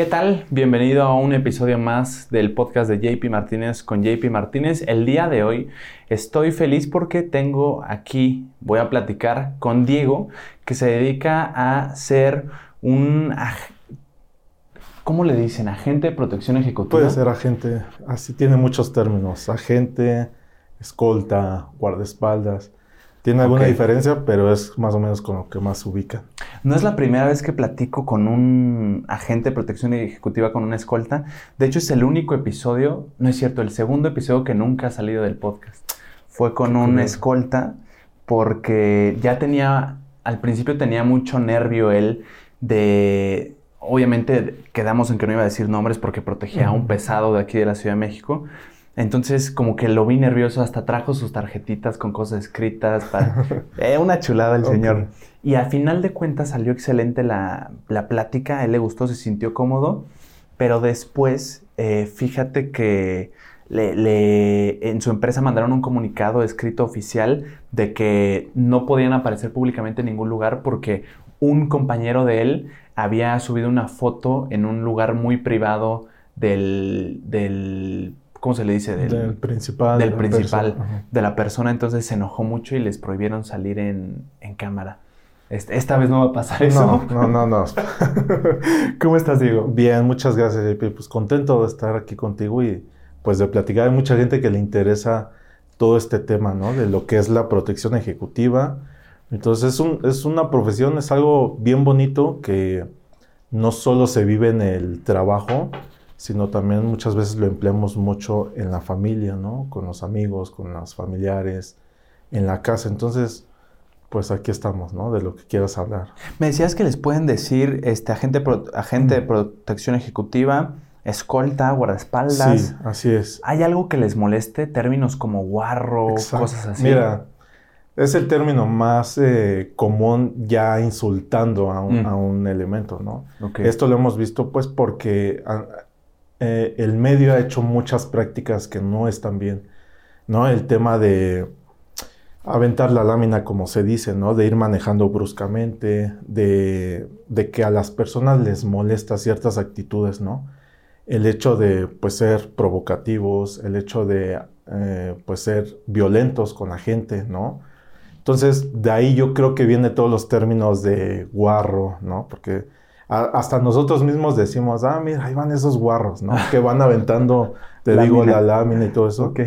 ¿Qué tal? Bienvenido a un episodio más del podcast de JP Martínez con JP Martínez. El día de hoy estoy feliz porque tengo aquí, voy a platicar con Diego, que se dedica a ser un, ¿cómo le dicen? Agente de protección ejecutiva. Puede ser agente, así tiene muchos términos, agente, escolta, guardaespaldas. Tiene alguna diferencia, pero es más o menos con lo que más ubica. No es la primera vez que platico con un agente de protección ejecutiva con una escolta. De hecho, es el único episodio, no es cierto, el segundo episodio que nunca ha salido del podcast. Fue con una escolta porque ya tenía, al principio tenía mucho nervio él de, obviamente quedamos en que no iba a decir nombres porque protegía a un pesado de aquí de la Ciudad de México, entonces, como que lo vi nervioso, hasta trajo sus tarjetitas con cosas escritas. Para... eh, una chulada el señor. Y al final de cuentas salió excelente la, plática, a él le gustó, se sintió cómodo, pero después, eh, fíjate que le, en su empresa mandaron un comunicado escrito oficial de que no podían aparecer públicamente en ningún lugar porque un compañero de él había subido una foto en un lugar muy privado del, del ¿cómo se le dice? Del, principal. Del principal, de la persona. Entonces se enojó mucho y les prohibieron salir en, cámara. Esta, vez no va a pasar eso. No, no, no, no. ¿Cómo estás, Diego? Bien, muchas gracias, Pues contento de estar aquí contigo y pues de platicar. Hay mucha gente que le interesa todo este tema, ¿no? De lo que es la protección ejecutiva. Entonces es, un, es una profesión, es algo bien bonito que no solo se vive en el trabajo, sino también muchas veces lo empleamos mucho en la familia, ¿no? Con los amigos, con los familiares, en la casa. Entonces, pues aquí estamos, ¿no? De lo que quieras hablar. Me decías que les pueden decir este agente, agente de protección ejecutiva, escolta, guardaespaldas. Sí, así es. ¿Hay algo que les moleste? Términos como guarro, cosas así. Mira, es el término más eh, común ya insultando a un, mm. a un elemento, ¿no? Esto lo hemos visto pues porque eh, el medio ha hecho muchas prácticas que no están bien, ¿no? El tema de aventar la lámina, como se dice, ¿no? De ir manejando bruscamente, de, que a las personas les molesta ciertas actitudes, ¿no? El hecho de, pues, ser provocativos, el hecho de, eh, pues, ser violentos con la gente, ¿no? Entonces, de ahí yo creo que viene todos los términos de guarro, ¿no? Porque hasta nosotros mismos decimos, ah, mira, ahí van esos guarros, ¿no? Que van aventando, te digo, la lámina y todo eso. Ok.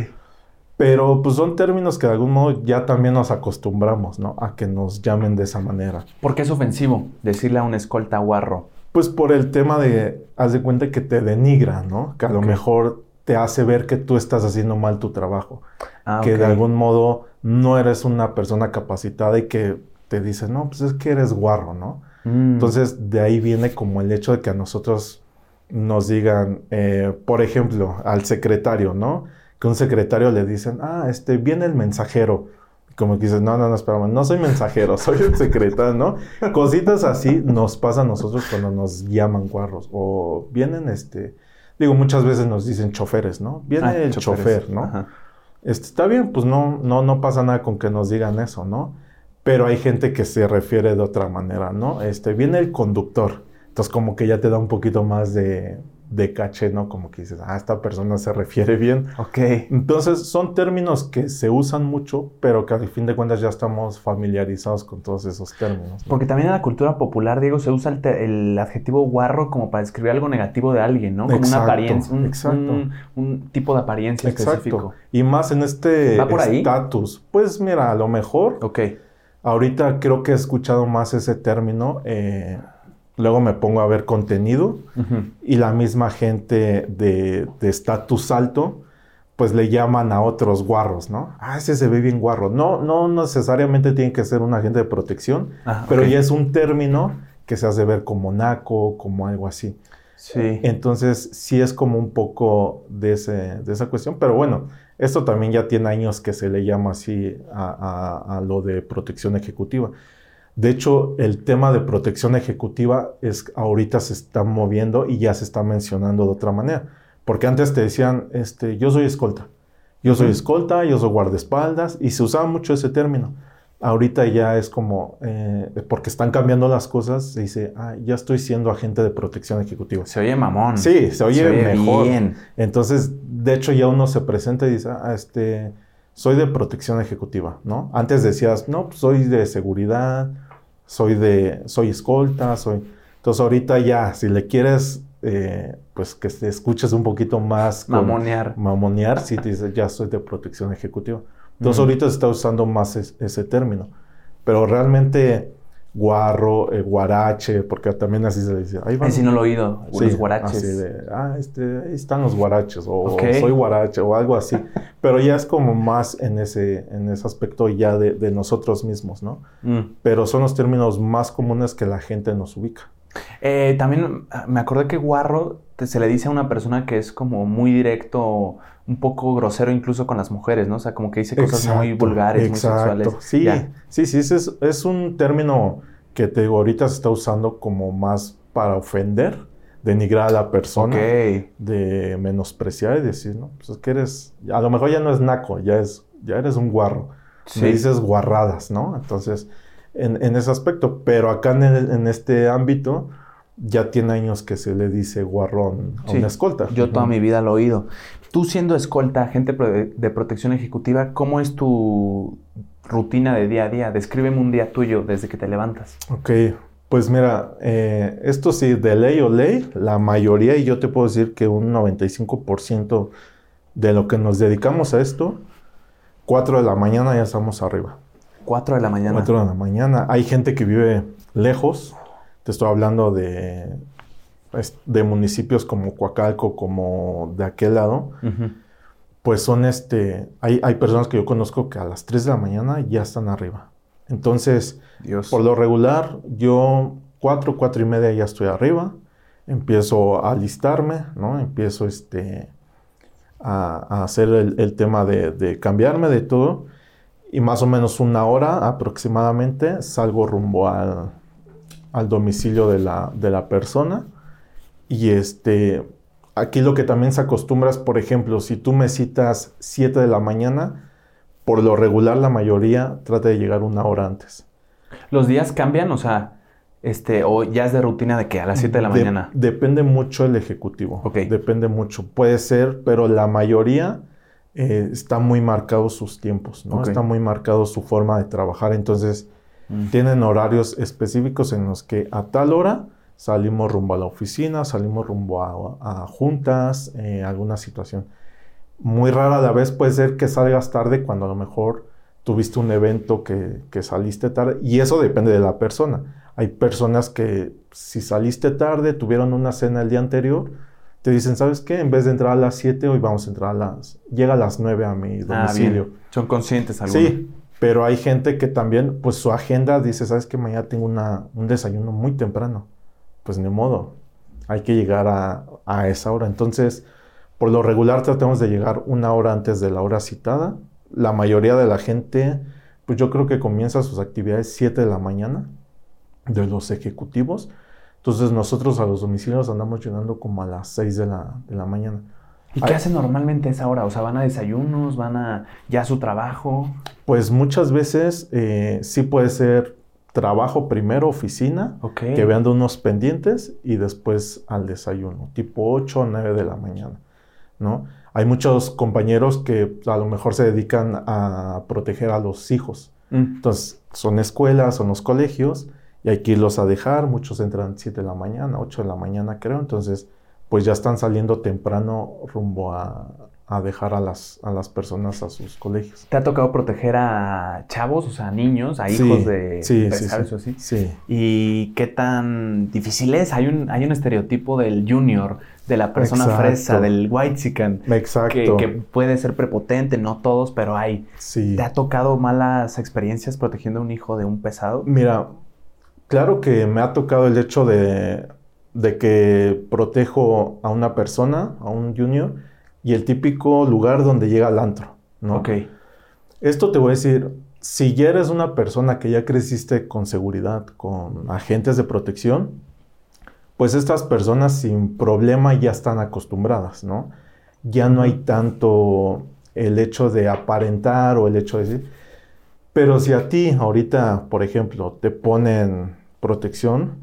Pero pues son términos que de algún modo ya también nos acostumbramos, ¿no? A que nos llamen de esa manera. ¿Por qué es ofensivo decirle a un escolta guarro? Pues por el tema de, haz de cuenta que te denigra, ¿no? Que a lo mejor te hace ver que tú estás haciendo mal tu trabajo. Ah, que de algún modo no eres una persona capacitada y que te dice, no, pues es que eres guarro, ¿no? Mm. Entonces, de ahí viene como el hecho de que a nosotros nos digan, eh, por ejemplo, al secretario, ¿no? Que un secretario le dicen, ah, este, viene el mensajero. Como que dices, no, no, no, espérame, no soy mensajero, soy el secretario, ¿no? Cositas así nos pasa a nosotros cuando nos llaman cuarros. O vienen, este, digo, muchas veces nos dicen choferes, ¿no? Viene ah, el chofer, ¿no? Este, está bien, pues no, no, no pasa nada con que nos digan eso, ¿no? Pero hay gente que se refiere de otra manera, ¿no? Este, viene el conductor, entonces como que ya te da un poquito más de, de caché, ¿no? Como que dices, ah, esta persona se refiere bien. Ok. Entonces son términos que se usan mucho, pero que al fin de cuentas ya estamos familiarizados con todos esos términos. Porque también en la cultura popular, Diego, se usa el, adjetivo guarro como para describir algo negativo de alguien, ¿no? Como una apariencia, un, exacto. Un, tipo de apariencia exacto. específico. Y más en este estatus. Pues mira, a lo mejor... Ok Ahorita creo que he escuchado más ese término. Eh, luego me pongo a ver contenido y la misma gente de estatus alto, pues le llaman a otros guarros, ¿no? Ah, ese se ve bien guarro. No, no necesariamente tiene que ser un agente de protección, ah, pero ya es un término que se hace ver como naco, como algo así. Sí. Entonces, sí es como un poco de, ese, de esa cuestión, pero bueno, esto también ya tiene años que se le llama así a, lo de protección ejecutiva. De hecho, el tema de protección ejecutiva es ahorita se está moviendo y ya se está mencionando de otra manera. Porque antes te decían, este, yo soy escolta. Yo soy escolta, yo soy guardaespaldas, y se usaba mucho ese término. Ahorita ya es como, eh, porque están cambiando las cosas, se dice, ah, ya estoy siendo agente de protección ejecutiva. Se oye mamón. Sí, se oye, mejor. Bien. Entonces, de hecho, ya uno se presenta y dice, ah, este, soy de protección ejecutiva, ¿no? Antes decías, no, pues soy de seguridad, soy de, soy escolta, soy... Entonces, ahorita ya, si le quieres, eh, pues que te escuches un poquito más... mamonear. Mamonear, sí, te dices, ya soy de protección ejecutiva. Entonces ahorita se está usando más ese término. Pero realmente guarro, eh, guarache, porque también así se dice. Ahí sí no lo he oído, los guaraches. Así de, ah, este, ahí están los guaraches, o soy guarache, o algo así. Pero ya es como más en ese, en ese aspecto ya de, nosotros mismos, ¿no? Mm. Pero son los términos más comunes que la gente nos ubica. Eh, también ah, me acordé que guarro se le dice a una persona que es como muy directo, un poco grosero incluso con las mujeres, ¿no? O sea, como que dice cosas muy vulgares, muy sexuales. Sí, sí, sí, es, es un término que te ahorita se está usando como más para ofender, denigrar a la persona, de menospreciar y decir, no, pues es que eres, a lo mejor ya no es naco, ya es, ya eres un guarro. Me dices guarradas, ¿no? Entonces, en, ese aspecto, pero acá en, este ámbito ya tiene años que se le dice guarrón a una escolta. Yo toda mi vida lo he oído. Tú siendo escolta, agente de protección ejecutiva, ¿cómo es tu rutina de día a día? Descríbeme un día tuyo desde que te levantas. Ok, pues mira, eh, esto sí, de ley o ley, la mayoría, y yo te puedo decir que un 95% de lo que nos dedicamos a esto, 4 de la mañana ya estamos arriba. 4 de la mañana. 4 de la mañana. Hay gente que vive lejos, te estoy hablando de, pues, de municipios como Coacalco, como de aquel lado, pues son este, hay, hay, personas que yo conozco que a las 3 de la mañana ya están arriba. Entonces, por lo regular, yo 4, 4 y media ya estoy arriba, empiezo a alistarme, ¿no? Empiezo este, a, hacer el, tema de, cambiarme de todo y más o menos una hora aproximadamente salgo rumbo al, al domicilio de la, de la persona y este, aquí lo que también se acostumbra es, por ejemplo, si tú me citas 7 de la mañana, por lo regular la mayoría trata de llegar una hora antes. ¿Los días cambian? O sea, este, o ya es de rutina de que a las 7 de la mañana. Depende mucho el ejecutivo. Ok. Depende mucho. Puede ser, pero la mayoría eh, está muy marcado sus tiempos, ¿no? Está muy marcado su forma de trabajar. Entonces, mm. tienen horarios específicos en los que a tal hora salimos rumbo a la oficina, salimos rumbo a, juntas, eh, alguna situación. Muy rara a la vez puede ser que salgas tarde cuando a lo mejor tuviste un evento que, saliste tarde y eso depende de la persona. Hay personas que si saliste tarde, tuvieron una cena el día anterior, te dicen, ¿sabes qué? En vez de entrar a las 7, hoy vamos a entrar a las... Llega a las 9 a mi ah, domicilio. Son conscientes algunos. Sí, pero hay gente que también, pues su agenda dice, ¿sabes qué? Mañana tengo un desayuno muy temprano pues ni modo, hay que llegar a, esa hora. Entonces, por lo regular tratamos de llegar una hora antes de la hora citada. La mayoría de la gente, pues yo creo que comienza sus actividades 7 de la mañana de los ejecutivos. Entonces nosotros a los domicilios andamos llegando como a las 6 de la, de la mañana. ¿Y qué hacen normalmente a esa hora? O sea, ¿van a desayunos? ¿Van a ya a su trabajo? Pues muchas veces eh, sí puede ser trabajo primero, oficina, que vean de unos pendientes y después al desayuno, tipo 8 o 9 de la mañana, ¿no? Hay muchos compañeros que a lo mejor se dedican a proteger a los hijos. Mm. Entonces, son escuelas, son los colegios y hay que irlos a dejar. Muchos entran 7 de la mañana, 8 de la mañana, creo. Entonces, pues ya están saliendo temprano rumbo a, a dejar a las, a las personas a sus colegios. ¿Te ha tocado proteger a chavos, o sea, a niños, a hijos de sí, empresarios sí, sí, ¿Y qué tan difícil es? Hay un, hay un estereotipo del junior, de la persona fresa, del white chicken. Exacto. Que, puede ser prepotente, no todos, pero hay. ¿Te ha tocado malas experiencias protegiendo a un hijo de un pesado? Mira, claro que me ha tocado el hecho de, de que protejo a una persona, a un junior, y el típico lugar donde llega el antro, ¿no? Ok. Esto te voy a decir, si ya eres una persona que ya creciste con seguridad, con agentes de protección, pues estas personas sin problema ya están acostumbradas, ¿no? Ya no hay tanto el hecho de aparentar o el hecho de decir, Pero si a ti ahorita, por ejemplo, te ponen protección,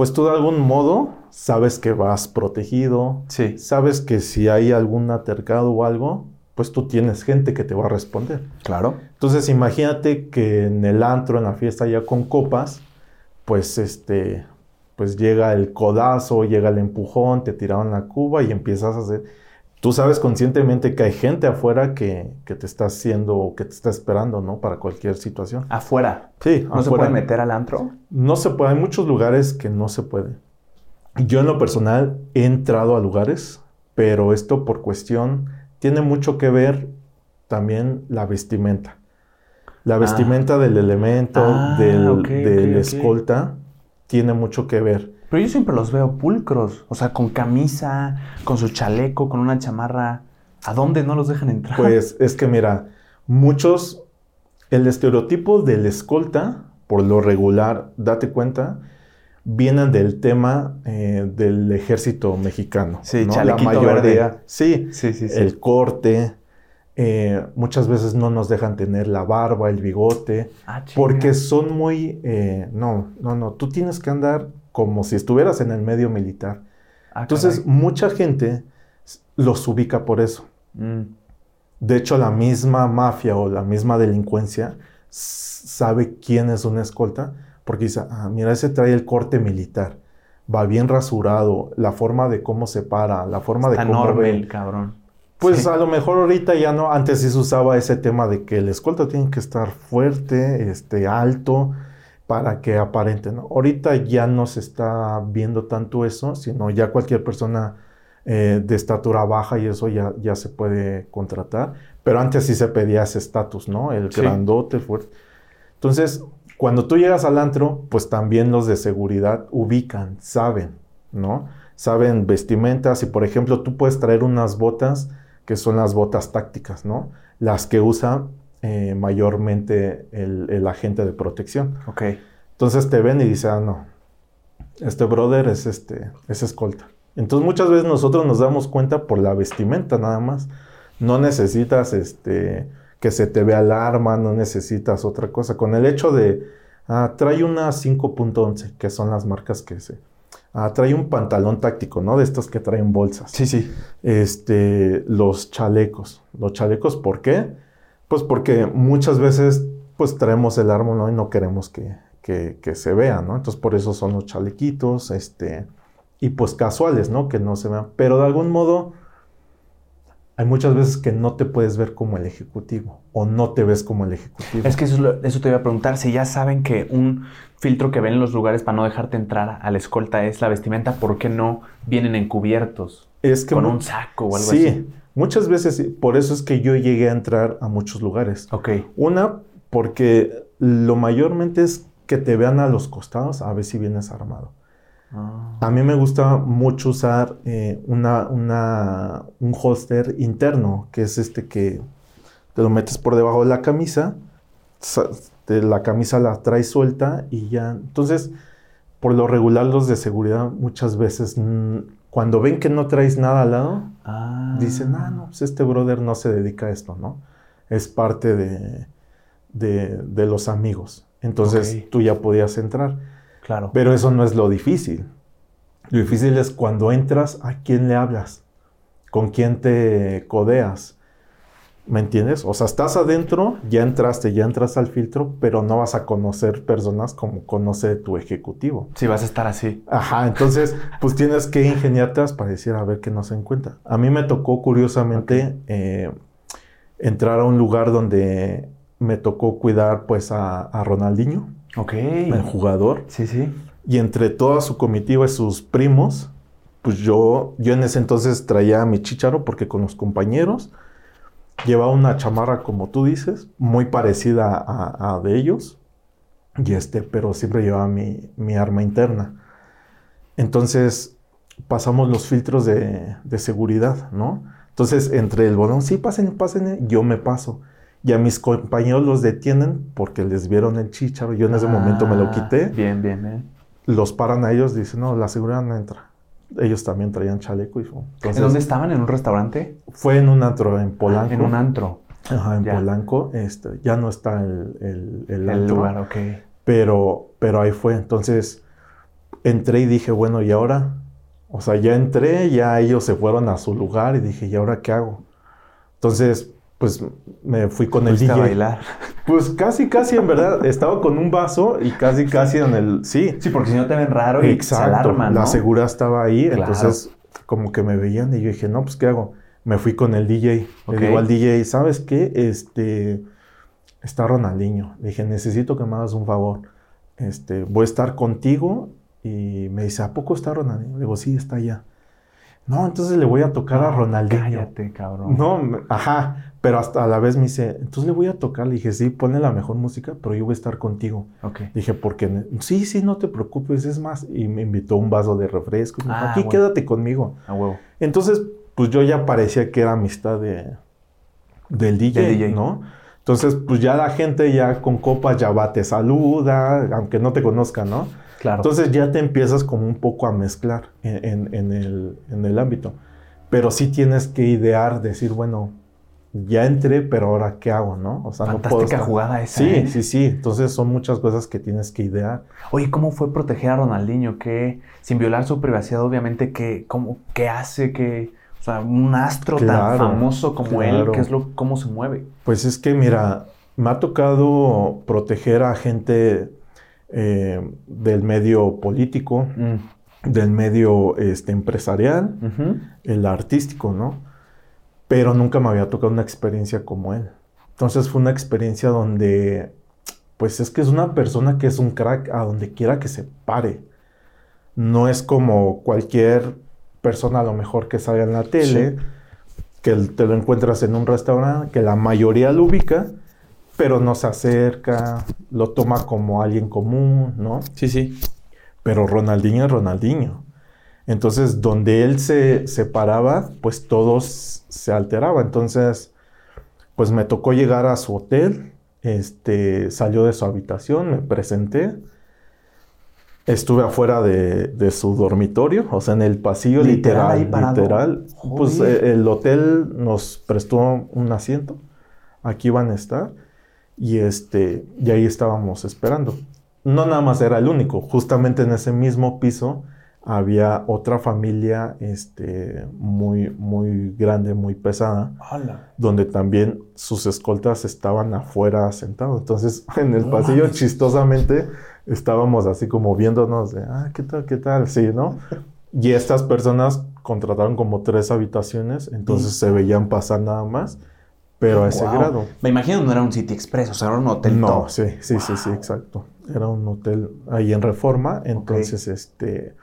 pues tú de algún modo sabes que vas protegido, sí. sabes que si hay algún atercado o algo, pues tú tienes gente que te va a responder. Claro. Entonces imagínate que en el antro, en la fiesta ya con copas, pues este, pues llega el codazo, llega el empujón, te tiraron la cuba y empiezas a hacer... Tú sabes conscientemente que hay gente afuera que, te está haciendo o que te está esperando, ¿no? Para cualquier situación. ¿Afuera? Sí. ¿No se puede meter al antro? No se puede. Hay muchos lugares que no se puede. Yo en lo personal he entrado a lugares, pero esto por cuestión tiene mucho que ver también la vestimenta. La ah. vestimenta del elemento, ah, del, escolta, tiene mucho que ver. Pero yo siempre los veo pulcros, o sea, con camisa, con su chaleco, con una chamarra. ¿A dónde no los dejan entrar? Pues es que mira, muchos, el estereotipo del escolta, por lo regular, date cuenta, vienen del tema eh, del ejército mexicano. Sí, ¿no? La mayoría, Sí, sí, sí, el corte. Eh, muchas veces no nos dejan tener la barba, el bigote, ah, porque son muy... Eh, no, no, no, tú tienes que andar como si estuvieras en el medio militar. Ah, Entonces, mucha gente los ubica por eso. Mm. De hecho, la misma mafia o la misma delincuencia sabe quién es un escolta porque dice, ah, mira, ese trae el corte militar, va bien rasurado, la forma de cómo se para, la forma de cómo enorme el cabrón. Pues a lo mejor ahorita ya no, antes sí se usaba ese tema de que el escolta tiene que estar fuerte, este, alto, para que aparente, ¿no? Ahorita ya no se está viendo tanto eso, sino ya cualquier persona eh, de estatura baja y eso ya, ya se puede contratar, pero antes sí se pedía ese estatus, ¿no? El grandote, fuerte. Entonces, cuando tú llegas al antro, pues también los de seguridad ubican, saben, ¿no? Saben vestimentas y, por ejemplo, tú puedes traer unas botas que son las botas tácticas, ¿no? Las que usa eh, mayormente el, agente de protección. Ok. Entonces te ven y dicen, ah, no, este brother es, este, es escolta. Entonces muchas veces nosotros nos damos cuenta por la vestimenta nada más. No necesitas este, que se te vea el arma, no necesitas otra cosa. Con el hecho de, ah, trae una 5.11, que son las marcas que se... Ah, trae un pantalón táctico, ¿no? De estos que traen bolsas. Sí, sí. Este, los chalecos. Los chalecos, ¿por qué? Pues porque muchas veces, pues traemos el arma, ¿no? Y no queremos que, que, que se vea, ¿no? Entonces, por eso son los chalequitos, este, y pues casuales, ¿no? Que no se vean. Pero de algún modo, hay muchas veces que no te puedes ver como el ejecutivo o no te ves como el ejecutivo. Es que eso, te iba a preguntar, si ya saben que un filtro que ven en los lugares para no dejarte entrar a la escolta es la vestimenta, ¿por qué no vienen encubiertos? Es que con un saco o algo así. Sí, muchas veces, por eso es que yo llegué a entrar a muchos lugares. Ok. Una, porque lo mayormente es que te vean a los costados a ver si vienes armado. A mí me gusta mucho usar eh, una, un holster interno, que es este que te lo metes por debajo de la camisa, la camisa la traes suelta y ya. Entonces, por lo regular los de seguridad muchas veces cuando ven que no traes nada al lado, ah. dicen, ah, no, pues este brother no se dedica a esto, ¿no? Es parte de, de, los amigos. Entonces tú ya podías entrar. Claro. Pero eso no es lo difícil. Lo difícil es cuando entras, ¿a quién le hablas? ¿Con quién te codeas? ¿Me entiendes? O sea, estás adentro, ya entraste, ya entras al filtro, pero no vas a conocer personas como conoce tu ejecutivo. Sí, vas a estar así. Ajá, entonces, pues tienes que ingeniarte para decir a ver qué no se encuentra. A mí me tocó, curiosamente, eh, entrar a un lugar donde me tocó cuidar, pues, a, a Ronaldinho. Ok. El jugador. Sí, sí. Y entre toda su comitiva y sus primos, pues yo, yo en ese entonces traía mi chicharo porque con los compañeros llevaba una chamarra, como tú dices, muy parecida a, de ellos. Y este, pero siempre llevaba mi, mi arma interna. Entonces pasamos los filtros de, de, seguridad, ¿no? Entonces, entre el bolón, sí, pasen, pasen, yo me paso. Y a mis compañeros los detienen porque les vieron el chicharo. Yo en ese momento me lo ah, quité. Bien, bien, bien. Los paran a ellos, dicen, no, la seguridad no entra. Ellos también traían chaleco y ¿En dónde estaban? ¿En un restaurante? Fue en un antro, en Polanco. en un antro. Ajá, en Polanco. Este, ya no está el, el, el, lugar, ok. Pero, pero ahí fue. Entonces entré y dije, bueno, ¿y ahora? O sea, ya entré, ya ellos se fueron a su lugar y dije, ¿y ahora qué hago? Entonces, pues me fui con el DJ. a bailar. Pues casi, casi, en verdad, estaba con un vaso y casi, casi en el... Sí. Sí, porque si no te ven raro y Exacto. Se La segura estaba ahí, entonces como que me veían y yo dije, no, pues ¿qué hago? Me fui con el DJ. Le digo al DJ, ¿sabes qué? Este, está Ronaldinho. Le dije, necesito que me hagas un favor. Este, voy a estar contigo y me dice, ¿a poco está Ronaldinho? Le digo, sí, está allá. No, entonces le voy a tocar a Ronaldinho. Cállate, cabrón. No, ajá. Pero hasta a la vez me dice, entonces le voy a tocar. Le dije, sí, ponle la mejor música, pero yo voy a estar contigo. Ok. Dije, porque sí, sí, no te preocupes, es más. Y me invitó un vaso de refresco. Ah, Aquí quédate conmigo. A huevo. Entonces, pues yo ya parecía que era amistad de, del DJ, ¿no? Entonces, pues ya la gente ya con copas ya va, te saluda, aunque no te conozca, ¿no? Claro. Entonces ya te empiezas como un poco a mezclar en, el, en el ámbito. Pero sí tienes que idear, decir, bueno, ya entré, pero ahora qué hago, ¿no? O sea, Fantástica no jugada esa. Sí, ¿eh? sí, sí. Entonces son muchas cosas que tienes que idear. Oye, ¿cómo fue proteger a Ronaldinho? ¿Qué, sin violar su privacidad, obviamente, qué, cómo, qué hace? que o sea, un astro tan famoso como él, ¿qué es lo, cómo se mueve? Pues es que, mira, me ha tocado proteger a gente eh, del medio político, mm. del medio este, empresarial, el artístico, ¿no? Pero nunca me había tocado una experiencia como él. Entonces fue una experiencia donde, pues es que es una persona que es un crack a donde quiera que se pare. No es como cualquier persona a lo mejor que salga en la tele, que te lo encuentras en un restaurante, que la mayoría lo ubica, pero no se acerca, lo toma como alguien común, ¿no? Sí, sí. Pero Ronaldinho es Ronaldinho. Entonces, donde él se, separaba, pues todos se alteraba. Entonces, pues me tocó llegar a su hotel, este, salió de su habitación, me presenté, estuve afuera de, su dormitorio, o sea, en el pasillo literal, literal. Pues eh, el hotel nos prestó un asiento, aquí iban a estar, y este, y ahí estábamos esperando. No nada más era el único, justamente en ese mismo piso había otra familia este, muy, muy grande, muy pesada, donde también sus escoltas estaban afuera sentados. Entonces, en el pasillo, chistosamente, estábamos así como viéndonos de, ah, ¿qué tal, qué tal? Sí, ¿no? Y estas personas contrataron como tres habitaciones, entonces se veían pasar nada más, pero a ese grado. Me imagino no era un City Express, o sea, era un hotel. No, sí, sí, sí, sí, exacto. Era un hotel ahí en Reforma, entonces, este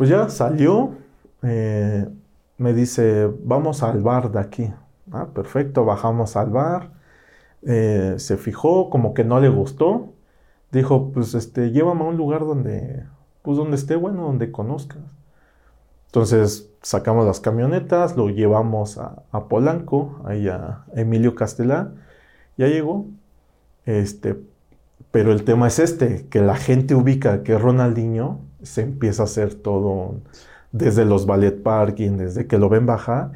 pues ya salió, eh, me dice, vamos al bar de aquí. Ah, perfecto, bajamos al bar. Eh, se fijó, como que no le gustó. Dijo, pues este, llévame a un lugar donde, pues donde esté bueno, donde conozcas. Entonces sacamos las camionetas, lo llevamos a, Polanco, ahí a Emilio Castelar. Ya llegó. Este, pero el tema es este, que la gente ubica que Ronaldinho se empieza a hacer todo desde los ballet parking, desde que lo ven bajar.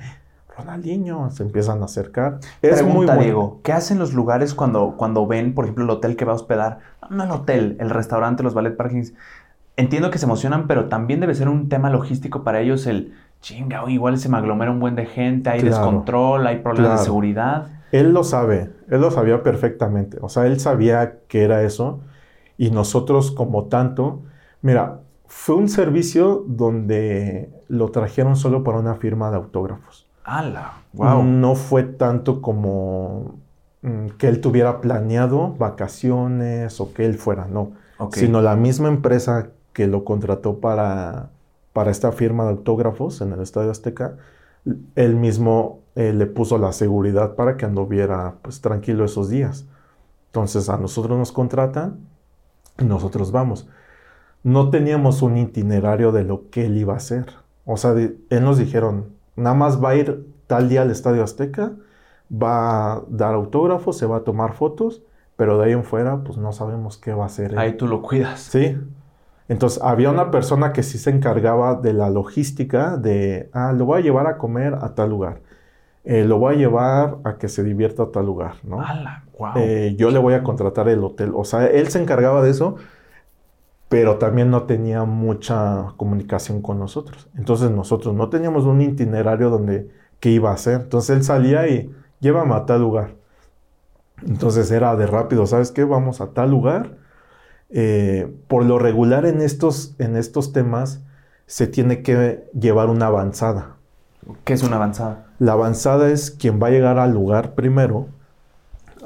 Ronaldinho, se empiezan a acercar. Es muy bueno. Diego, ¿qué hacen los lugares cuando, cuando ven, por ejemplo, el hotel que va a hospedar? No el hotel, el restaurante, los ballet parkings. Entiendo que se emocionan, pero también debe ser un tema logístico para ellos el chinga, igual se me aglomera un buen de gente, hay descontrol, hay problemas de seguridad. Él lo sabe, él lo sabía perfectamente. O sea, él sabía que era eso y nosotros como tanto, mira, fue un servicio donde lo trajeron solo para una firma de autógrafos. ¡Hala! ¡Wow! No fue tanto como mm, que él tuviera planeado vacaciones o que él fuera, no. Sino la misma empresa que lo contrató para, para esta firma de autógrafos en el Estadio Azteca, él mismo eh, le puso la seguridad para que anduviera pues tranquilo esos días. Entonces a nosotros nos contratan nosotros vamos no teníamos un itinerario de lo que él iba a hacer. O sea, él nos dijeron, nada más va a ir tal día al Estadio Azteca, va a dar autógrafos, se va a tomar fotos, pero de ahí en fuera, pues no sabemos qué va a hacer. Ahí tú lo cuidas. Sí. Entonces, había una persona que sí se encargaba de la logística de, ah, lo voy a llevar a comer a tal lugar. eh, lo voy a llevar a que se divierta a tal lugar, ¿no? Eh, yo le voy a contratar el hotel. O sea, él se encargaba de eso, pero también no tenía mucha comunicación con nosotros. Entonces nosotros no teníamos un itinerario donde qué iba a hacer. Entonces él salía y llévame a tal lugar. Entonces era de rápido, ¿sabes qué? Vamos a tal lugar. Eh, por lo regular en estos, en estos temas se tiene que llevar una avanzada. ¿Qué es una avanzada? La avanzada es quien va a llegar al lugar primero,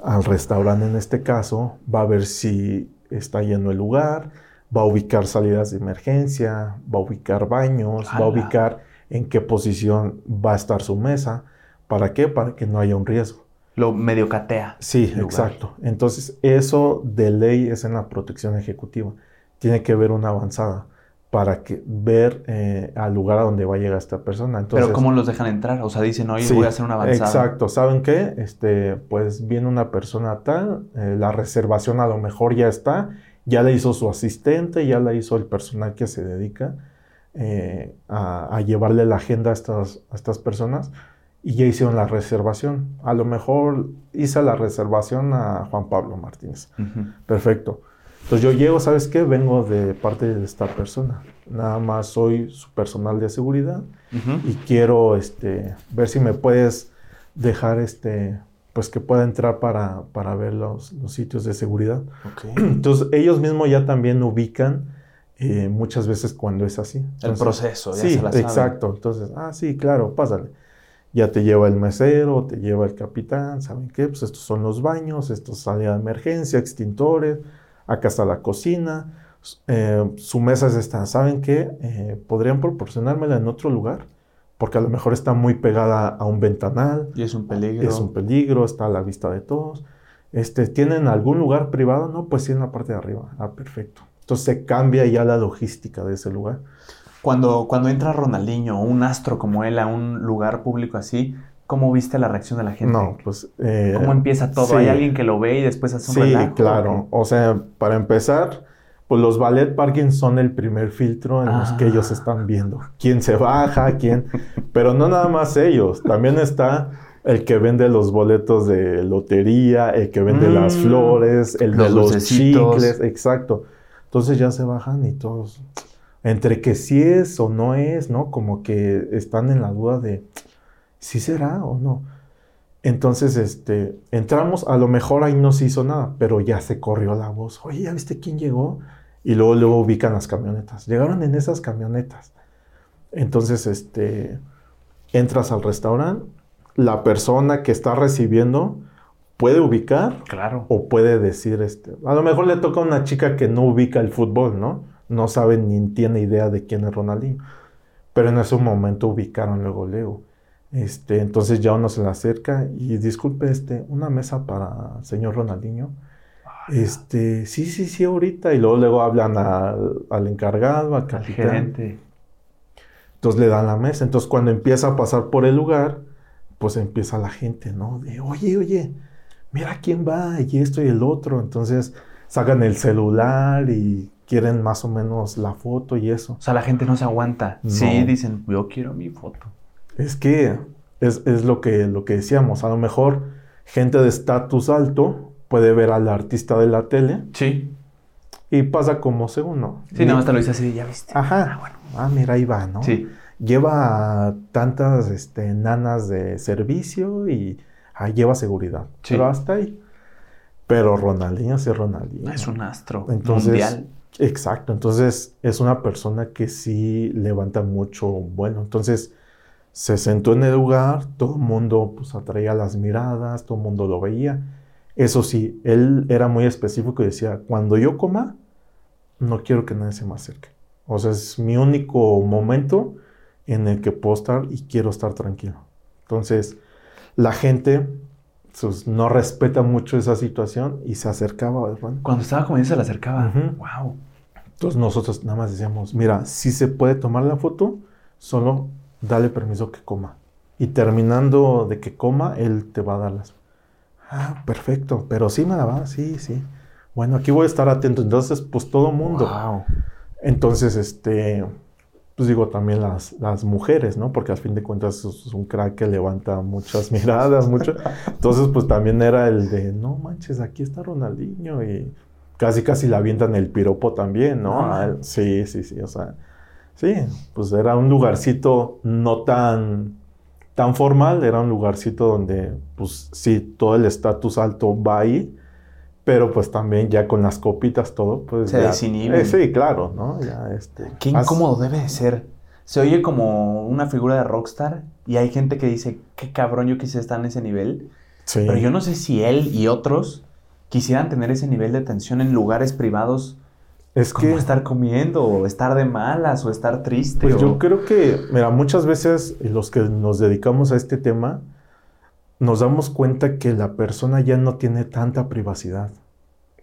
al restaurante en este caso, va a ver si está lleno el lugar, va a ubicar salidas de emergencia, va a ubicar baños, va a ubicar en qué posición va a estar su mesa. ¿Para qué? Para que no haya un riesgo. Lo medio catea. Sí, exacto. Entonces, eso de ley es en la protección ejecutiva. Tiene que haber una avanzada para que, ver eh, al lugar a donde va a llegar esta persona. Pero ¿cómo los dejan entrar? O sea, dicen, oye, voy a hacer una avanzada. Exacto. ¿Saben qué? Este, pues viene una persona tal, eh, la reservación a lo mejor ya está, ya la hizo su asistente, ya la hizo el personal que se dedica eh, a, llevarle la agenda a estas, a estas personas y ya hicieron la reservación. A lo mejor hice la reservación a Juan Pablo Martínez. Perfecto. Entonces yo llego, ¿sabes qué? Vengo de parte de esta persona. Nada más soy su personal de seguridad y quiero este, ver si me puedes dejar este, pues que pueda entrar para, para ver los, los, sitios de seguridad. Entonces ellos mismos ya también ubican eh, muchas veces cuando es así. el proceso, ya sí, se la exacto. Entonces, ah, sí, claro, pásale. Ya te lleva el mesero, te lleva el capitán, ¿saben qué? Pues estos son los baños, estos salida de emergencia, extintores acá está la cocina, eh, su mesa está, ¿saben qué? Eh, ¿Podrían proporcionármela en otro lugar? Porque a lo mejor está muy pegada a un ventanal. Y es un peligro. Es un peligro, está a la vista de todos. Este, ¿Tienen algún lugar privado? No, pues sí, en la parte de arriba. Ah, perfecto. Entonces se cambia ya la logística de ese lugar. Cuando, cuando entra Ronaldinho, un astro como él, a un lugar público así, ¿Cómo viste la reacción de la gente? No, pues... Eh, ¿Cómo empieza todo? ¿Hay alguien que lo ve y después hace un Sí, claro. O, sea, para empezar, pues los ballet parking son el primer filtro en los que ellos ah. están viendo. ¿Quién se baja? ¿Quién? Pero no nada más ellos. También está el que vende los boletos de lotería, el que vende las mm. flores, el de los chicles. Exacto. Entonces ya se bajan y todos... Entre que sí es o no es, ¿no? Como que están en la duda de ¿sí será o no? Entonces, este, entramos, a lo mejor ahí no se hizo nada, pero ya se corrió la voz. Oye, ¿ya viste quién llegó? Y luego, luego ubican las camionetas. Llegaron en esas camionetas. Entonces, este, entras al restaurante, la persona que está recibiendo puede ubicar. Claro. O puede decir, este, a lo mejor le toca a una chica que no ubica el fútbol, ¿no? No sabe ni tiene idea de quién es Ronaldinho. Pero en ese momento ubicaron luego, luego. Este, entonces ya uno se le acerca y disculpe, este, una mesa para señor Ronaldinho. Este, sí, sí, sí, ahorita. Y luego, luego hablan al, encargado, al capitán. Entonces le dan la mesa. Entonces cuando empieza a pasar por el lugar, pues empieza la gente, ¿no? De, oye, oye, mira quién va y esto y el otro. Entonces sacan el celular y quieren más o menos la foto y eso. O sea, la gente no se aguanta. Sí, dicen, yo quiero mi foto. Es que es, lo, que, lo que decíamos, a lo mejor gente de estatus alto puede ver al artista de la tele. Sí. Y pasa como segundo. Sí, nada más te lo dice así, ya viste. Ajá. Ah, bueno. Ah, mira, ahí va, ¿no? Sí. Lleva tantas este, nanas de servicio y ah, lleva seguridad. Sí. Pero hasta ahí. Pero Ronaldinho es Ronaldinho. Es un astro mundial. Exacto. Entonces es una persona que sí levanta mucho bueno. Entonces se sentó en el lugar, todo el mundo pues atraía las miradas, todo el mundo lo veía. Eso sí, él era muy específico y decía, cuando yo coma, no quiero que nadie se me acerque. O sea, es mi único momento en el que puedo estar y quiero estar tranquilo. Entonces, la gente pues, no respeta mucho esa situación y se acercaba. Cuando estaba comiendo se le acercaba. Wow. Entonces nosotros nada más decíamos, mira, si se puede tomar la foto, solo dale permiso que coma. Y terminando de que coma, él te va a dar las... Ah, perfecto, pero sí me la va, sí, sí. Bueno, aquí voy a estar atento. Entonces, pues todo mundo. Entonces, este, pues digo, también las, las mujeres, ¿no? Porque al fin de cuentas es un crack que levanta muchas miradas, mucho. Entonces, pues también era el de, no manches, aquí está Ronaldinho y casi casi le avientan el piropo también, ¿no? sí, sí, sí, o sea, sí, pues era un lugarcito no tan, tan formal, era un lugarcito donde, pues sí, todo el estatus alto va ahí, pero pues también ya con las copitas todo, pues... Se desinhibe. eh, sí, claro, ¿no? Ya, este... Qué has- incómodo debe de ser. Se oye como una figura de rockstar y hay gente que dice, qué cabrón yo quise estar en ese nivel. Sí. Pero yo no sé si él y otros quisieran tener ese nivel de tensión en lugares privados, es como que... estar comiendo, o estar de malas, o estar triste. Pues o- yo creo que, mira, muchas veces los que nos dedicamos a este tema, nos damos cuenta que la persona ya no tiene tanta privacidad.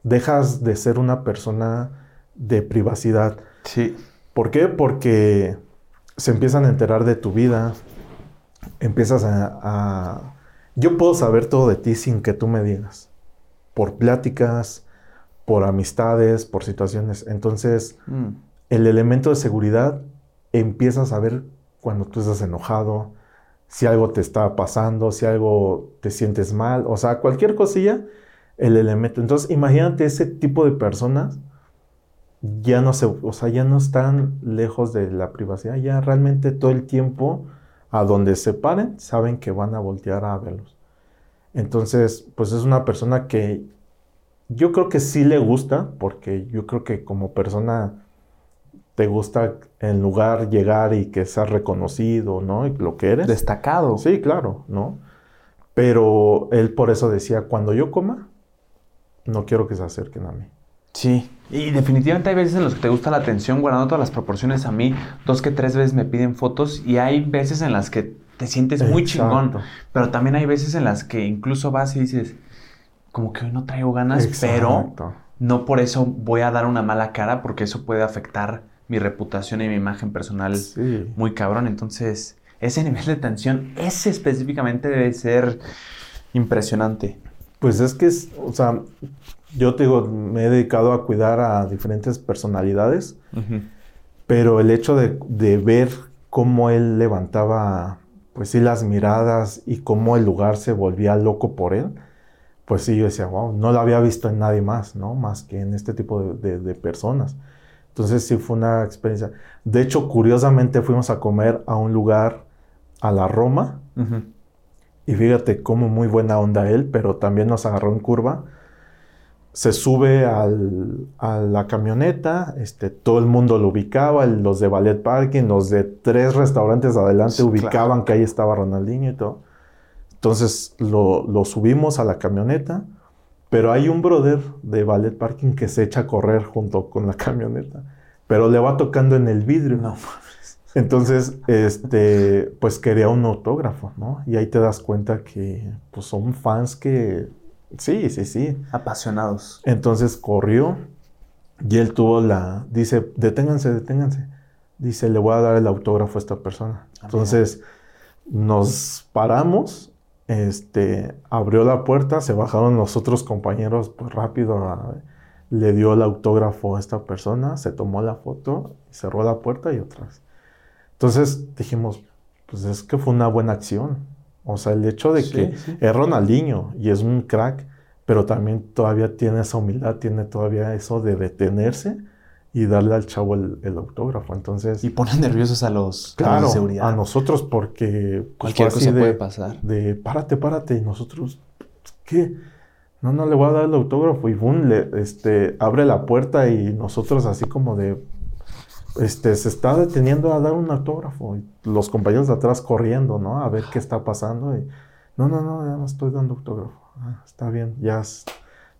Dejas de ser una persona de privacidad. Sí. ¿Por qué? Porque se empiezan a enterar de tu vida, empiezas a, a- Yo puedo saber todo de ti sin que tú me digas. Por pláticas, por amistades, por situaciones. Entonces, Mm. el elemento de seguridad empiezas a ver cuando tú estás enojado, si algo te está pasando, si algo te sientes mal, o sea, cualquier cosilla, el elemento. Entonces, imagínate ese tipo de personas ya no se, o sea, ya no están lejos de la privacidad, ya realmente todo el tiempo a donde se paren saben que van a voltear a verlos. Entonces, pues es una persona que yo creo que sí le gusta, porque yo creo que como persona te gusta en lugar llegar y que seas reconocido, ¿no? Y lo que eres. Destacado. Sí, claro, ¿no? Pero él por eso decía, cuando yo coma, no quiero que se acerquen a mí. Sí. Y definitivamente hay veces en los que te gusta la atención, guardando todas las proporciones a mí. Dos que tres veces me piden fotos y hay veces en las que te sientes muy Exacto. chingón. Pero también hay veces en las que incluso vas y dices, como que hoy no traigo ganas, pero no por eso voy a dar una mala cara porque eso puede afectar mi reputación y mi imagen personal Sí. muy cabrón. Entonces, ese nivel de tensión, ese específicamente debe ser impresionante. Pues es que es, o sea, yo te digo, me he dedicado a cuidar a diferentes personalidades, pero el hecho de, de ver cómo él levantaba, pues sí, las miradas y cómo el lugar se volvía loco por él, pues sí, yo decía, wow, no lo había visto en nadie más, ¿no? Más que en este tipo de, de- de personas. Entonces sí fue una experiencia. De hecho, curiosamente fuimos a comer a un lugar a la Roma, y fíjate cómo muy buena onda él, pero también nos agarró en curva. Se sube al- a la camioneta, este, todo el mundo lo ubicaba, los de Ballet Parking, los de tres restaurantes adelante Sí, ubicaban que ahí estaba Ronaldinho y todo. Entonces lo, lo subimos a la camioneta, pero hay un brother de Ballet Parking que se echa a correr junto con la camioneta, pero le va tocando en el vidrio. No. Entonces, este, pues quería un autógrafo, ¿no? Y ahí te das cuenta que, pues, son fans que, sí, sí, sí. Apasionados. Entonces corrió y él tuvo la, dice, deténganse, deténganse. Dice, le voy a dar el autógrafo a esta persona. Ah, Entonces, nos paramos, este, abrió la puerta, se bajaron los otros compañeros, pues rápido, a- le dio el autógrafo a esta persona, se tomó la foto, cerró la puerta y otras. Entonces dijimos, pues es que fue una buena acción. O sea, el hecho de Sí, que sí. es Ronaldinho y es un crack, pero también todavía tiene esa humildad, tiene todavía eso de detenerse y darle al chavo el, el autógrafo. Entonces, Y ponen nerviosos a los, a los claro, de seguridad. a nosotros porque pues, Cualquier cosa de, puede pasar. de párate, párate, y nosotros, ¿qué? No, no le voy a dar el autógrafo y boom, le, este, abre la puerta y nosotros así como de, este, se está deteniendo a dar un autógrafo y los compañeros de atrás corriendo, ¿no? A ver qué está pasando y, no, no, no, ya no estoy dando autógrafo. Ah, está bien, ya. es-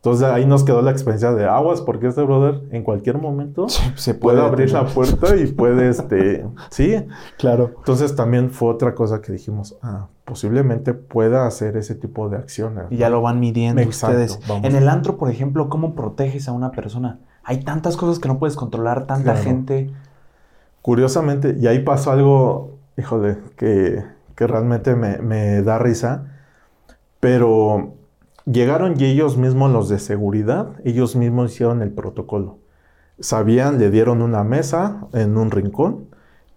Entonces ahí nos quedó la experiencia de aguas porque este brother en cualquier momento Se puede abrir la puerta y puede, este, sí, Claro. entonces también fue otra cosa que dijimos, ah, posiblemente pueda hacer ese tipo de acciones. Y ya lo van midiendo Exacto, ustedes. vamos. En el antro, por ejemplo, ¿cómo proteges a una persona? Hay tantas cosas que no puedes controlar, tanta Claro. gente. Curiosamente, y ahí pasó algo, híjole, que, que realmente me, me da risa, pero llegaron y ellos mismos, los de seguridad, ellos mismos hicieron el protocolo. Sabían, le dieron una mesa en un rincón,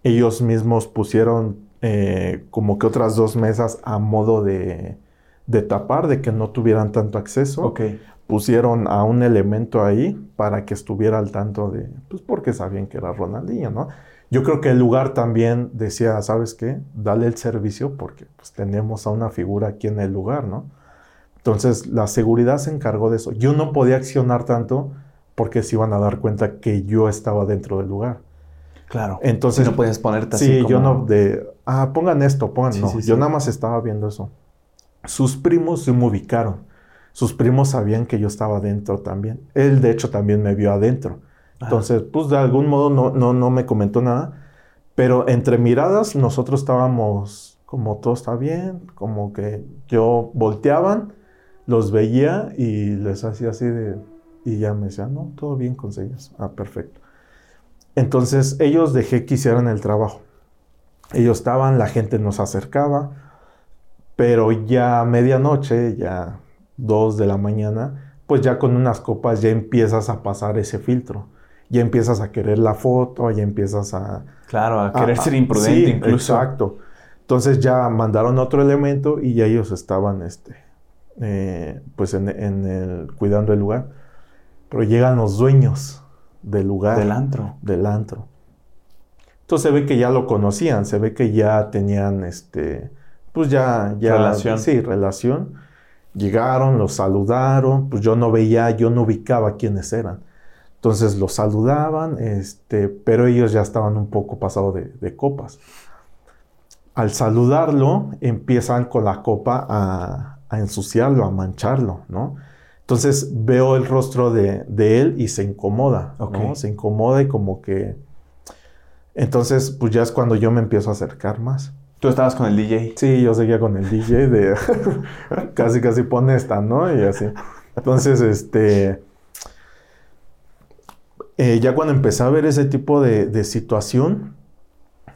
ellos mismos pusieron eh, como que otras dos mesas a modo de, de, tapar, de que no tuvieran tanto acceso. Ok. Pusieron a un elemento ahí para que estuviera al tanto de, pues porque sabían que era Ronaldinho, ¿no? Yo creo que el lugar también decía, ¿sabes qué? Dale el servicio porque pues tenemos a una figura aquí en el lugar, ¿no? Entonces la seguridad se encargó de eso. Yo no podía accionar tanto porque se iban a dar cuenta que yo estaba dentro del lugar. Claro. Entonces. no puedes ponerte así. Sí, yo no de. Ah, pongan esto, pongan. no, yo nada más estaba viendo eso. Sus primos se me ubicaron. Sus primos sabían que yo estaba dentro también. Él, de hecho, también me vio adentro. Entonces, pues de algún modo no, no, no me comentó nada. Pero entre miradas, nosotros estábamos como todo está bien, como que yo volteaban, los veía y les hacía así de y ya me decían, no, todo bien con ellas. Ah, perfecto. Entonces ellos dejé que hicieran el trabajo. Ellos estaban, la gente nos acercaba, pero ya a medianoche, ya dos de la mañana, pues ya con unas copas ya empiezas a pasar ese filtro. Ya empiezas a querer la foto, ya empiezas a... Claro, a querer ser imprudente incluso. Exacto. Entonces ya mandaron otro elemento y ya ellos estaban, este, eh, pues en, en el, cuidando el lugar. Pero llegan los dueños del lugar. Del antro. Del antro. Entonces se ve que ya lo conocían, se ve que ya tenían este, pues ya, ya. Relación. Sí, relación. Llegaron, los saludaron, pues yo no veía, yo no ubicaba quiénes eran. Entonces los saludaban, este, pero ellos ya estaban un poco pasados de, de, copas. Al saludarlo, empiezan con la copa a, a ensuciarlo, a mancharlo, ¿no? Entonces veo el rostro de, él y se incomoda, ¿no? Se incomoda y como que... Entonces, pues ya es cuando yo me empiezo a acercar más. ¿Tú estabas con el DJ? Sí, yo seguía con el DJ de... casi, casi pone esta, ¿no? Y así. Entonces, este... Eh, ya cuando empecé a ver ese tipo de, situación,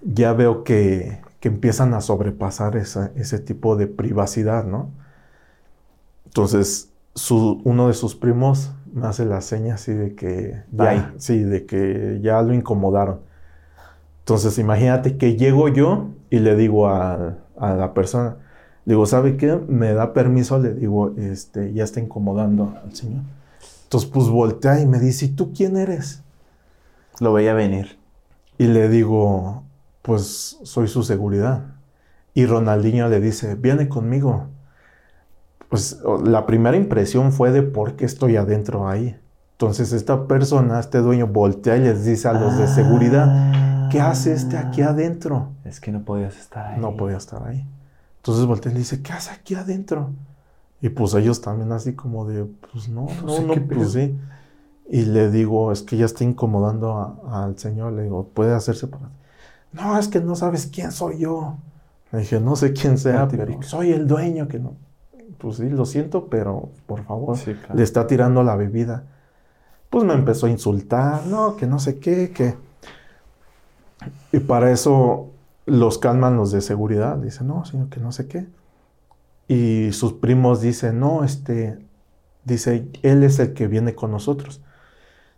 ya veo que, empiezan a sobrepasar ese tipo de privacidad, ¿no? Entonces, uno de sus primos me hace la seña así de que ya, sí, de que ya lo incomodaron. Entonces, imagínate que llego yo y le digo a, la persona, le digo, ¿sabe qué? Me da permiso, le digo, este, ya está incomodando al señor. Entonces, pues voltea y me dice, ¿y tú quién eres? Lo veía venir. Y le digo, pues soy su seguridad. Y Ronaldinho le dice, viene conmigo pues la primera impresión fue de por qué estoy adentro ahí. Entonces esta persona, este dueño, voltea y les dice a los de seguridad, ¿qué hace este aquí ah. adentro? Es que no podías estar ahí. No podía estar ahí. Entonces voltea y le dice, ¿qué hace aquí adentro? Y pues ellos también así como de, pues no, no, no, pues sí. Y le digo, es que ya está incomodando al señor. Le digo, ¿puede hacerse para...? No, es que no sabes quién soy yo. Le dije, no sé quién sea, pero soy el dueño que no pues sí, lo siento, pero por favor, le está tirando la bebida. Pues me empezó a insultar, no, que no sé qué, que... Y para eso los calman los de seguridad, dicen, no, señor, que no sé qué. Y sus primos dicen, no, este, dice, él es el que viene con nosotros.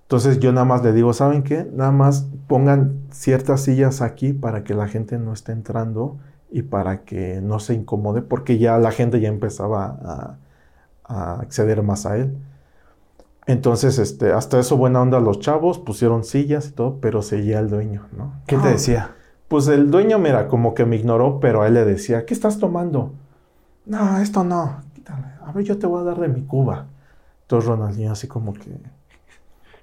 Entonces yo nada más le digo, ¿saben qué? Nada más pongan ciertas sillas aquí para que la gente no esté entrando y para que no se incomode, porque ya la gente ya empezaba a, acceder más a él. Entonces, este, hasta eso buena onda los chavos, pusieron sillas y todo, pero seguía el dueño, ¿no? ¿Qué te decía? Pues el dueño, mira, como que me ignoró, pero a él le decía, ¿qué estás tomando? No, esto no, quítale. A ver, yo te voy a dar de mi cuba. Entonces Ronaldinho así como que...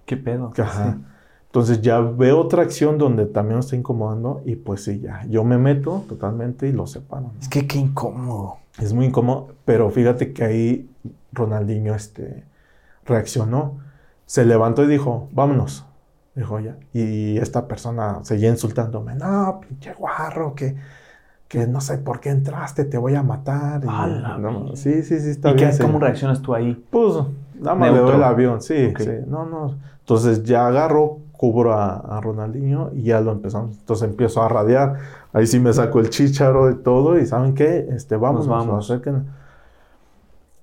¿Qué pedo? Ajá. Entonces ya veo otra acción donde también me está incomodando y pues sí, ya, yo me meto totalmente y lo separo. Es que qué incómodo. Es muy incómodo, pero fíjate que ahí Ronaldinho este, reaccionó, se levantó y dijo, vámonos. Dijo ya. Y esta persona seguía insultándome, no, pinche guarro, que, que no sé por qué entraste, te voy a matar. sí, sí, sí, está bien. ¿Y cómo reaccionas tú ahí? Pues, nada más le el avión, sí, sí, no, no. Entonces ya agarro, cubro a, Ronaldinho y ya lo empezamos. Entonces empiezo a radiar. Ahí sí me saco el chicharo y todo. Y ¿saben qué? Este, vamos, vamos.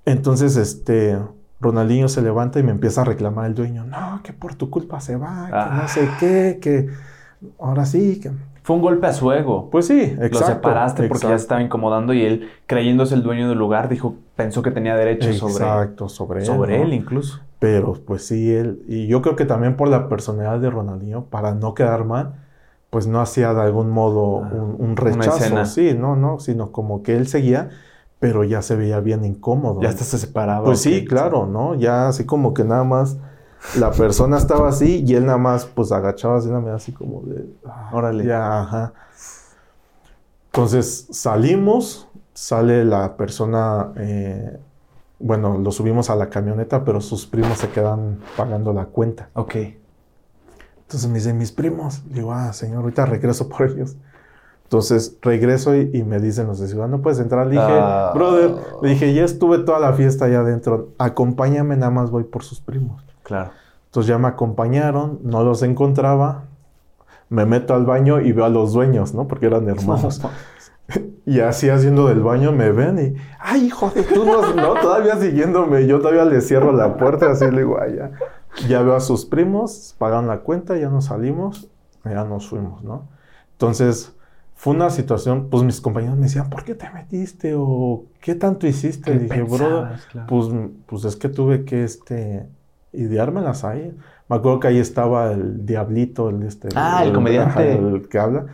Entonces, este, Ronaldinho se levanta y me empieza a reclamar el dueño. No, que por tu culpa se va, que no sé ah. qué, que ahora sí, que... Fue un golpe a su ego. Pues sí, exacto. Lo separaste porque ya se estaba incomodando y él, creyéndose el dueño del lugar, dijo, pensó que tenía derecho sobre, exacto, sobre él. Sobre él incluso. Pero pues sí, él, y yo creo que también por la personalidad de Ronaldinho, para no quedar mal, pues no hacía de algún modo ah, un, rechazo, sí, no, no, sino como que él seguía, pero ya se veía bien incómodo. Ya hasta se separaba. Pues sí, claro, ¿no? Ya así como que nada más la persona estaba así y él nada más pues agachaba así, así como de... Ah, Órale. Ya, ajá. Entonces salimos, sale la persona, eh, bueno, lo subimos a la camioneta, pero sus primos se quedan pagando la cuenta. Ok. Entonces me dicen, mis primos. digo, ah, señor, ahorita regreso por ellos. Entonces regreso y, me dicen los de Ciudad, no puedes entrar. Le dije, ah. brother, le dije, ya estuve toda la fiesta allá adentro, acompáñame, nada más voy por sus primos. Claro. Entonces ya me acompañaron, no los encontraba, me meto al baño y veo a los dueños, ¿no? Porque eran hermanos. y así haciendo del baño me ven y, ay, hijo de tú no, no, todavía siguiéndome, yo todavía le cierro la puerta, así le digo, ay, ya. Ya veo a sus primos, pagan la cuenta, ya nos salimos, ya nos fuimos, ¿no? Entonces, fue una situación, pues mis compañeros me decían, ¿por qué te metiste? O ¿qué tanto hiciste? Y dije, bro, pues, pues es que tuve que, este, ideármelas ahí. Me acuerdo que ahí estaba el diablito, el, este... Ah, el, comediante. el que habla.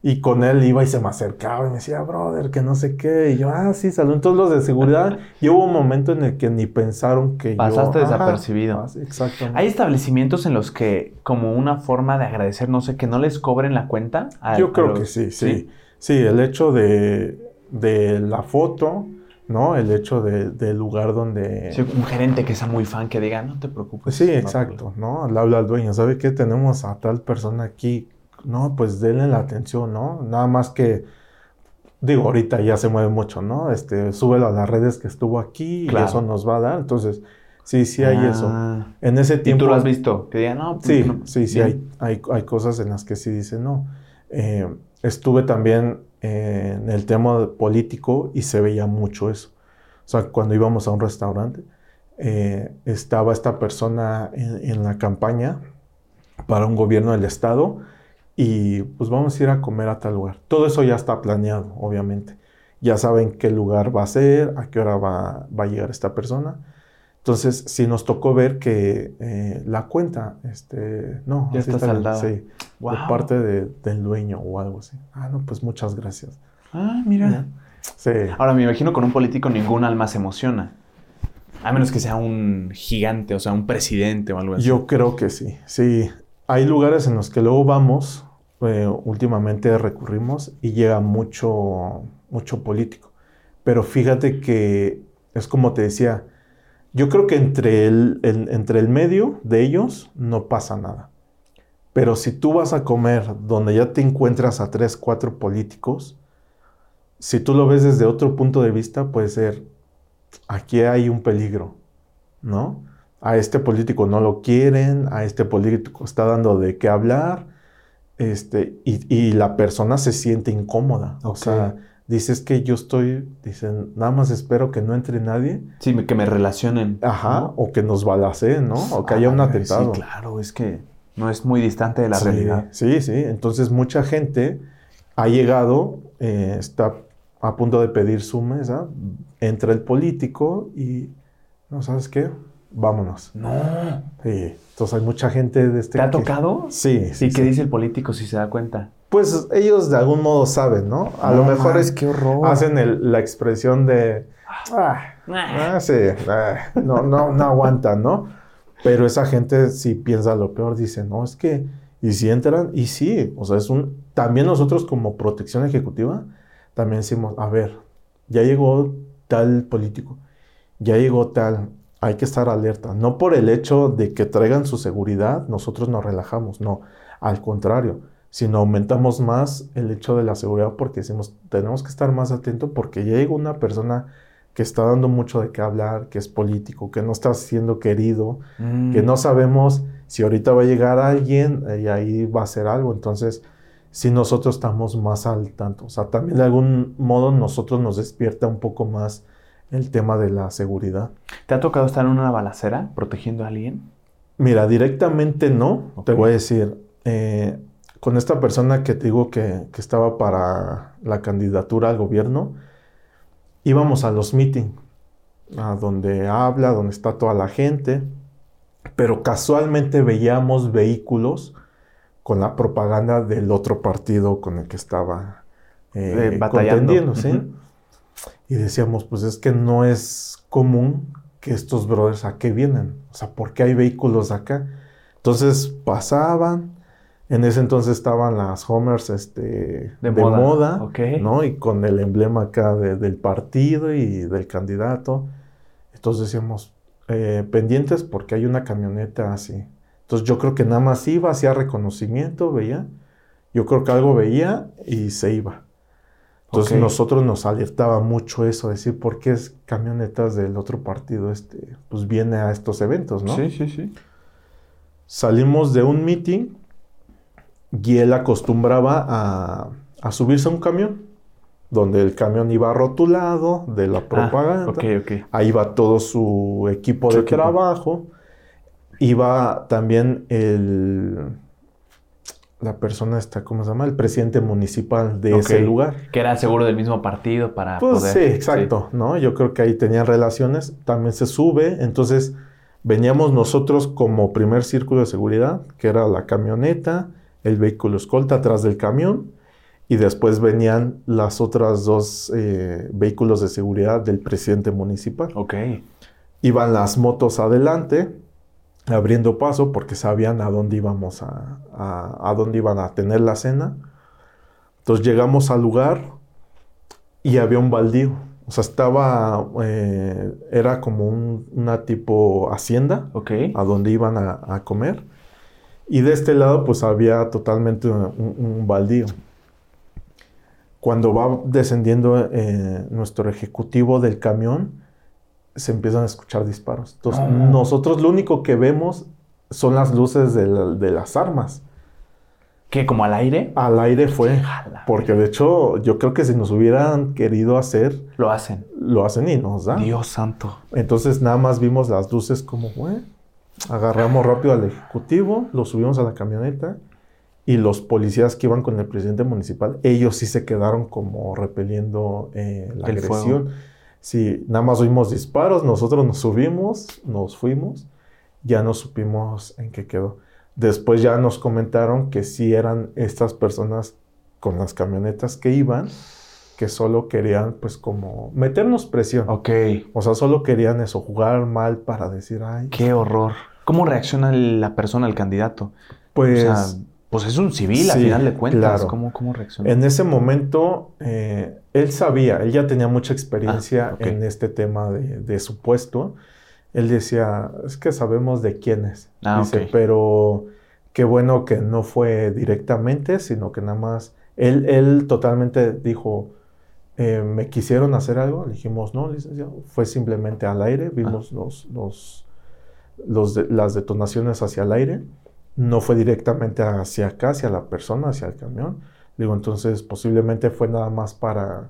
Y con él iba y se me acercaba y me decía, brother, que no sé qué. Y yo, ah, sí, salud. Entonces los de seguridad, y hubo un momento en el que ni pensaron que Pasaste desapercibido. exacto. ¿Hay establecimientos en los que, como una forma de agradecer, no sé, que no les cobren la cuenta? yo creo que sí, sí, sí. el hecho de, de la foto, ¿no? El hecho de, del lugar donde... Sí, un gerente que sea muy fan que diga, no te preocupes. Sí, exacto, ¿no? Le habla al dueño, ¿sabe qué? Tenemos a tal persona aquí no, pues denle la atención, ¿no? Nada más que, digo, ahorita ya se mueve mucho, ¿no? Este, súbelo a las redes que estuvo aquí y eso nos va a dar. Entonces, sí, sí hay eso. Ah. En ese tiempo... ¿Y tú lo has visto? Que digan, no, pues, sí, sí, sí, hay, hay, hay, cosas en las que sí dicen, no. Eh, estuve también en el tema político y se veía mucho eso. O sea, cuando íbamos a un restaurante, eh, estaba esta persona en, en, la campaña para un gobierno del Estado y pues vamos a ir a comer a tal lugar. Todo eso ya está planeado, obviamente. Ya saben qué lugar va a ser, a qué hora va, va a llegar esta persona. Entonces, si nos tocó ver que eh, la cuenta, este, no, ya está, saldada. Sí, por parte del dueño o algo así. Ah, no, pues muchas gracias. Ah, mira. Sí. Ahora, me imagino con un político ningún alma se emociona. A menos que sea un gigante, o sea, un presidente o algo así. Yo creo que sí, sí. Hay lugares en los que luego vamos eh, últimamente recurrimos y llega mucho, mucho político. Pero fíjate que es como te decía, yo creo que entre el, entre el medio de ellos no pasa nada. Pero si tú vas a comer donde ya te encuentras a tres, cuatro políticos, si tú lo ves desde otro punto de vista, puede ser, aquí hay un peligro, ¿no? A este político no lo quieren, a este político está dando de qué hablar, este, y, la persona se siente incómoda. O sea, dices que yo estoy, dicen, nada más espero que no entre nadie. Sí, que me relacionen. Ajá, o que nos balaceen, ¿no? O que haya un atentado. Sí, claro, es que no es muy distante de la realidad. Sí, sí. Entonces, mucha gente ha llegado, eh, está a punto de pedir su mesa, entra el político y, ¿no sabes qué? vámonos. No. Sí. Entonces hay mucha gente de este... ¿Te ha tocado? Sí. ¿Y qué dice el político si se da cuenta? Pues ellos de algún modo saben, ¿no? A lo mejor es que hacen la expresión de... Ah, ah sí, ah, no, no, no aguantan, ¿no? Pero esa gente si piensa lo peor, dice, no, es que... Y si entran, y sí, o sea, es un... También nosotros como protección ejecutiva, también decimos, a ver, ya llegó tal político, ya llegó tal, hay que estar alerta. No por el hecho de que traigan su seguridad, nosotros nos relajamos, no, al contrario, sino aumentamos más el hecho de la seguridad porque decimos, tenemos que estar más atentos porque llega una persona que está dando mucho de qué hablar, que es político, que no está siendo querido, que no mm. sabemos si ahorita va a llegar alguien y ahí va a hacer algo. Entonces, si nosotros estamos más al tanto, o sea, también de algún modo nosotros nos despierta un poco más el tema de la seguridad. ¿Te ha tocado estar en una balacera protegiendo a alguien? Mira, directamente no, te voy a decir. Eh, con esta persona que te digo que, que estaba para la candidatura al gobierno, íbamos a los meetings, a donde habla, donde está toda la gente, pero casualmente veíamos vehículos con la propaganda del otro partido con el que estaba eh, eh contendiendo, ¿sí? Y decíamos, pues es que no es común que estos brothers a qué vienen, o sea, ¿por qué hay vehículos acá? Entonces pasaban, en ese entonces estaban las Homers este, de, moda, ¿no? Y con el emblema acá del partido y del candidato. Entonces decíamos, eh, pendientes porque hay una camioneta así. Entonces yo creo que nada más iba, hacía reconocimiento, veía. Yo creo que algo veía y se iba. Entonces nosotros nos alertaba mucho eso, decir, ¿por qué es camionetas del otro partido este, pues viene a estos eventos, ¿no? Sí, sí, sí. Salimos de un meeting y él acostumbraba a, a subirse a un camión, donde el camión iba rotulado de la ah, propaganda. Ahí va todo su equipo de trabajo. Iba también el la persona está, ¿cómo se llama? El presidente municipal de ese lugar. Que era seguro del mismo partido para pues Sí, exacto, ¿no? Yo creo que ahí tenían relaciones. También se sube, entonces veníamos nosotros como primer círculo de seguridad, que era la camioneta, el vehículo escolta atrás del camión, y después venían las otras dos eh, vehículos de seguridad del presidente municipal. Ok. Iban las motos adelante, abriendo paso porque sabían a dónde íbamos a, a, dónde iban a tener la cena. Entonces llegamos al lugar y había un baldío. O sea, estaba, eh, era como un, una tipo hacienda, a donde iban a, comer. Y de este lado, pues había totalmente un, baldío. Cuando va descendiendo eh, nuestro ejecutivo del camión, se empiezan a escuchar disparos. Entonces, ah. nosotros lo único que vemos son las luces de, las armas. ¿Qué? ¿Como al aire? Al aire fue. Porque de hecho, yo creo que si nos hubieran querido hacer. Lo hacen. Lo hacen y nos dan. Dios santo. Entonces, nada más vimos las luces como, güey. Agarramos rápido al ejecutivo, lo subimos a la camioneta y los policías que iban con el presidente municipal, ellos sí se quedaron como repeliendo eh, la agresión. Sí, nada más oímos disparos, nosotros nos subimos, nos fuimos, ya no supimos en qué quedó. Después ya nos comentaron que sí eran estas personas con las camionetas que iban, que solo querían pues como meternos presión. Ok. O sea, solo querían eso, jugar mal para decir, ay. Qué horror. ¿Cómo reacciona la persona, el candidato? Pues... Pues es un civil, al final de cuentas. ¿Cómo, ¿Cómo, reacciona? En ese momento, eh, él sabía, él ya tenía mucha experiencia ah, en este tema de, su puesto. Él decía, es que sabemos de quién es. Ah, Dice, pero qué bueno que no fue directamente, sino que nada más. Él, él totalmente dijo, eh, ¿me quisieron hacer algo? Le dijimos, no, licenciado. Fue simplemente al aire, vimos ah. los, los, los las detonaciones hacia el aire no fue directamente hacia acá, hacia la persona, hacia el camión. Digo, entonces posiblemente fue nada más para,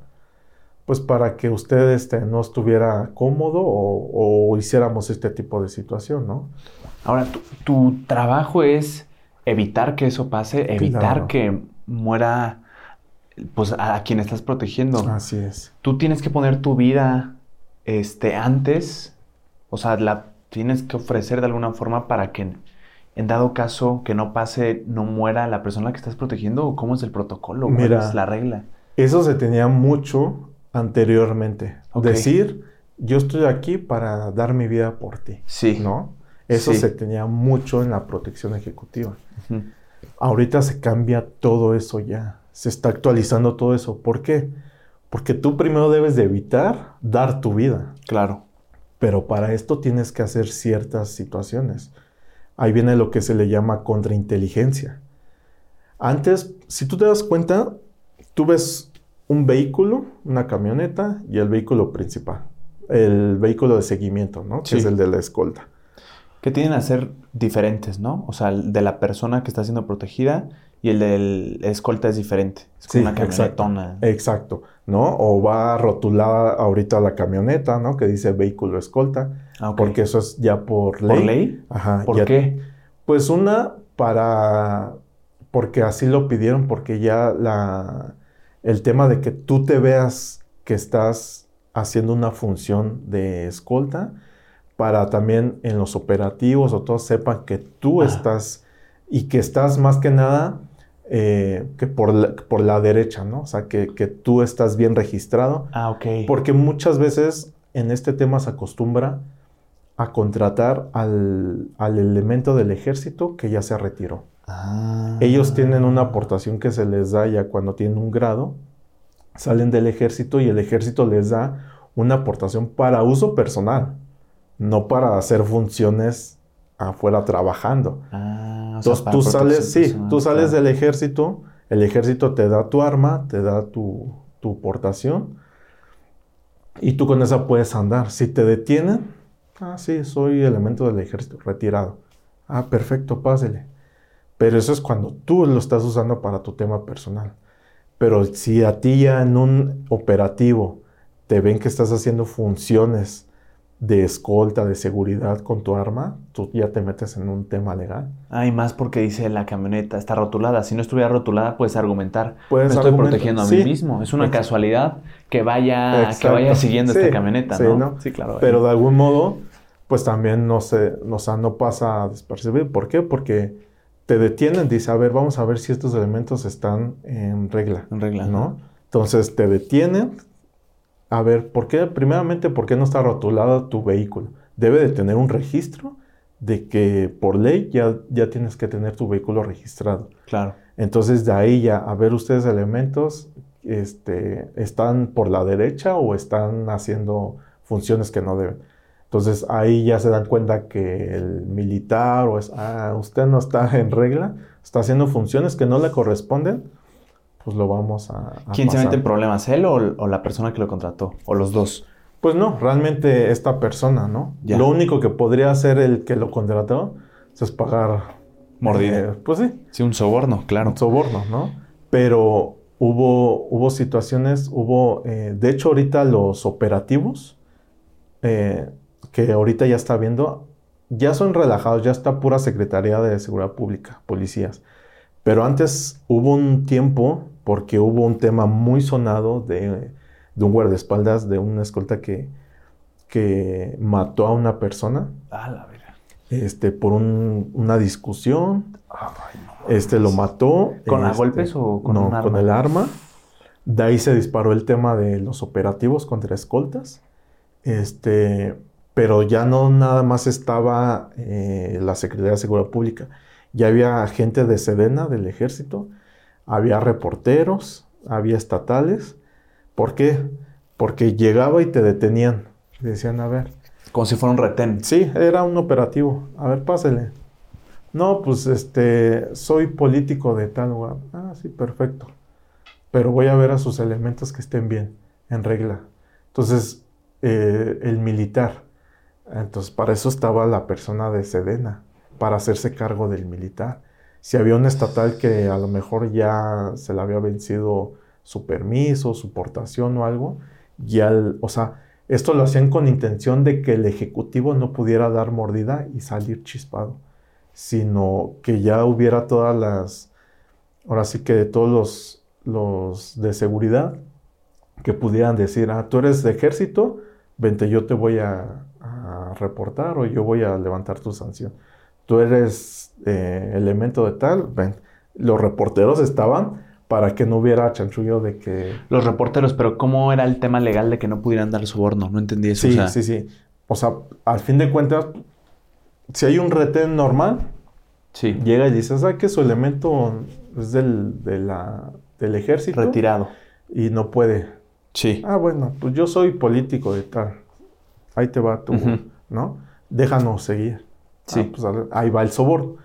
pues para que usted este, no estuviera cómodo o, hiciéramos este tipo de situación, ¿no? Ahora, tu, trabajo es evitar que eso pase, evitar que muera pues a quien estás protegiendo. Así es. Tú tienes que poner tu vida este, antes, o sea, la tienes que ofrecer de alguna forma para que en dado caso que no pase, no muera la persona que estás protegiendo? ¿O cómo es el protocolo? Mira, es la regla? Eso se tenía mucho anteriormente. Decir, yo estoy aquí para dar mi vida por ti. Sí. ¿No? Eso se tenía mucho en la protección ejecutiva. Ahorita se cambia todo eso ya. Se está actualizando todo eso. ¿Por qué? Porque tú primero debes de evitar dar tu vida. Claro. Pero para esto tienes que hacer ciertas situaciones. Ahí viene lo que se le llama contrainteligencia. Antes, si tú te das cuenta, tú ves un vehículo, una camioneta y el vehículo principal. El vehículo de seguimiento, ¿no? Que es el de la escolta. Que tienen a ser diferentes, ¿no? O sea, de la persona que está siendo protegida y el del escolta es diferente. Es como una camionetona. Exacto, ¿no? O va rotulada ahorita la camioneta, ¿no? Que dice vehículo escolta. Ah, porque eso es ya por ley. ¿Por ley? Ajá. ¿Por qué? Pues una para porque así lo pidieron, porque ya la, el tema de que tú te veas que estás haciendo una función de escolta, para también en los operativos o todos sepan que tú estás y que estás más que nada eh, que por la, por la derecha, ¿no? O sea, que, tú estás bien registrado. Ah, ok. Porque muchas veces en este tema se acostumbra a contratar al, elemento del ejército que ya se retiró. Ah. Ellos tienen una aportación que se les da ya cuando tienen un grado, salen del ejército y el ejército les da una aportación para uso personal no para hacer funciones afuera trabajando. Ah, Entonces tú sales, sí, tú sales del ejército, el ejército te da tu arma, te da tu, tu portación y tú con esa puedes andar. Si te detienen, ah, sí, soy elemento del ejército, retirado. Ah, perfecto, pásele. Pero eso es cuando tú lo estás usando para tu tema personal. Pero si a ti ya en un operativo te ven que estás haciendo funciones de escolta, de seguridad con tu arma, tú ya te metes en un tema legal. Ah, y más porque dice la camioneta está rotulada. Si no estuviera rotulada, puedes argumentar. Puedes me estoy protegiendo a mí mismo. Es una casualidad que vaya, que vaya siguiendo esta camioneta, ¿no? Sí, claro. Pero de algún modo, pues también no se, o sea, no pasa a despercibir. ¿Por qué? Porque te detienen, dice, a ver, vamos a ver si estos elementos están en regla. En regla. ¿No? Entonces te detienen, a ver, ¿por qué? Primeramente, ¿por qué no está rotulado tu vehículo? Debe de tener un registro de que por ley ya, ya tienes que tener tu vehículo registrado. Claro. Entonces, de ahí ya, a ver ustedes elementos, este, ¿están por la derecha o están haciendo funciones que no deben? Entonces, ahí ya se dan cuenta que el militar o es, ah, usted no está en regla, está haciendo funciones que no le corresponden pues lo vamos a... ¿Quién se mete en problemas, él o, la persona que lo contrató? ¿O los dos? Pues no, realmente esta persona, ¿no? Lo único que podría hacer el que lo contrató es pagar... Mordida. Eh, pues sí. Sí, un soborno, claro. Un soborno, ¿no? Pero hubo, hubo situaciones, hubo... Eh, de hecho, ahorita los operativos, eh, que ahorita ya está viendo, ya son relajados, ya está pura Secretaría de Seguridad Pública, policías. Pero antes hubo un tiempo porque hubo un tema muy sonado de, un guardaespaldas, de una escolta que, que mató a una persona. Ah, la verdad. Este, por una discusión. este, lo mató. ¿Con este, golpes o con no, con el arma. De ahí se disparó el tema de los operativos contra escoltas. Este, pero ya no nada más estaba eh, la Secretaría de Seguridad Pública. Ya había gente de Sedena, del ejército, había reporteros, había estatales. ¿Por qué? Porque llegaba y te detenían. Decían, a ver. Como si fuera un retén. Sí, era un operativo. A ver, pásele. No, pues este, soy político de tal lugar. Ah, sí, perfecto. Pero voy a ver a sus elementos que estén bien, en regla. Entonces, eh, el militar. Entonces, para eso estaba la persona de Sedena, para hacerse cargo del militar si había un estatal que a lo mejor ya se le había vencido su permiso, su portación o algo, ya, o sea, esto lo hacían con intención de que el ejecutivo no pudiera dar mordida y salir chispado, sino que ya hubiera todas las, ahora sí que todos los, los de seguridad que pudieran decir, ah, tú eres de ejército, vente, yo te voy a, a reportar o yo voy a levantar tu sanción tú eres eh, elemento de tal, ven, los reporteros estaban para que no hubiera chanchullo de que... Los reporteros, pero ¿cómo era el tema legal de que no pudieran dar soborno? No entendí eso. Sí, sí, sí. O sea, al fin de cuentas, si hay un retén normal, sí. llega y dice, ¿sabes que su elemento es del, del ejército? Retirado. Y no puede. Sí. Ah, bueno, pues yo soy político de tal. Ahí te va tú, ¿no? Déjanos seguir. Sí. Ah, pues ahí va el soborno.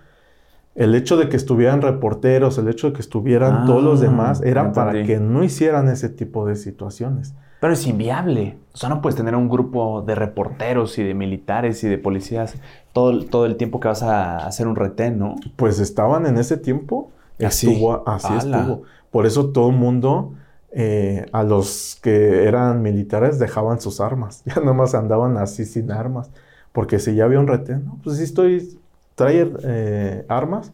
El hecho de que estuvieran reporteros, el hecho de que estuvieran todos los ah, demás, era para que no hicieran ese tipo de situaciones. Pero es inviable. O sea, no puedes tener un grupo de reporteros y de militares y de policías todo, todo el tiempo que vas a hacer un retén, ¿no? Pues estaban en ese tiempo. Así. Estuvo, así estuvo. Por eso todo el mundo, eh, a los que eran militares, dejaban sus armas. Ya nada más andaban así sin armas. Porque si ya había un retén, no, pues si estoy, ¿trae eh, armas?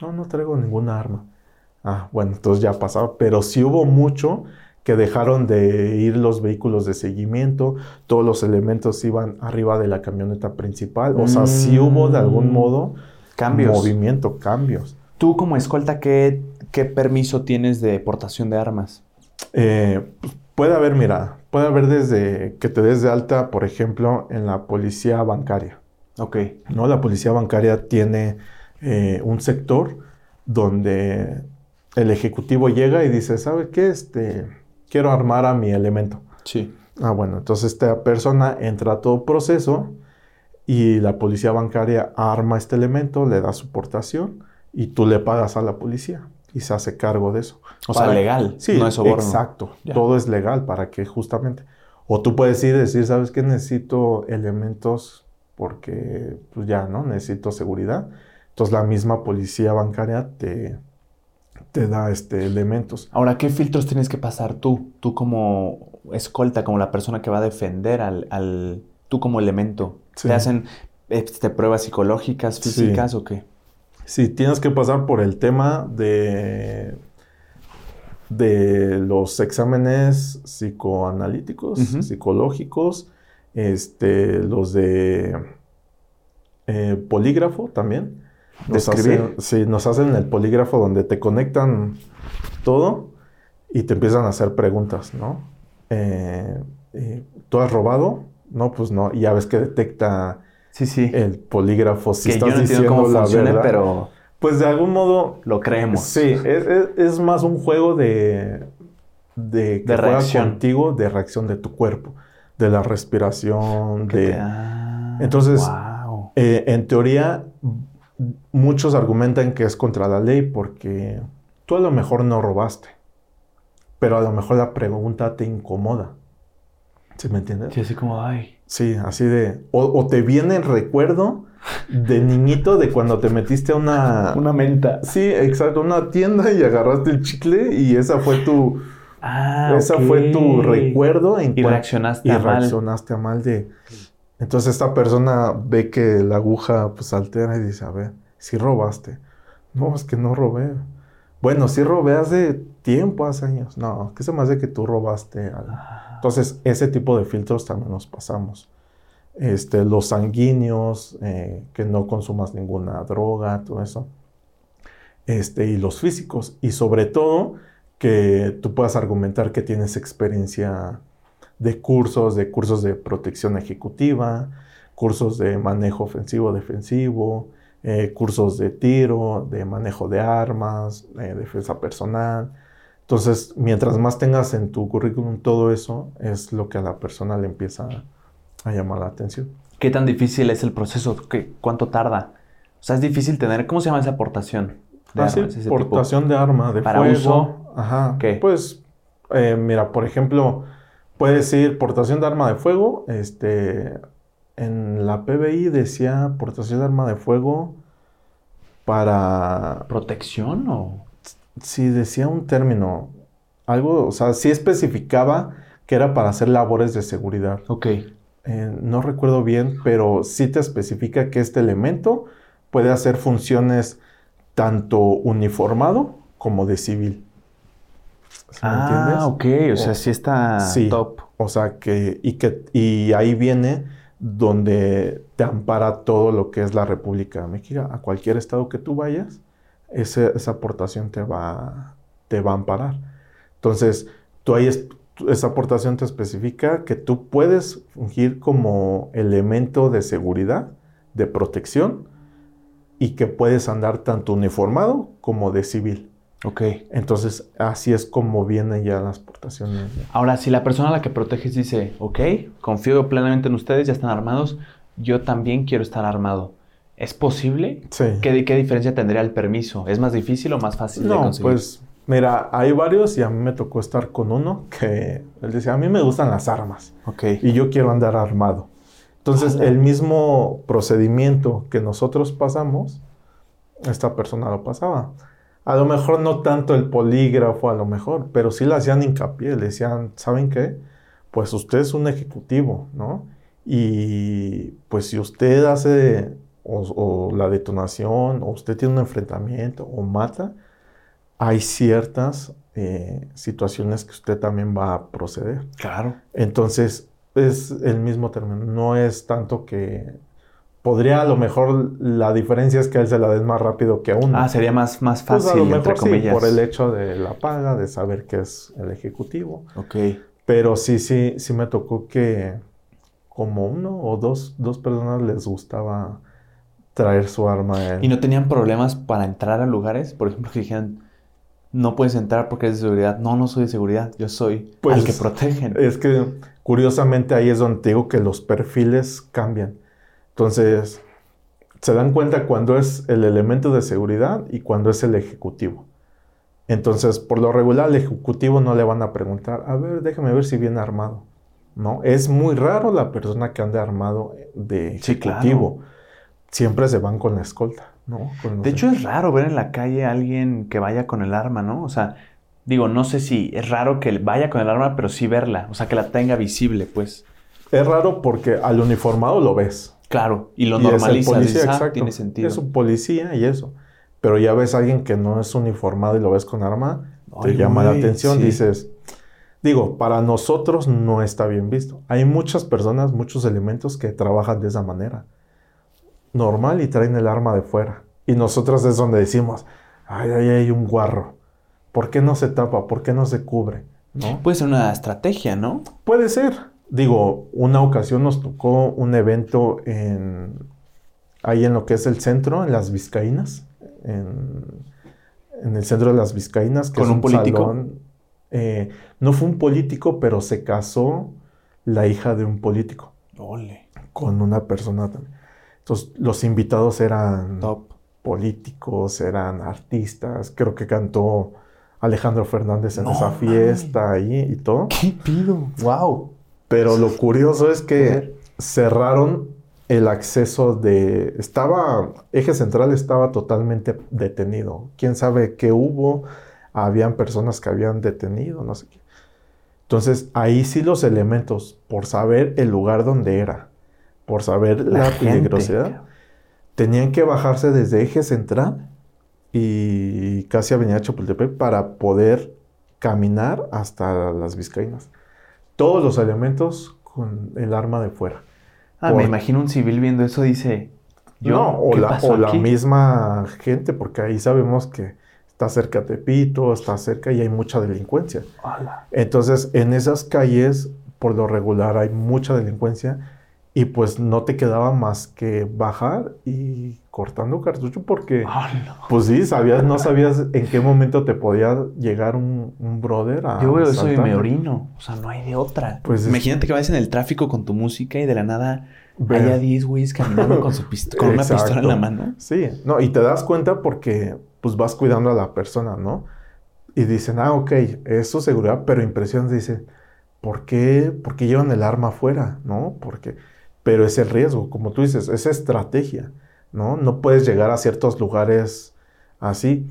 No, no traigo ninguna arma. Ah, bueno, entonces ya pasaba. Pero sí hubo mucho que dejaron de ir los vehículos de seguimiento, todos los elementos iban arriba de la camioneta principal. O sea, sí hubo de algún mm. modo cambios. movimiento, cambios. Tú como escolta, ¿qué, qué permiso tienes de portación de armas? Eh, puede haber, mira, puede haber desde que te des de alta, por ejemplo, en la policía bancaria. Ok. ¿No? La policía bancaria tiene eh, un sector donde el ejecutivo llega y dice, ¿sabe qué? Este, quiero armar a mi elemento. Sí. Ah, bueno, entonces esta persona entra a todo proceso y la policía bancaria arma este elemento, le da su portación y tú le pagas a la policía y se hace cargo de eso. O sea, legal. Sí, no es soborno. Exacto. Todo es legal para que justamente. O tú puedes ir y decir, ¿sabes qué? Necesito elementos porque, pues ya, ¿no? Necesito seguridad. Entonces la misma policía bancaria te, te da este, elementos. Ahora, ¿qué filtros tienes que pasar tú? Tú como escolta, como la persona que va a defender al, al tú como elemento. ¿Te hacen este, pruebas psicológicas, físicas o qué? Sí, tienes que pasar por el tema de, de los exámenes psicoanalíticos, psicológicos, este, los de eh, polígrafo también. Nos hacen, sí, nos hacen el polígrafo donde te conectan todo y te empiezan a hacer preguntas, ¿no? Eh, ¿Tú has robado? No, pues no. Y ya ves que detecta sí, sí. el polígrafo si estás diciendo cómo la verdad. pero pues de algún modo lo creemos. Sí, es, más un juego de de, de reacción contigo, de reacción de tu cuerpo, de la respiración, de entonces eh, en teoría muchos argumentan que es contra la ley porque tú a lo mejor no robaste, pero a lo mejor la pregunta te incomoda. ¿Sí me entiendes? Sí, así como, ay. Sí, así de. O, te viene el recuerdo de niñito de cuando te metiste a una. Una menta. Sí, exacto, una tienda y agarraste el chicle y esa fue tu. Ah, esa fue tu recuerdo. En y reaccionaste a mal. Y reaccionaste a mal de. Entonces esta persona ve que la aguja pues altera y dice, a ver, si robaste. No, es que no robé. Bueno, sí robé hace tiempo, hace años. No, ¿qué se me hace que tú robaste? Ah. Entonces, ese tipo de filtros también nos pasamos. Este, los sanguíneos, eh, que no consumas ninguna droga, todo eso. Este, y los físicos. Y sobre todo, que tú puedas argumentar que tienes experiencia de cursos, de cursos de protección ejecutiva, cursos de manejo ofensivo-defensivo, eh, cursos de tiro, de manejo de armas, de defensa personal. Entonces, mientras más tengas en tu currículum todo eso, es lo que a la persona le empieza a, llamar la atención. ¿Qué tan difícil es el proceso? ¿Qué, ¿Cuánto tarda? O sea, es difícil tener, ¿cómo se llama esa aportación? De ah, aportación de arma, de ¿Para fuego. uso? Ajá. ¿Qué? Pues, eh, mira, por ejemplo, puede decir portación de arma de fuego, este, en la PBI decía portación de arma de fuego para... ¿Protección o...? Sí, decía un término. Algo, o sea, sí especificaba que era para hacer labores de seguridad. Ok. Eh, no recuerdo bien, pero sí te especifica que este elemento puede hacer funciones tanto uniformado como de civil. ah, ok, o, sea, sí está top. O sea, que y, que, y ahí viene donde te ampara todo lo que es la República Mexicana. A cualquier estado que tú vayas, esa aportación te va, te va a amparar. Entonces, tú ahí esa aportación te especifica que tú puedes fungir como elemento de seguridad, de protección, y que puedes andar tanto uniformado como de civil. Ok. Entonces, así es como vienen ya las aportaciones. Ahora, si la persona a la que proteges dice, ok, confío plenamente en ustedes, ya están armados, yo también quiero estar armado. ¿Es posible? Sí. ¿Qué, ¿Qué, diferencia tendría el permiso? ¿Es más difícil o más fácil no, de conseguir? Pues, mira, hay varios y a mí me tocó estar con uno que él decía, a mí me gustan las armas. Ok. Y yo quiero andar armado. Entonces, el mismo procedimiento que nosotros pasamos, esta persona lo pasaba. A lo mejor no tanto el polígrafo, a lo mejor, pero sí le hacían hincapié, le decían, ¿saben qué? Pues usted es un ejecutivo, ¿no? Y pues si usted hace o, la detonación, o usted tiene un enfrentamiento, o mata, hay ciertas eh, situaciones que usted también va a proceder. Claro. Entonces, es el mismo término. No es tanto que podría a lo mejor la diferencia es que él se la des más rápido que a uno. Ah, sería más, más fácil, pues a lo mejor, Sí, por el hecho de la paga, de saber que es el ejecutivo. Ok. Pero sí, sí, sí me tocó que como uno o dos, dos personas les gustaba traer su arma. ¿Y no tenían problemas para entrar a lugares? Por ejemplo, que dijeran, no puedes entrar porque es de seguridad. No, no soy de seguridad, yo soy pues, el que protegen. Es que curiosamente ahí es donde te digo que los perfiles cambian. Entonces, se dan cuenta cuando es el elemento de seguridad y cuando es el ejecutivo. Entonces, por lo regular, al ejecutivo no le van a preguntar, a ver, déjame ver si viene armado. ¿No? Es muy raro la persona que ande armado de ejecutivo. Siempre se van con la escolta. De hecho, es raro ver en la calle a alguien que vaya con el arma, ¿no? O sea, digo, no sé si es raro que vaya con el arma, pero sí verla, o sea, que la tenga visible, pues. Es raro porque al uniformado lo ves. Claro, y lo normaliza, ah, tiene sentido. Es un policía y eso. Pero ya ves a alguien que no es uniformado y lo ves con arma, te llama la atención, dices, digo, para nosotros no está bien visto. Hay muchas personas, muchos elementos que trabajan de esa manera normal y traen el arma de fuera. Y nosotros es donde decimos, ay, ay, hay un guarro. ¿Por qué no se tapa? ¿Por qué no se cubre? ¿No? Puede ser una estrategia, ¿no? Puede ser. Digo, una ocasión nos tocó un evento en, ahí en lo que es el centro, en las Vizcaínas, en, el centro de las Vizcaínas. Que ¿Con un, político? Eh, no fue un político, pero se casó la hija de un político. Ole. Con una persona también. Entonces, los invitados eran políticos, eran artistas. Creo que cantó Alejandro Fernández en esa fiesta ahí y todo. ¿Qué pido? ¡Wow! Pero lo curioso es que cerraron el acceso de... Estaba... Eje Central estaba totalmente detenido. ¿Quién sabe qué hubo? Habían personas que habían detenido, no sé qué. Entonces, ahí sí los elementos, por saber el lugar donde era, por saber la, peligrosidad, tenían que bajarse desde eje central y casi Avenida Chapultepec para poder caminar hasta las Vizcaínas. Todos los elementos con el arma de fuera. Ah, me imagino un civil viendo eso dice. ¿Yo? No, o, la, o la, misma gente, porque ahí sabemos que está cerca Tepito, está cerca y hay mucha delincuencia. Entonces, en esas calles, por lo regular, hay mucha delincuencia y pues no te quedaba más que bajar y cortando cartucho porque, pues sí, sabías, no sabías en qué momento te podía llegar un, brother a... Yo veo eso y me orino, o sea, no hay de otra. Pues Imagínate que vayas en el tráfico con tu música y de la nada haya 10 güeyes caminando con, su con una pistola en la mano. Sí, no, y te das cuenta porque pues vas cuidando a la persona, ¿no? Y dicen, ah, ok, es su seguridad, pero impresión dice, ¿por qué, ¿por qué llevan el arma afuera? ¿No? Porque pero es el riesgo, como tú dices, es estrategia, ¿no? No puedes llegar a ciertos lugares así.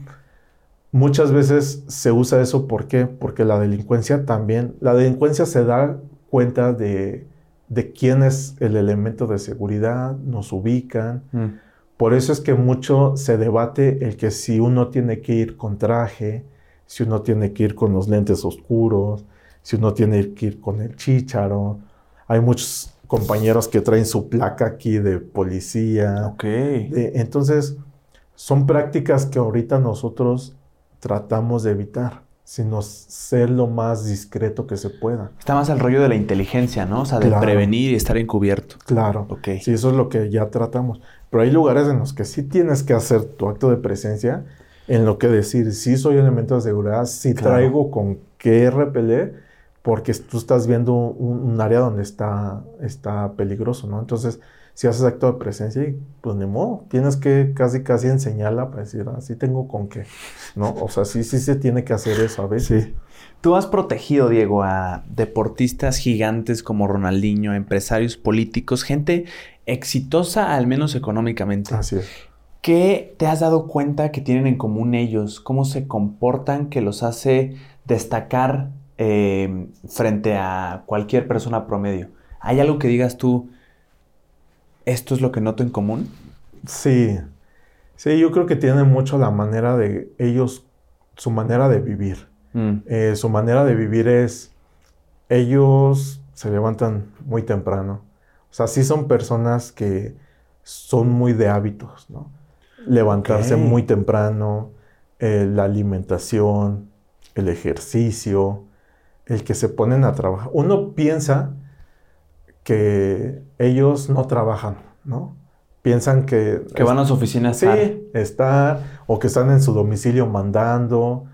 Muchas veces se usa eso, ¿por qué? Porque la delincuencia también, la delincuencia se da cuenta de, de quién es el elemento de seguridad, nos ubican. Mm. Por eso es que mucho se debate el que si uno tiene que ir con traje, si uno tiene que ir con los lentes oscuros, si uno tiene que ir con el chícharo. Hay muchos compañeros que traen su placa aquí de policía. Ok. entonces, son prácticas que ahorita nosotros tratamos de evitar, sino ser lo más discreto que se pueda. Está más al rollo de la inteligencia, ¿no? O sea, de prevenir y estar encubierto. Claro. Ok. Sí, eso es lo que ya tratamos. Pero hay lugares en los que sí tienes que hacer tu acto de presencia, en lo que decir, sí soy elemento de seguridad, sí traigo con qué repeler porque tú estás viendo un, área donde está, está peligroso, ¿no? Entonces, si haces acto de presencia, pues ni modo, tienes que casi, casi enseñarla para decir, así ah, tengo con qué, ¿no? O sea, sí, sí se tiene que hacer eso a veces. Sí. Tú has protegido, Diego, a deportistas gigantes como Ronaldinho, empresarios políticos, gente exitosa, al menos económicamente. Así es. ¿Qué te has dado cuenta que tienen en común ellos? ¿Cómo se comportan que los hace destacar eh, frente a cualquier persona promedio. ¿Hay algo que digas tú, esto es lo que noto en común? Sí, sí, yo creo que tiene mucho la manera de ellos su manera de vivir. Mm. Eh, su manera de vivir es, ellos se levantan muy temprano. O sea, sí son personas que son muy de hábitos, ¿no? Levantarse muy temprano, eh, la alimentación, el ejercicio, el que se ponen a trabajar. Uno piensa que ellos no trabajan, ¿no? Piensan que... Que van a su oficina a estar. Sí, estar, o que están en su domicilio mandando.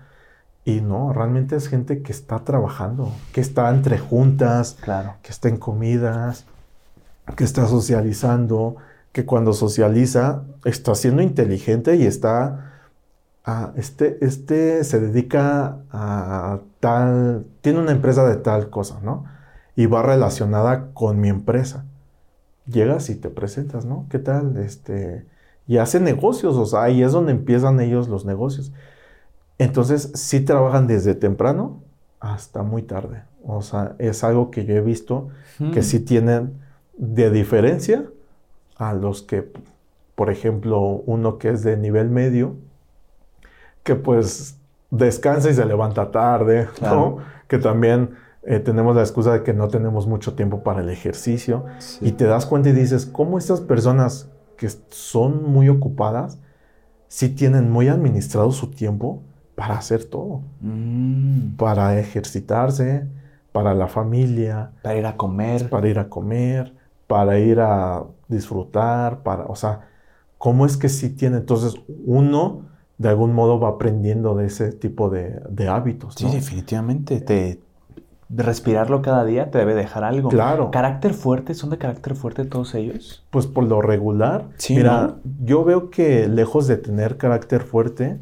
Y no, realmente es gente que está trabajando, que está entre juntas, claro. que está en comidas, que está socializando, que cuando socializa está siendo inteligente y está este, este se dedica a tal, tiene una empresa de tal cosa, ¿no? Y va relacionada con mi empresa. Llegas y te presentas, ¿no? ¿Qué tal? Este, y hace negocios, o sea, ahí es donde empiezan ellos los negocios. Entonces, sí trabajan desde temprano hasta muy tarde. O sea, es algo que yo he visto que hmm. sí tienen de diferencia a los que, por ejemplo, uno que es de nivel medio, que pues descansa y se levanta tarde, ¿no? Que también eh, tenemos la excusa de que no tenemos mucho tiempo para el ejercicio. Y te das cuenta y dices, ¿cómo estas personas que son muy ocupadas, sí tienen muy administrado su tiempo para hacer todo? Mm. Para ejercitarse, para la familia. Para ir a comer. Para ir a comer, para ir a disfrutar, para, o sea, ¿cómo es que sí tiene? Entonces, uno de algún modo va aprendiendo de ese tipo de, hábitos. Sí, definitivamente. Te, respirarlo cada día te debe dejar algo. Claro. ¿Carácter fuerte? ¿Son de carácter fuerte todos ellos? Pues por lo regular. mira, yo veo que lejos de tener carácter fuerte,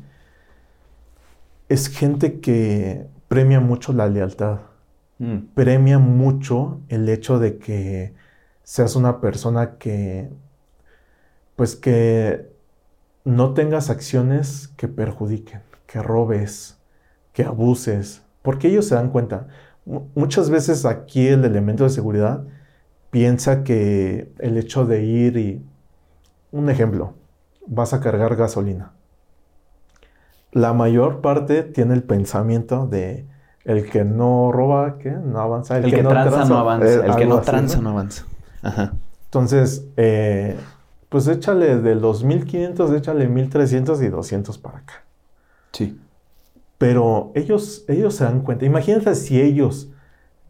es gente que premia mucho la lealtad. Mm. Premia mucho el hecho de que seas una persona que, pues que no tengas acciones que perjudiquen, que robes, que abuses, porque ellos se dan cuenta. Muchas veces aquí el elemento de seguridad piensa que el hecho de ir y, un ejemplo, vas a cargar gasolina. La mayor parte tiene el pensamiento de el que no roba, que no avanza. El, que, no tranza, no avanza. Eh, el que no tranza no avanza. Entonces, eh, pues échale de los 1500, échale 1300 y 200 para acá. Sí. Pero ellos, ellos se dan cuenta. Imagínate si ellos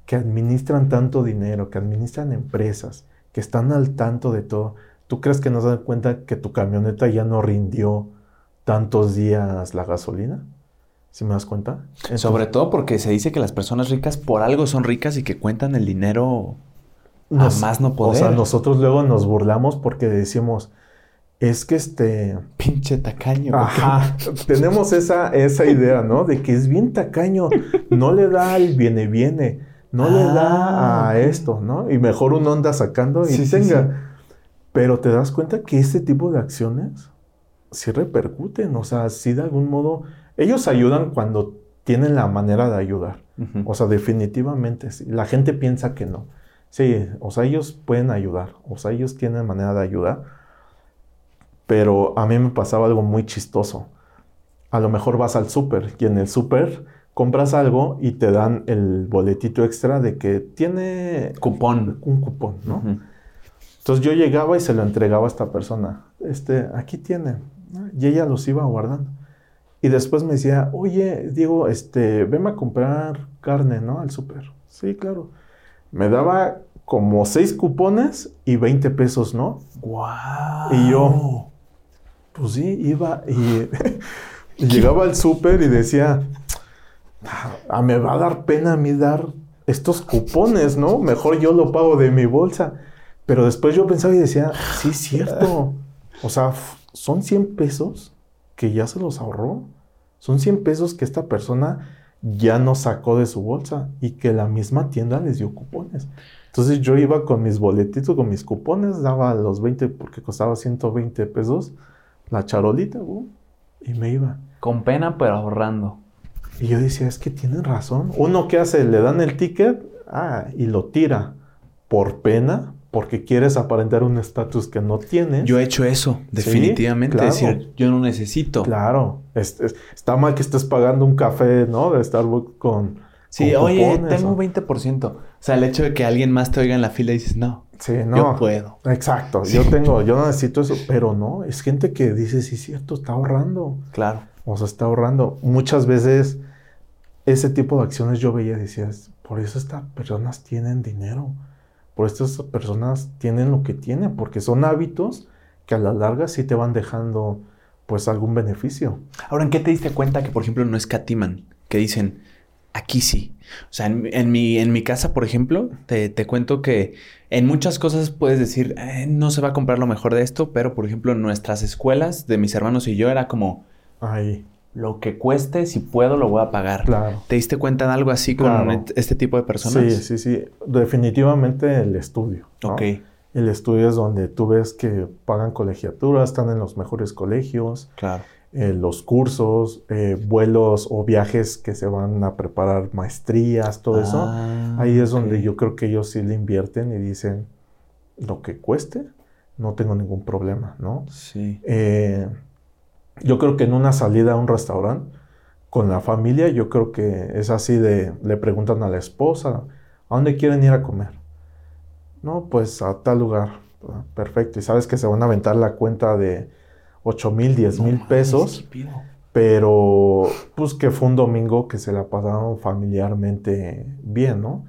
que administran tanto dinero, que administran empresas, que están al tanto de todo, ¿tú crees que no se dan cuenta que tu camioneta ya no rindió tantos días la gasolina? ¿Si me das cuenta? Sobre todo porque se dice que las personas ricas por algo son ricas y que cuentan el dinero más no poder. O sea, nosotros luego nos burlamos porque decimos, es que este... Pinche tacaño. Ajá. tenemos esa, esa idea, ¿no? De que es bien tacaño. No le da al viene, viene. No le da a ah, esto, ¿no? Y mejor uno anda sacando y tenga. Pero te das cuenta que este tipo de acciones sí repercuten. O sea, sí de algún modo... Ellos ayudan cuando tienen la manera de ayudar. O sea, definitivamente sí. La gente piensa que no. Sí, o sea, ellos pueden ayudar, o sea, ellos tienen manera de ayudar, pero a mí me pasaba algo muy chistoso. A lo mejor vas al súper y en el súper compras algo y te dan el boletito extra de que tiene cupón, un cupón, ¿no? Entonces yo llegaba y se lo entregaba a esta persona. Este, aquí tiene. Y ella los iba guardando. Y después me decía, oye, Diego, este, venme a comprar carne, ¿no? Al súper. Sí, claro. Me daba como seis cupones y 20 pesos, ¿no? ¡Guau! Y yo, pues sí, iba y, llegaba al súper y decía, ah, me va a dar pena a mí dar estos cupones, ¿no? Mejor yo lo pago de mi bolsa. Pero después yo pensaba y decía, sí, es cierto. O sea, son 100 pesos que ya se los ahorró. Son 100 pesos que esta persona ya no sacó de su bolsa y que la misma tienda les dio cupones. Entonces yo iba con mis boletitos, con mis cupones, daba los 20 porque costaba 120 pesos la charolita, y me iba. Con pena, pero ahorrando. Y yo decía, es que tienen razón. Uno que hace, le dan el ticket, ah, y lo tira por pena, porque quieres aparentar un estatus que no tienes. Yo he hecho eso, definitivamente. Es decir, yo no necesito. Claro. está mal que estés pagando un café, ¿no? De Starbucks con. Sí, oye, tengo un 20%. O sea, el hecho de que alguien más te oiga en la fila y dices, no. Sí, no. Yo puedo. Exacto. Yo tengo, yo no necesito eso, pero no. Es gente que dice, sí, cierto, está ahorrando. Claro. O sea, está ahorrando. Muchas veces ese tipo de acciones yo veía y decía, por eso estas personas tienen dinero por estas personas tienen lo que tienen, porque son hábitos que a la larga sí te van dejando pues algún beneficio. Ahora, ¿en qué te diste cuenta que, por ejemplo, no escatiman? Que dicen, aquí sí. O sea, en, mi, en mi casa, por ejemplo, te, cuento que en muchas cosas puedes decir, eh, no se va a comprar lo mejor de esto, pero, por ejemplo, en nuestras escuelas, de mis hermanos y yo, era como... Ay lo que cueste, si puedo, lo voy a pagar. Claro. ¿Te diste cuenta de algo así con este tipo de personas? Sí, sí, sí. Definitivamente el estudio. Ok. El estudio es donde tú ves que pagan colegiaturas, están en los mejores colegios. Claro. Eh, los cursos, eh, vuelos o viajes que se van a preparar, maestrías, todo eso. Ah, Ahí es donde yo creo que ellos sí le invierten y dicen, lo que cueste, no tengo ningún problema, ¿no? Sí. Eh, yo creo que en una salida a un restaurante con la familia, yo creo que es así de, le preguntan a la esposa, ¿a dónde quieren ir a comer? No, pues a tal lugar. Perfecto. Y sabes que se van a aventar la cuenta de 8 mil, 10 mil pesos. Pero, pues que fue un domingo que se la pasaron familiarmente bien, ¿no?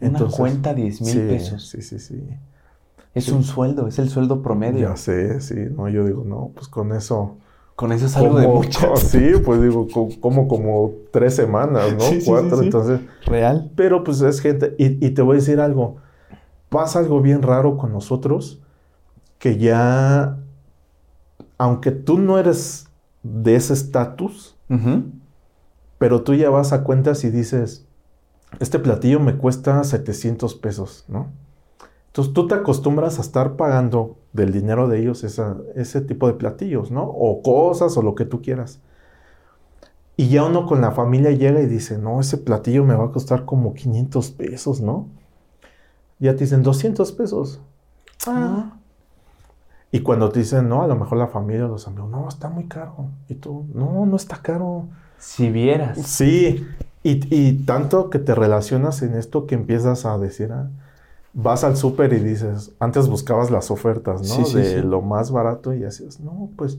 Entonces, Una cuenta 10 mil pesos. Sí, sí, sí. Es un sueldo, es el sueldo promedio. Ya sé, sí. No, yo digo, no, pues con eso con eso es algo de mucho. Sí, pues digo, como como tres semanas, ¿no? Cuatro, entonces. Real. Pero pues es gente. Y, te voy a decir algo. Pasa algo bien raro con nosotros que ya. Aunque tú no eres de ese estatus, pero tú ya vas a cuentas y dices: Este platillo me cuesta 700 pesos, ¿no? Entonces tú te acostumbras a estar pagando del dinero de ellos ese tipo de platillos, ¿no? O cosas o lo que tú quieras. Y ya uno con la familia llega y dice, no, ese platillo me va a costar como 500 pesos, ¿no? Ya te dicen 200 pesos. Ah. Y cuando te dicen, no, a lo mejor la familia, los amigos, no, está muy caro. Y tú, no, no está caro. Si vieras. Sí. Y, tanto que te relacionas en esto que empiezas a decir, ah, vas al súper y dices, antes buscabas las ofertas, ¿no? de lo más barato y decías, no, pues,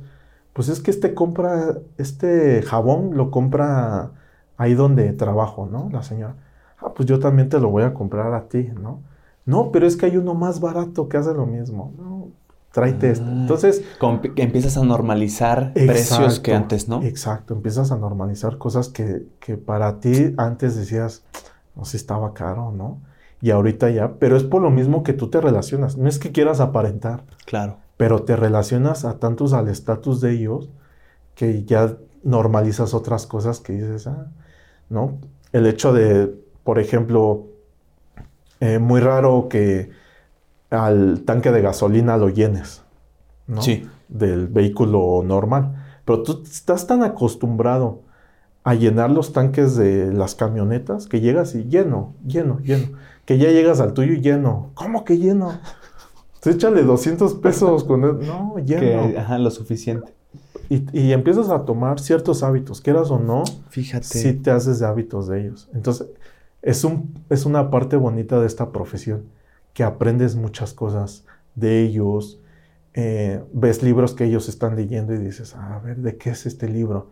pues es que este compra, este jabón lo compra ahí donde trabajo, ¿no? La señora. Ah, pues yo también te lo voy a comprar a ti, ¿no? No, pero es que hay uno más barato que hace lo mismo. No, tráete este. Entonces. empiezas a normalizar precios que antes, ¿no? Exacto, empiezas a normalizar cosas que, que para ti antes decías, no sé, estaba caro, ¿no? Y ahorita ya, pero es por lo mismo que tú te relacionas. No es que quieras aparentar. Claro. Pero te relacionas a tantos al estatus de ellos que ya normalizas otras cosas que dices, ah, ¿no? El hecho de, por ejemplo, eh, muy raro que al tanque de gasolina lo llenes, ¿no? Sí. Del vehículo normal. Pero tú estás tan acostumbrado a llenar los tanques de las camionetas que llegas y lleno, lleno, lleno que ya llegas al tuyo y lleno. ¿Cómo que lleno? Pues échale 200 pesos con él. No, lleno. ajá, lo suficiente. Y, empiezas a tomar ciertos hábitos, quieras o no. Fíjate. Si te haces de hábitos de ellos. Entonces, es, un, es una parte bonita de esta profesión, que aprendes muchas cosas de ellos. Eh, ves libros que ellos están leyendo y dices, ah, a ver, ¿de qué es este libro?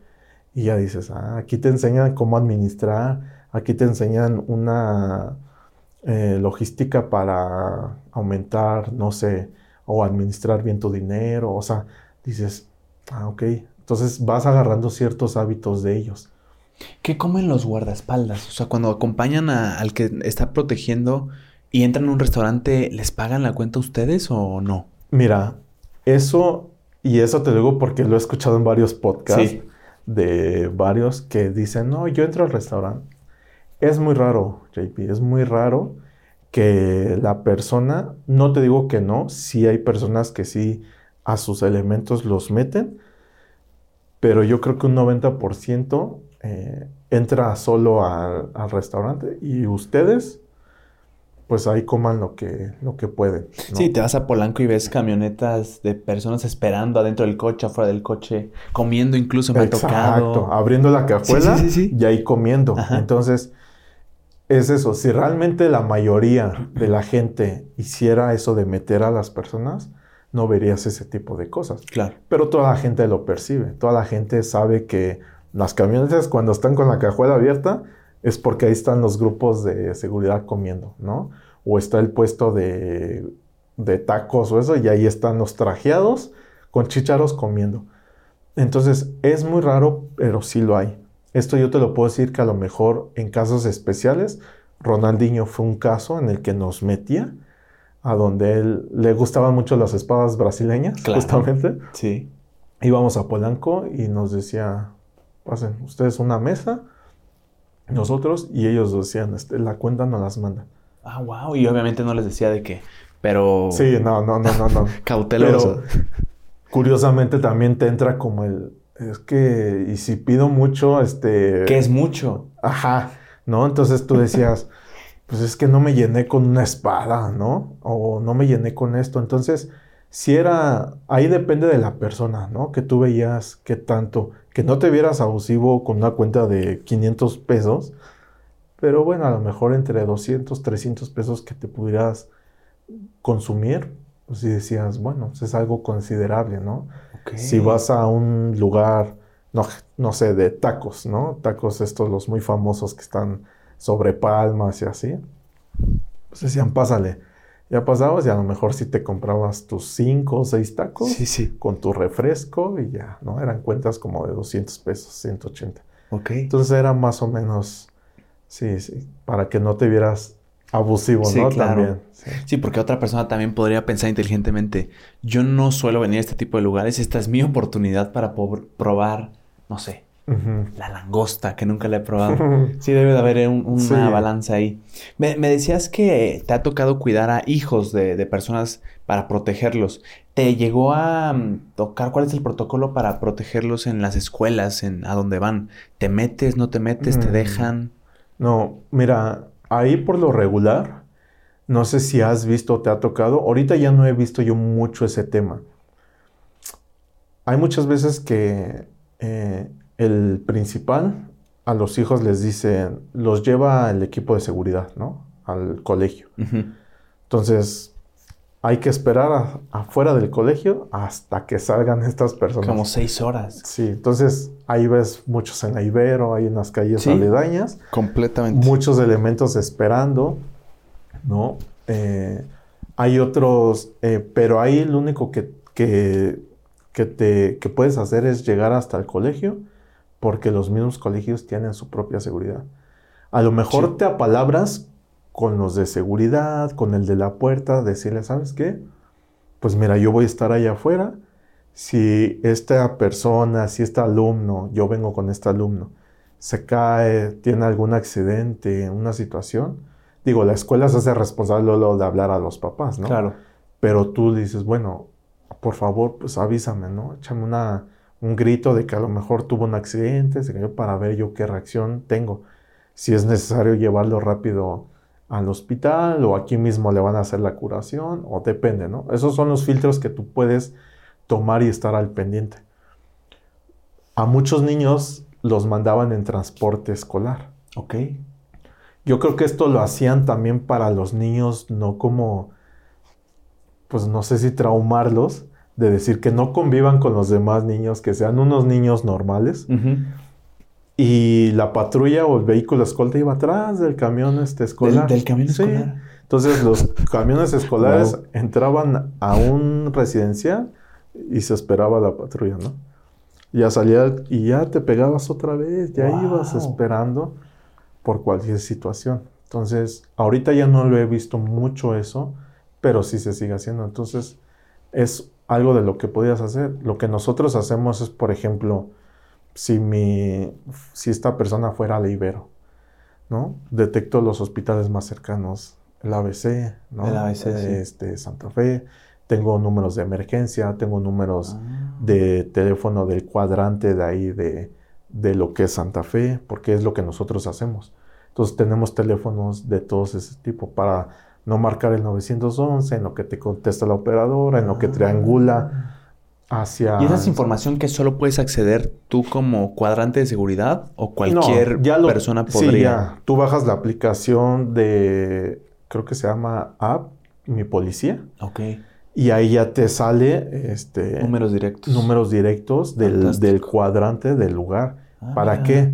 Y ya dices, ah, aquí te enseñan cómo administrar, aquí te enseñan una eh, logística para aumentar, no sé, o administrar bien tu dinero, o sea, dices, ah, ok, entonces vas agarrando ciertos hábitos de ellos. ¿Qué comen los guardaespaldas? O sea, cuando acompañan al que está protegiendo y entran a un restaurante, ¿les pagan la cuenta ustedes o no? Mira, eso, y eso te digo porque lo he escuchado en varios podcasts de varios que dicen, no, yo entro al restaurante es muy raro, JP, es muy raro que la persona, no te digo que no, sí hay personas que sí a sus elementos los meten, pero yo creo que un 90% eh, entra solo al, restaurante y ustedes pues ahí coman lo que, lo que pueden. Sí, te vas a Polanco y ves camionetas de personas esperando adentro del coche, afuera del coche, comiendo incluso, me Exacto, ha tocado. abriendo la cajuela y ahí comiendo. Entonces, es eso, si realmente la mayoría de la gente hiciera eso de meter a las personas, no verías ese tipo de cosas. Claro. Pero toda la gente lo percibe, toda la gente sabe que las camionetas cuando están con la cajuela abierta, es porque ahí están los grupos de seguridad comiendo, ¿no? O está el puesto de, tacos o eso, y ahí están los trajeados con chicharos comiendo. Entonces, es muy raro, pero sí lo hay. Esto yo te lo puedo decir que a lo mejor en casos especiales, Ronaldinho fue un caso en el que nos metía, a donde él le gustaban mucho las espadas brasileñas, justamente. Sí. Íbamos a Polanco y nos decía, pasen ustedes una mesa, nosotros y ellos decían, este, la cuenta no las manda. Ah, wow. Y obviamente no les decía de qué. Pero. Sí, no, no, no, no, no. Cauteloso. curiosamente también te entra como el. Es que. Y si pido mucho, este. ¿Qué es mucho? Ajá. ¿No? Entonces tú decías. pues es que no me llené con una espada, ¿no? O no me llené con esto. Entonces, si era. Ahí depende de la persona, ¿no? Que tú veías qué tanto que no te vieras abusivo con una cuenta de 500 pesos, pero bueno, a lo mejor entre 200, 300 pesos que te pudieras consumir, pues si decías, bueno, pues es algo considerable, ¿no? Si vas a un lugar, no, no sé, de tacos, ¿no? Tacos estos, los muy famosos que están sobre palmas y así, pues decían, pásale ya pasabas y a lo mejor si te comprabas tus 5 o 6 tacos sí, sí. con tu refresco y ya, ¿no? Eran cuentas como de 200 pesos, 180. Ok. Entonces era más o menos, sí, sí, para que no te vieras abusivo, ¿no? Claro. También. Sí. porque otra persona también podría pensar inteligentemente, yo no suelo venir a este tipo de lugares, esta es mi oportunidad para probar, no sé, la langosta, que nunca la he probado. sí, debe de haber una balanza ahí. Me, decías que te ha tocado cuidar a hijos de, personas para protegerlos. ¿Te llegó a mm, tocar cuál es el protocolo para protegerlos en las escuelas, en a dónde van? ¿Te metes, no te metes, te mm. dejan? No, mira, ahí por lo regular, no sé si has visto o te ha tocado. Ahorita ya no he visto yo mucho ese tema. Hay muchas veces que eh, el principal a los hijos les dice, los lleva el equipo de seguridad, ¿no? Al colegio. Entonces, hay que esperar afuera del colegio hasta que salgan estas personas. Como seis horas. Sí, entonces ahí ves muchos en la Ibero, hay unas calles aledañas. Completamente. Muchos elementos esperando, ¿no? Eh, hay otros, eh, pero ahí lo único que, que, te, que puedes hacer es llegar hasta el colegio porque los mismos colegios tienen su propia seguridad. A lo mejor te apalabras con los de seguridad, con el de la puerta, decirle, ¿sabes qué? Pues mira, yo voy a estar allá afuera. Si esta persona, si este alumno, yo vengo con este alumno, se cae, tiene algún accidente, una situación, digo, la escuela se hace responsable de hablar a los papás, ¿no? Claro. Pero tú dices, bueno, por favor, pues avísame, ¿no? Échame una, un grito de que a lo mejor tuvo un accidente, se cayó para ver yo qué reacción tengo. Si es necesario llevarlo rápido al hospital o aquí mismo le van a hacer la curación o depende, ¿no? Esos son los filtros que tú puedes tomar y estar al pendiente. A muchos niños los mandaban en transporte escolar. Ok. Yo creo que esto lo hacían también para los niños, no como, pues no sé si traumarlos, de decir que no convivan con los demás niños, que sean unos niños normales. Y la patrulla o el vehículo escolta iba atrás del camión este escolar. ¿Del, camión escolar? Entonces los camiones escolares entraban a un residencial y se esperaba la patrulla, ¿no? Ya salía y ya te pegabas otra vez, ya ibas esperando por cualquier situación. Entonces, ahorita ya no lo he visto mucho eso, pero sí se sigue haciendo. Entonces, es algo de lo que podías hacer. Lo que nosotros hacemos es, por ejemplo, si, mi, si esta persona fuera al Ibero, ¿no? Detecto los hospitales más cercanos, el ABC, ¿no? El ABC, este, Santa Fe. Tengo números de emergencia, tengo números ah. de teléfono del cuadrante de ahí de, de lo que es Santa Fe, porque es lo que nosotros hacemos. Entonces tenemos teléfonos de todos ese tipo para no marcar el 911, en lo que te contesta la operadora, en lo que triangula hacia... ¿Y esa es información que solo puedes acceder tú como cuadrante de seguridad o cualquier persona podría? Sí, ya. Tú bajas la aplicación de, creo que se llama App, Mi Policía. Ok. Y ahí ya te sale este, números directos. Números directos del, cuadrante del lugar. Ah, ¿Para qué?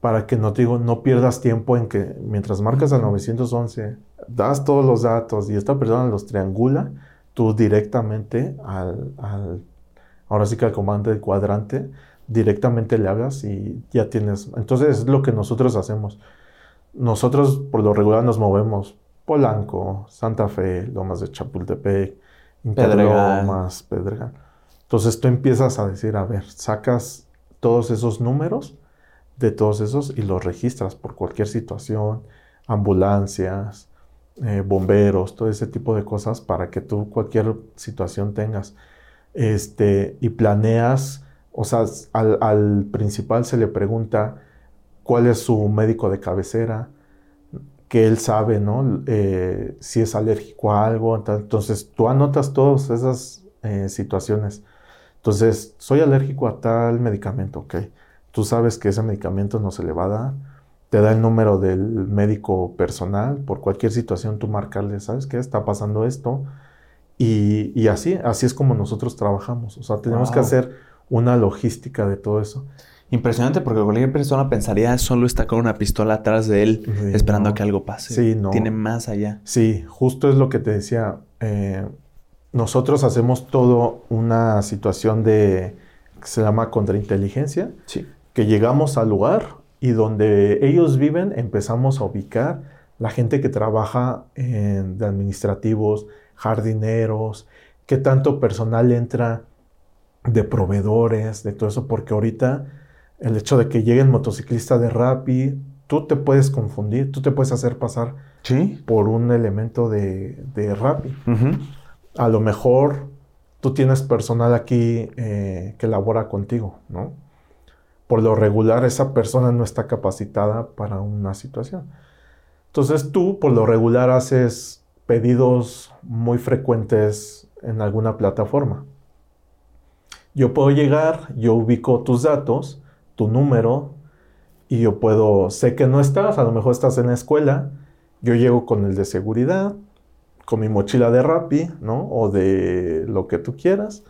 Para que no te digo, no pierdas tiempo en que mientras marcas al 911, das todos los datos y esta persona los triangula, tú directamente al, ahora sí que al comandante del cuadrante, directamente le hagas y ya tienes. Entonces es lo que nosotros hacemos. Nosotros por lo regular nos movemos Polanco, Santa Fe, Lomas de Chapultepec, Lomas, Pedregal. Entonces tú empiezas a decir, a ver, sacas todos esos números de todos esos y los registras por cualquier situación, ambulancias, eh, bomberos, todo ese tipo de cosas para que tú cualquier situación tengas. Este, y planeas, o sea, al, principal se le pregunta cuál es su médico de cabecera, que él sabe, ¿no? Eh, si es alérgico a algo. Entonces, tú anotas todas esas eh, situaciones. Entonces, soy alérgico a tal medicamento, ok. Tú sabes que ese medicamento no se le va a dar te da el número del médico personal, por cualquier situación tú marcarle, ¿sabes qué? Está pasando esto. Y, así, así es como nosotros trabajamos. O sea, tenemos que hacer una logística de todo eso. Impresionante porque cualquier persona pensaría solo está con una pistola atrás de él esperando a que algo pase. Sí, no. Tiene más allá. Sí, justo es lo que te decía. Eh, nosotros hacemos todo una situación de que se llama contrainteligencia. Sí. Que llegamos al lugar, y donde ellos viven empezamos a ubicar la gente que trabaja en, de administrativos, jardineros, qué tanto personal entra de proveedores, de todo eso, porque ahorita el hecho de que lleguen motociclistas de Rappi, tú te puedes confundir, tú te puedes hacer pasar por un elemento de, de Rappi. A lo mejor tú tienes personal aquí eh, que labora contigo, ¿no? por lo regular esa persona no está capacitada para una situación. Entonces tú por lo regular haces pedidos muy frecuentes en alguna plataforma. Yo puedo llegar, yo ubico tus datos, tu número, y yo puedo, sé que no estás, a lo mejor estás en la escuela, yo llego con el de seguridad, con mi mochila de Rappi, ¿no? O de lo que tú quieras.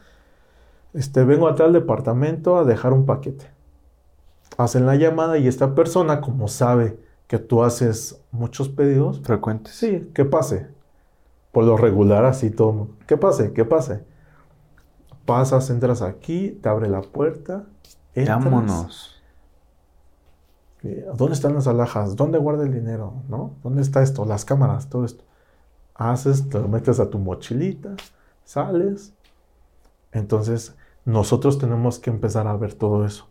Este, vengo a tal departamento a dejar un paquete hacen la llamada y esta persona, como sabe que tú haces muchos pedidos frecuentes, sí, que pase. Por lo regular, así todo. Que pase, que pase. Pasas, entras aquí, te abre la puerta. Vámonos. ¿Dónde están las alhajas? ¿Dónde guarda el dinero? ¿No? ¿Dónde está esto? Las cámaras, todo esto. Haces, te lo metes a tu mochilita, sales. Entonces, nosotros tenemos que empezar a ver todo eso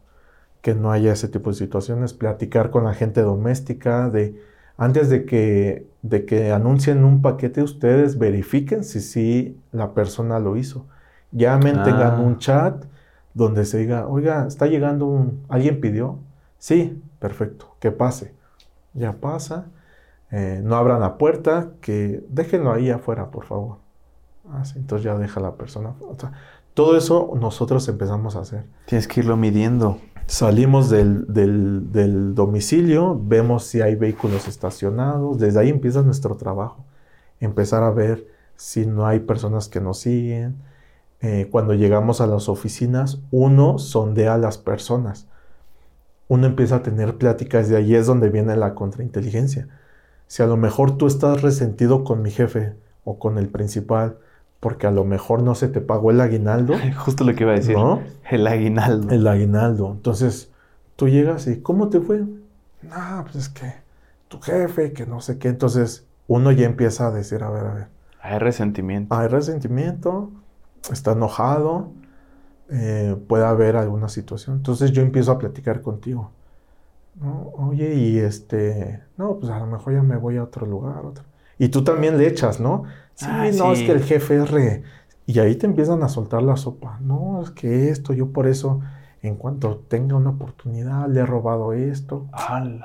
que no haya ese tipo de situaciones, platicar con la gente doméstica, de antes de que, de que anuncien un paquete, ustedes verifiquen si sí la persona lo hizo. Llamen, tengan un ah. chat donde se diga, oiga, está llegando un, ¿alguien pidió? Sí, perfecto, que pase. Ya pasa, eh, no abran la puerta, que déjenlo ahí afuera, por favor. Ah, entonces ya deja la persona. todo eso nosotros empezamos a hacer. Tienes que irlo midiendo. Salimos del, domicilio, vemos si hay vehículos estacionados, desde ahí empieza nuestro trabajo. Empezar a ver si no hay personas que nos siguen. Eh, cuando llegamos a las oficinas, uno sondea a las personas. Uno empieza a tener pláticas, de ahí es donde viene la contrainteligencia. Si a lo mejor tú estás resentido con mi jefe o con el principal, porque a lo mejor no se te pagó el aguinaldo. Justo lo que iba a decir. ¿no? El aguinaldo. El aguinaldo. Entonces, tú llegas y, ¿cómo te fue? No, pues es que tu jefe, que no sé qué. Entonces, uno ya empieza a decir, a ver, a ver. Hay resentimiento. Hay resentimiento, está enojado, eh, puede haber alguna situación. Entonces, yo empiezo a platicar contigo. Oye, y este, no, pues a lo mejor ya me voy a otro lugar, otro. Y tú también le echas, ¿no? Sí, no, es que el jefe es re... Y ahí te empiezan a soltar la sopa. No, es que esto, yo por eso, en cuanto tenga una oportunidad, le he robado esto.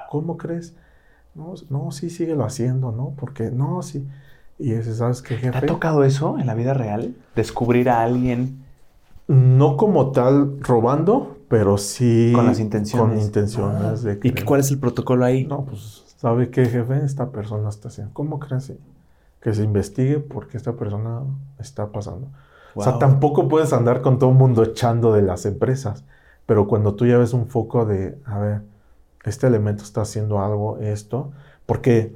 ¿Cómo crees? No, no, sí, síguelo haciendo, ¿no? Porque, no, sí. Y ese, ¿sabes qué, jefe? ¿Te ha tocado eso en la vida real? ¿Descubrir a alguien? No como tal robando, pero sí... Con las intenciones. Con intenciones de ¿Y cuál es el protocolo ahí? No, pues, ¿sabe qué, jefe? Esta persona está haciendo... ¿Cómo crees? Que se investigue por qué esta persona está pasando. O sea, tampoco puedes andar con todo el mundo echando de las empresas. Pero cuando tú ya ves un foco de, a ver, este elemento está haciendo algo, esto, porque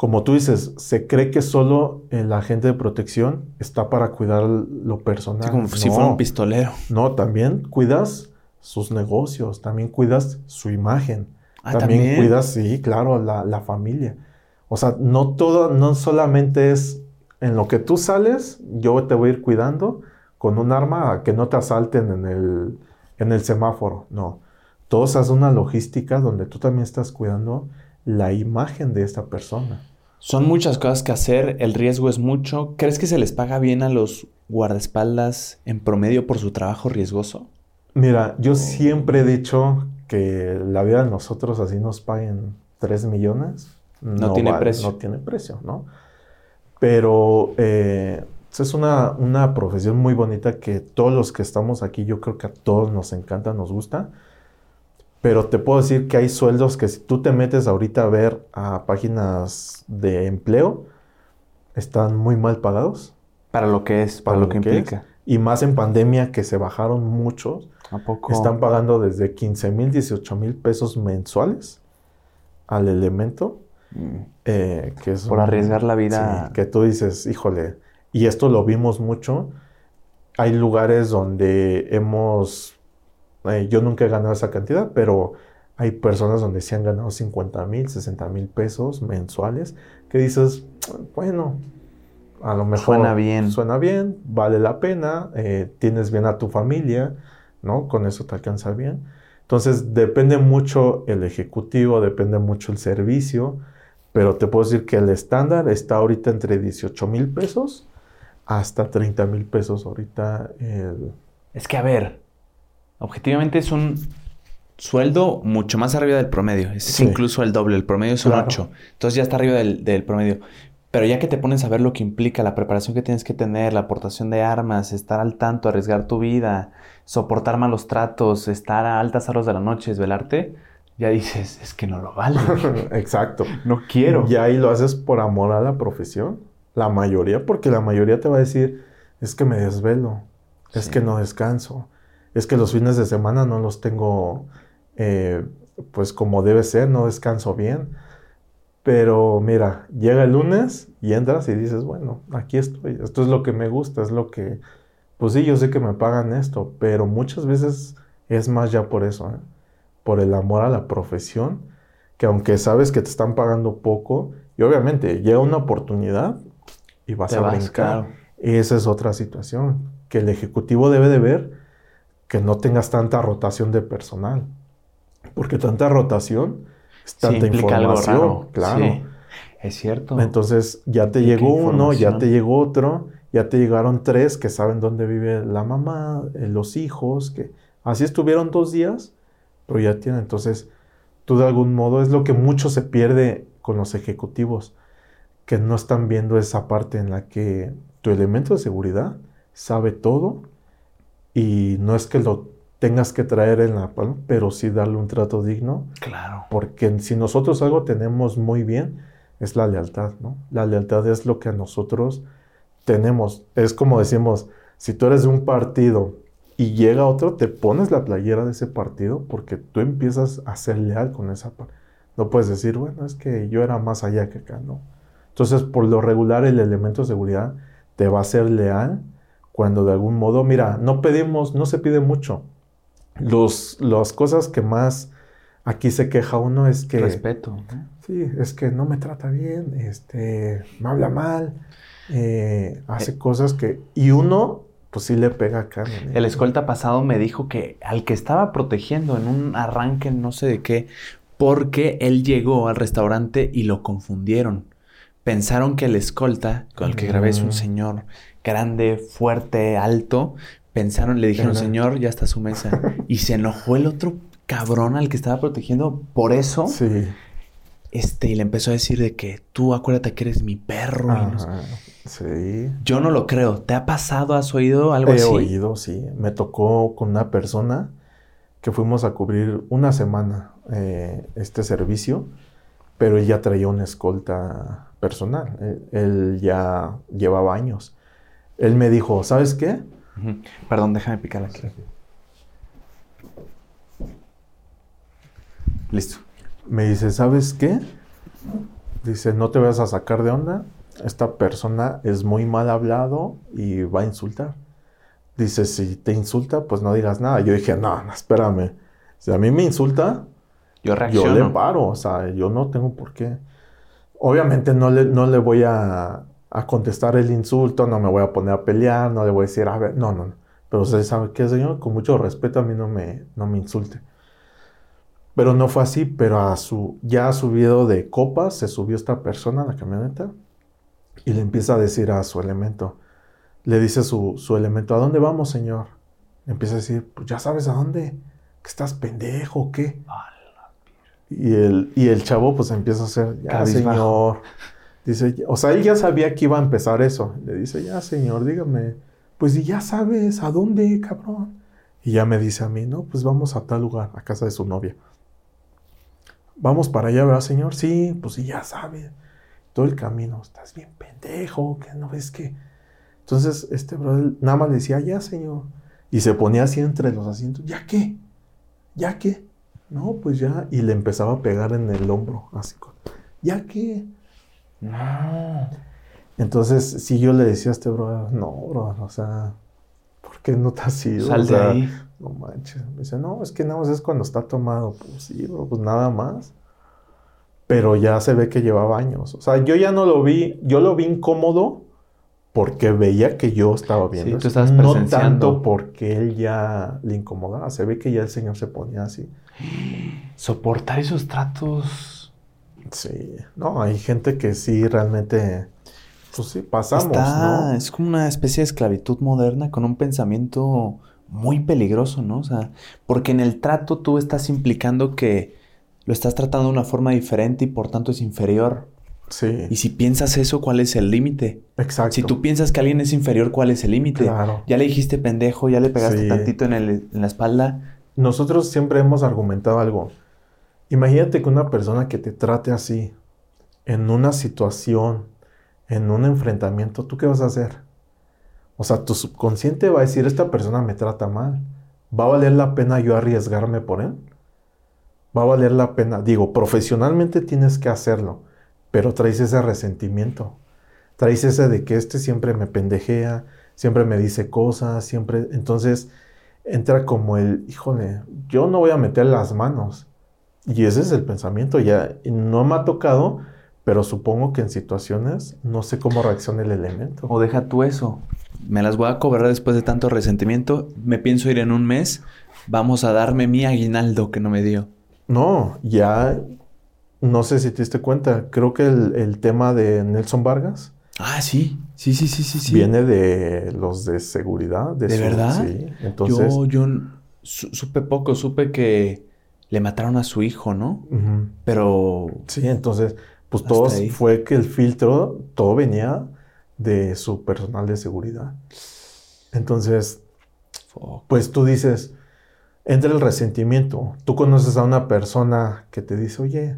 como tú dices, se cree que solo el agente de protección está para cuidar lo personal. como si fuera un pistolero. No, también cuidas sus negocios, también cuidas su imagen. Ah, también, cuidas, sí, claro, la, la, familia. O sea, no todo, no solamente es en lo que tú sales, yo te voy a ir cuidando con un arma a que no te asalten en el, en el semáforo. No. Todo se hace una logística donde tú también estás cuidando la imagen de esta persona. Son muchas cosas que hacer, el riesgo es mucho. ¿Crees que se les paga bien a los guardaespaldas en promedio por su trabajo riesgoso? Mira, yo siempre he dicho que la vida de nosotros así nos paguen 3 millones. No, tiene precio. No tiene precio, ¿no? Pero eh, es una, una profesión muy bonita que todos los que estamos aquí, yo creo que a todos nos encanta, nos gusta. Pero te puedo decir que hay sueldos que si tú te metes ahorita a ver a páginas de empleo, están muy mal pagados. Para lo que es, para, lo, que, implica. Y más en pandemia que se bajaron muchos. ¿A poco? Están pagando desde 15 mil, 18 mil pesos mensuales al elemento. Eh, que es Por arriesgar la vida. que tú dices, híjole, y esto lo vimos mucho. Hay lugares donde hemos eh, yo nunca he ganado esa cantidad, pero hay personas donde sí han ganado 50 mil, 60 mil pesos mensuales, que dices, bueno, a lo mejor suena bien, suena bien vale la pena, eh, tienes bien a tu familia, ¿no? Con eso te alcanza bien. Entonces depende mucho el ejecutivo, depende mucho el servicio, pero te puedo decir que el estándar está ahorita entre 18 mil pesos hasta 30 mil pesos ahorita. El... Es que a ver, Objetivamente es un sueldo mucho más arriba del promedio. Es incluso el doble. El promedio son 8. Entonces ya está arriba del, promedio. Pero ya que te pones a ver lo que implica, la preparación que tienes que tener, la aportación de armas, estar al tanto, arriesgar tu vida, soportar malos tratos, estar a altas horas de la noche, desvelarte, ya dices, es que no lo vale. Exacto. No quiero. Y ahí lo haces por amor a la profesión. La mayoría, porque la mayoría te va a decir, es que me desvelo, es que no descanso, es que los fines de semana no los tengo eh, pues como debe ser, no descanso bien. Pero mira, llega el lunes y entras y dices, bueno, aquí estoy, esto es lo que me gusta, es lo que, pues sí, yo sé que me pagan esto, pero muchas veces es más ya por eso, ¿eh? Por el amor a la profesión, que aunque sabes que te están pagando poco, y obviamente llega una oportunidad y vas a brincar. Esa es otra situación, que el ejecutivo debe de ver que no tengas tanta rotación de personal. Porque tanta rotación es tanta información. Claro. es cierto. Entonces ya te llegó uno, ya te llegó otro, ya te llegaron tres que saben dónde vive la mamá, eh, los hijos, que así estuvieron dos días, pero ya tienen. Entonces, tú de algún modo es lo que mucho se pierde con los ejecutivos, que no están viendo esa parte en la que tu elemento de seguridad sabe todo y no es que lo tengas que traer en la palma, pero sí darle un trato digno. Claro. Porque si nosotros algo tenemos muy bien, es la lealtad, ¿no? La lealtad es lo que nosotros tenemos. Es como decimos, si tú eres de un partido y llega otro, te pones la playera de ese partido porque tú empiezas a ser leal con esa parte. No puedes decir, bueno, es que yo era más allá que acá, ¿no? Entonces, por lo regular, el elemento de seguridad te va a ser leal cuando de algún modo, mira, no pedimos, no se pide mucho. Los, las cosas que más aquí se queja uno es que... Respeto. Sí, es que no me trata bien, este, me habla mal, eh, hace eh. cosas que... Y uno, pues sí le pega acá. El escolta pasado me dijo que al que estaba protegiendo en un arranque no sé de qué, porque él llegó al restaurante y lo confundieron. Pensaron que el escolta, con el que grabé, es un mm. señor grande, fuerte, alto, pensaron, le dijeron, señor, ya está su mesa. y se enojó el otro cabrón al que estaba protegiendo por eso. Sí. este, y le empezó a decir de que tú acuérdate que eres mi perro. Sí. Yo no lo creo. ¿Te ha pasado? ¿Has oído algo así? He oído, sí. Me tocó con una persona que fuimos a cubrir una semana eh, este servicio, pero él ya traía una escolta personal. Él, ya llevaba años. Él me dijo, ¿sabes qué? Perdón, déjame picar aquí. Listo. Me dice, ¿sabes qué? Dice, no te vas a sacar de onda. Esta persona es muy mal hablado y va a insultar. Dice, si te insulta, pues no digas nada. Yo dije, no, no espérame. Si a mí me insulta, yo, yo le paro. O sea, yo no tengo por qué. Obviamente no le, no le voy a, contestar el insulto, no me voy a poner a pelear, no le voy a decir, a ver, no, no, no. Pero usted sabe qué, señor, con mucho respeto a mí no me, no me insulte. Pero no fue así, pero a su, ya ha subido de copas, se subió esta persona a la camioneta y le empieza a decir a su elemento, le dice su, su elemento, ¿a dónde vamos, señor? Le empieza a decir, pues ya sabes a dónde, que estás pendejo, o ¿qué? Y el, y el chavo pues empieza a hacer, ya señor, dice, o sea, él ya sabía que iba a empezar eso. Le dice, ya señor, dígame, pues ya sabes, ¿a dónde, cabrón? Y ya me dice a mí, no, pues vamos a tal lugar, a casa de su novia. Vamos para allá, ¿verdad, señor? Sí, pues sí, ya sabe. Todo el camino, estás bien pendejo, que no ves que... Entonces, este brother nada más le decía, ya, señor. Y se ponía así entre los asientos, ¿ya qué? ¿Ya qué? No, pues ya. Y le empezaba a pegar en el hombro, así. ¿Ya qué? No. Entonces, si yo le decía a este brother, no, bro, o sea, ¿por qué no te has ido? Sal de ahí. No manches. Me dice, no, es que nada más es cuando está tomado. Pues sí, bro, pues nada más. Pero ya se ve que llevaba años. O sea, yo ya no lo vi, yo lo vi incómodo porque veía que yo estaba viendo. Sí, tú estabas no tanto porque él ya le incomodaba. Se ve que ya el señor se ponía así. Soportar esos tratos. Sí, no, hay gente que sí realmente, pues sí, pasamos, ¿no? Es como una especie de esclavitud moderna con un pensamiento muy peligroso, ¿no? O sea, porque en el trato tú estás implicando que lo estás tratando de una forma diferente y por tanto es inferior. Sí. Y si piensas eso, ¿cuál es el límite? Exacto. Si tú piensas que alguien es inferior, ¿cuál es el límite? Claro. Ya le dijiste pendejo, ya le pegaste tantito en, el, en la espalda. Nosotros siempre hemos argumentado algo. Imagínate que una persona que te trate así, en una situación, en un enfrentamiento, ¿tú qué vas a hacer? O sea, tu subconsciente va a decir, esta persona me trata mal. ¿Va a valer la pena yo arriesgarme por él? Va a valer la pena. Digo, profesionalmente tienes que hacerlo, pero traes ese resentimiento. Traes ese de que este siempre me pendejea, siempre me dice cosas, siempre... Entonces entra como el, híjole, yo no voy a meter las manos. Y ese es el pensamiento. Ya no me ha tocado, pero supongo que en situaciones no sé cómo reacciona el elemento. O deja tú eso me las voy a cobrar después de tanto resentimiento, me pienso ir en un mes, vamos a darme mi aguinaldo que no me dio. No, ya no sé si te diste cuenta, creo que el, tema de Nelson Vargas. Ah, sí, sí, sí, sí, sí. Viene de los de seguridad. ¿De, verdad? Sí, entonces... Yo, yo supe poco, supe que le mataron a su hijo, ¿no? Pero... Sí, entonces, pues todo fue que el filtro, todo venía de su personal de seguridad. Entonces, pues tú dices, entra el resentimiento. Tú conoces a una persona que te dice, oye,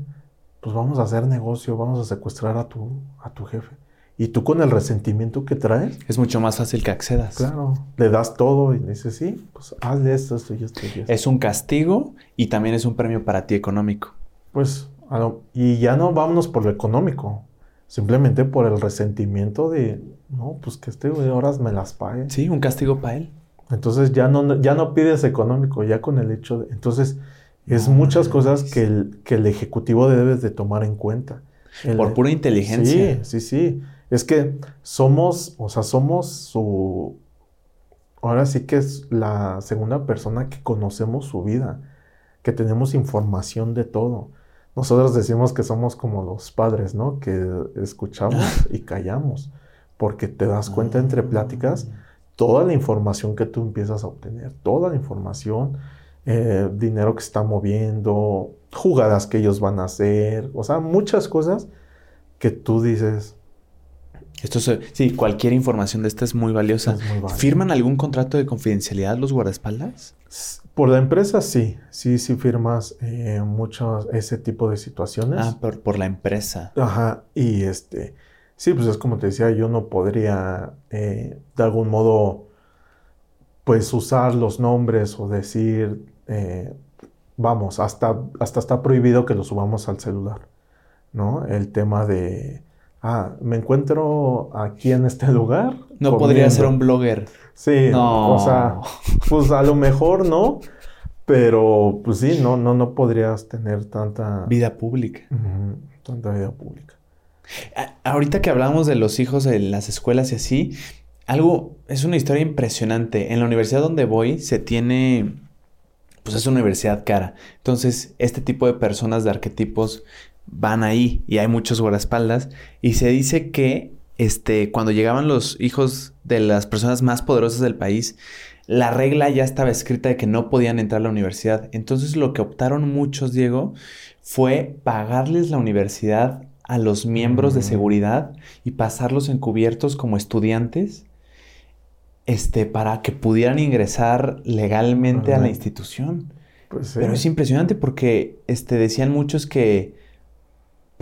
pues vamos a hacer negocio, vamos a secuestrar a tu, a tu jefe. Y tú con el resentimiento que traes. Es mucho más fácil que accedas. Claro. Le das todo y dices, sí, pues hazle esto, esto y esto y esto. Es un castigo y también es un premio para ti económico. Pues, y ya no vámonos por lo económico. Simplemente por el resentimiento de, no, pues que este horas me las pague. Sí, un castigo para él. Entonces ya no, ya no pides económico, ya con el hecho de... Entonces es muchas cosas que el, que el ejecutivo debes de tomar en cuenta. por pura inteligencia. Sí, sí, sí. Es que somos, o sea, somos su... Ahora sí que es la segunda persona que conocemos su vida, que tenemos información de todo. Nosotros decimos que somos como los padres, ¿no? Que escuchamos y callamos, porque te das cuenta entre pláticas toda la información que tú empiezas a obtener, toda la información, eh, dinero que se está moviendo, jugadas que ellos van a hacer, o sea, muchas cosas que tú dices, esto sí, cualquier información de esta es muy valiosa. ¿Firman algún contrato de confidencialidad los guardaespaldas? Por la empresa sí, sí, sí firmas eh, mucho ese tipo de situaciones. Ah, por, por la empresa. Ajá, y este, sí, pues es como te decía, yo no podría eh, de algún modo, pues usar los nombres o decir, eh, vamos, hasta, hasta está prohibido que lo subamos al celular, ¿no? El tema de ah, me encuentro aquí en este lugar. No podría ser un blogger. Sí, o sea, pues a lo mejor no, pero pues sí, no, no, no podrías tener tanta vida pública. tanta vida pública. Ahorita que hablamos de los hijos en las escuelas y así, algo, es una historia impresionante. En la universidad donde voy se tiene, pues es una universidad cara. Entonces, este tipo de personas de arquetipos van ahí y hay muchos guardaespaldas. Y se dice que este, cuando llegaban los hijos de las personas más poderosas del país, la regla ya estaba escrita de que no podían entrar a la universidad. Entonces lo que optaron muchos, Diego, fue pagarles la universidad a los miembros de mm. seguridad y pasarlos encubiertos como estudiantes este, para que pudieran ingresar legalmente a la institución. Pues Pero es impresionante porque este, decían muchos que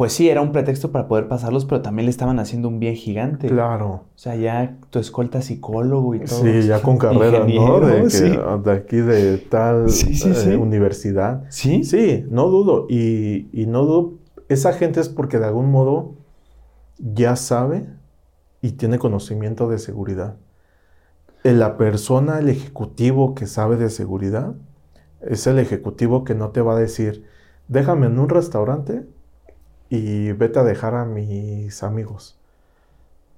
pues sí, era un pretexto para poder pasarlos, pero también le estaban haciendo un bien gigante. Claro. O sea, ya tu escolta psicólogo y todo. Sí, ya con carrera, ¿no? De, aquí de tal eh, universidad. Sí. Sí, no dudo. Y, y no dudo, esa gente es porque de algún modo ya sabe y tiene conocimiento de seguridad. La persona, el ejecutivo que sabe de seguridad, es el ejecutivo que no te va a decir, déjame en un restaurante y vete a dejar a mis amigos.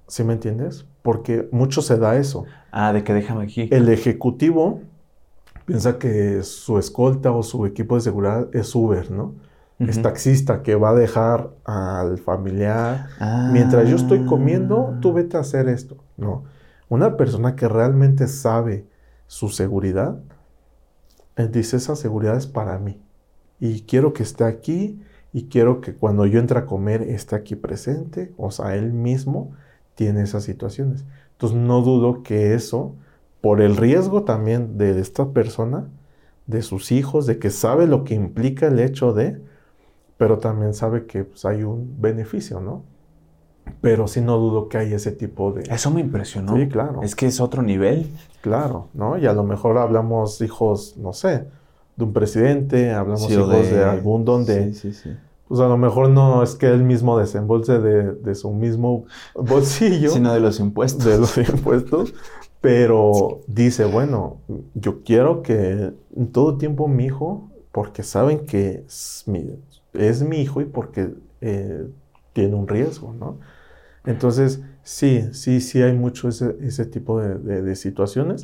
¿Sí me entiendes? Porque mucho se da eso. Ah, de que déjame aquí. El ejecutivo piensa que su escolta o su equipo de seguridad es Uber, ¿no? Es taxista que va a dejar al familiar. Mientras yo estoy comiendo, tú vete a hacer esto. No. Una persona que realmente sabe su seguridad, él dice, esa seguridad es para mí. Y quiero que esté aquí y quiero que cuando yo entre a comer esté aquí presente, o sea, él mismo tiene esas situaciones. Entonces no dudo que eso, por el riesgo también de esta persona, de sus hijos, de que sabe lo que implica el hecho de, pero también sabe que pues, hay un beneficio, ¿no? Pero sí no dudo que hay ese tipo de... Eso me impresionó. Sí, claro. Es que es otro nivel. Claro, ¿no? Y a lo mejor hablamos hijos, no sé, de un presidente, hablamos hijos de... algún donde, sí, sí, sí. pues a lo mejor no es que él mismo desembolse de, su mismo bolsillo, sino de los impuestos. De los impuestos, pero dice, bueno, yo quiero que en todo tiempo mi hijo, porque saben que es mi, es mi hijo y porque eh, tiene un riesgo, ¿no? Entonces, sí, sí, sí hay mucho ese, ese tipo de, de situaciones.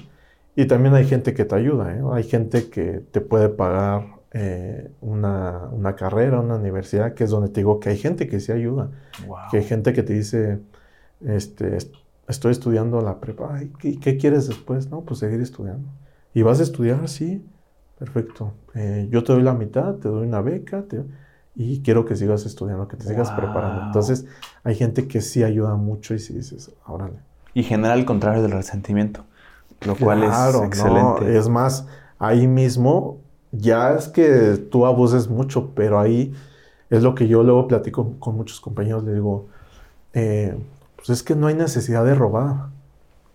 Y también hay gente que te ayuda, ¿eh? hay gente que te puede pagar eh, una, una, carrera, una universidad, que es donde te digo que hay gente que sí ayuda, que hay gente que te dice, este, estoy estudiando la prepa, ¿y qué, quieres después? No, pues seguir estudiando. ¿Y vas a estudiar? Sí, perfecto. Eh, yo te doy la mitad, te doy una beca, y quiero que sigas estudiando, que te sigas preparando. Entonces, hay gente que sí ayuda mucho y si dices, órale. Y genera el contrario del resentimiento lo cual es excelente. es más, ahí mismo, ya es que tú abuses mucho, pero ahí es lo que yo luego platico con muchos compañeros, le digo, eh, pues es que no hay necesidad de robar,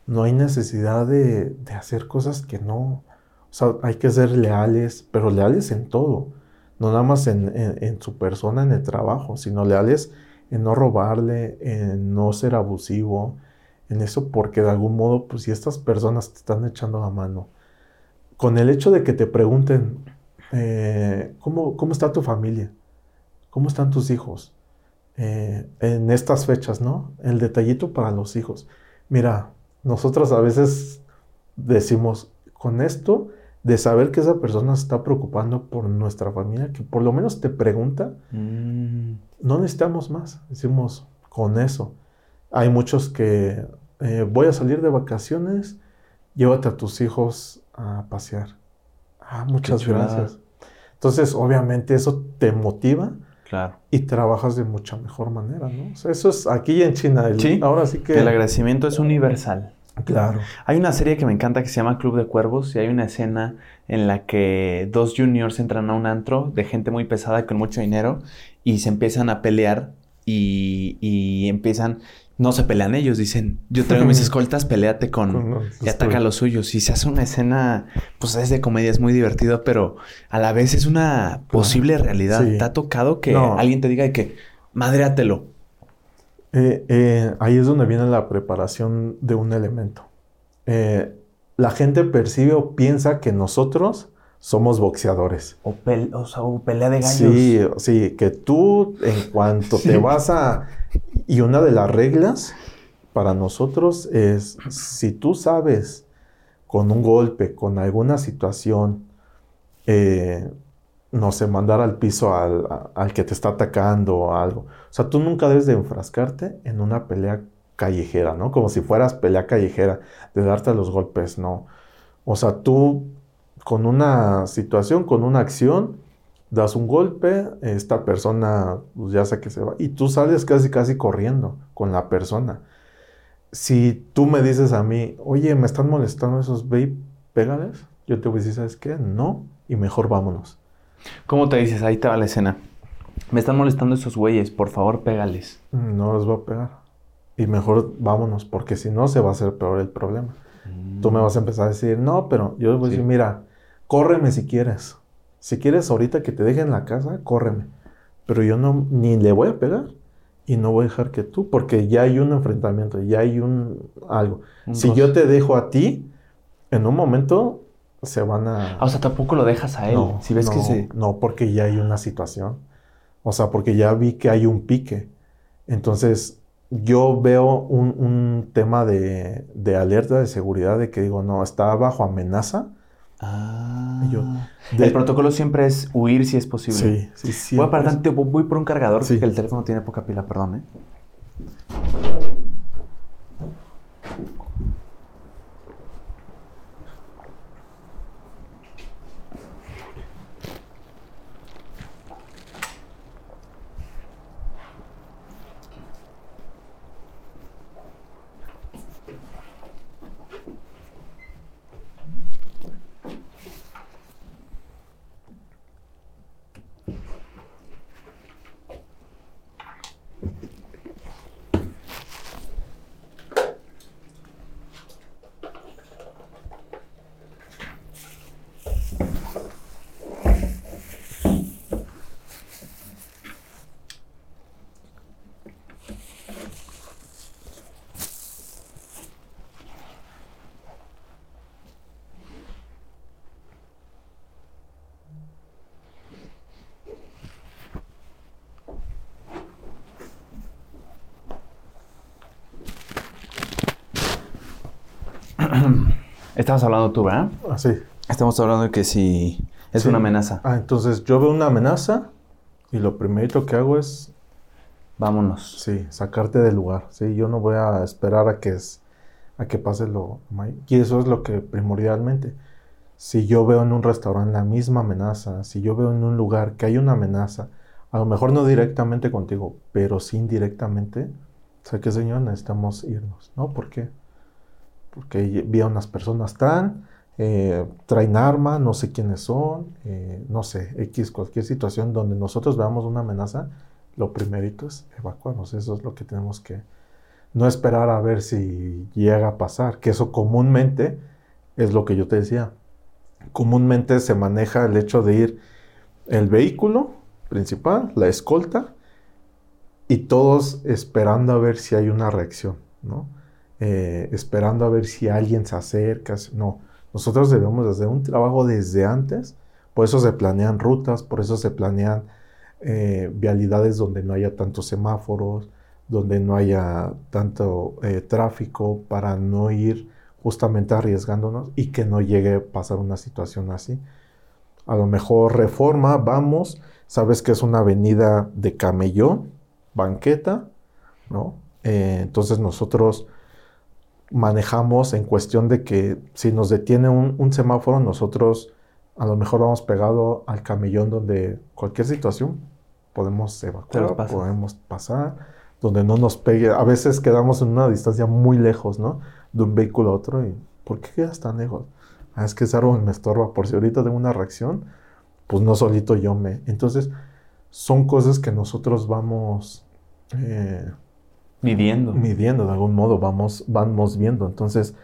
no hay necesidad de, hacer cosas que no, o sea, hay que ser leales, pero leales en todo, no nada más en, su persona, en el trabajo, sino leales en no robarle, en no ser abusivo, en eso porque de algún modo, pues si estas personas te están echando la mano, con el hecho de que te pregunten, eh, ¿cómo, ¿cómo, está tu familia? ¿Cómo están tus hijos? Eh, en estas fechas, ¿no? El detallito para los hijos. Mira, nosotros a veces decimos, con esto de saber que esa persona se está preocupando por nuestra familia, que por lo menos te pregunta, mm. no necesitamos más. Decimos, con eso. Hay muchos que eh, voy a salir de vacaciones, llévate a tus hijos a pasear. Ah, muchas gracias. Entonces, obviamente eso te motiva. Claro. Y trabajas de mucha mejor manera, ¿no? O sea, eso es aquí en China. sí. Ahora sí que... El agradecimiento es universal. Claro. Hay una serie que me encanta que se llama Club de Cuervos y hay una escena en la que dos juniors entran a un antro de gente muy pesada con mucho dinero y se empiezan a pelear y, y empiezan no se pelean ellos, dicen, yo traigo mis escoltas, peleate con... y ataca a los suyos. Y se hace una escena, pues es de comedia, es muy divertido, pero a la vez es una posible realidad. ¿Te ha tocado que alguien te diga que madreatelo? Eh, eh, ahí es donde viene la preparación de un elemento. Eh, la gente percibe o piensa que nosotros somos boxeadores. O, pelea de gallos. Sí, sí, que tú en cuanto te vas a... Y una de las reglas para nosotros es, si tú sabes con un golpe, con alguna situación, no sé, mandar al piso al, que te está atacando o algo. O sea, tú nunca debes de enfrascarte en una pelea callejera, ¿no? Como si fueras pelea callejera, de darte los golpes, no. O sea, tú con una situación, con una acción, das un golpe, esta persona pues, ya sé que se va, y tú sales casi, casi corriendo con la persona. Si tú me dices a mí, oye, me están molestando esos, ve pégales, yo te voy a decir, ¿sabes qué? No, y mejor vámonos. ¿Cómo te dices? Ahí te va la escena. Me están molestando esos güeyes, por favor, pégales. No los voy a pegar. Y mejor vámonos, porque si no se va a hacer peor el problema. Tú me vas a empezar a decir, no, pero yo voy a decir, mira, córreme si quieres. Si quieres ahorita que te deje en la casa, córreme. Pero yo no, ni le voy a pegar y no voy a dejar que tú, porque ya hay un enfrentamiento, ya hay un algo. si yo te dejo a ti, en un momento se van a... Ah, o sea, tampoco lo dejas a él. No, si ves no, que se... no, porque ya hay una situación. O sea, porque ya vi que hay un pique. Entonces, yo veo un, tema de, alerta de seguridad de que digo, no, está bajo amenaza. Ah. el protocolo siempre es huir si es posible. Sí, sí, Voy, a voy por un cargador porque el teléfono tiene poca pila, perdón, ¿eh? Estamos hablando tú, ¿verdad? Ah, sí. Estamos hablando de que si es una amenaza. Ah, entonces yo veo una amenaza y lo primero que hago es... Vámonos. Sí, sacarte del lugar. Sí, yo no voy a esperar a que, es, a que pase lo... Y eso es lo que primordialmente. Si yo veo en un restaurante la misma amenaza, si yo veo en un lugar que hay una amenaza, a lo mejor no directamente contigo, pero sí indirectamente, sé que señor, necesitamos irnos, ¿no? ¿Por qué? Porque vi a unas personas tan, eh, traen arma, no sé quiénes son, eh, no sé, X, cualquier situación donde nosotros veamos una amenaza, lo primerito es evacuarnos, eso es lo que tenemos que, no esperar a ver si llega a pasar, que eso comúnmente es lo que yo te decía, comúnmente se maneja el hecho de ir el vehículo principal, la escolta, y todos esperando a ver si hay una reacción, ¿no? Eh, esperando a ver si alguien se acerca. No, nosotros debemos hacer un trabajo desde antes. Por eso se planean rutas, por eso se planean eh, vialidades donde no haya tantos semáforos, donde no haya tanto eh, tráfico para no ir justamente arriesgándonos y que no llegue a pasar una situación así. A lo mejor reforma, vamos, sabes que es una avenida de camellón, banqueta, ¿no? entonces nosotros manejamos en cuestión de que si nos detiene un, semáforo, nosotros A lo mejor vamos pegado al camellón donde cualquier situación podemos evacuar, podemos pasar, donde no nos pegue. A veces quedamos en una distancia muy lejos, ¿no? De un vehículo a otro y ¿por qué quedas tan lejos? Ah, es que ese árbol me estorba. Por si ahorita tengo una reacción, pues no solito yo me. Entonces, son cosas que nosotros vamos eh, midiendo. Midiendo de algún modo, vamos, viendo. Entonces,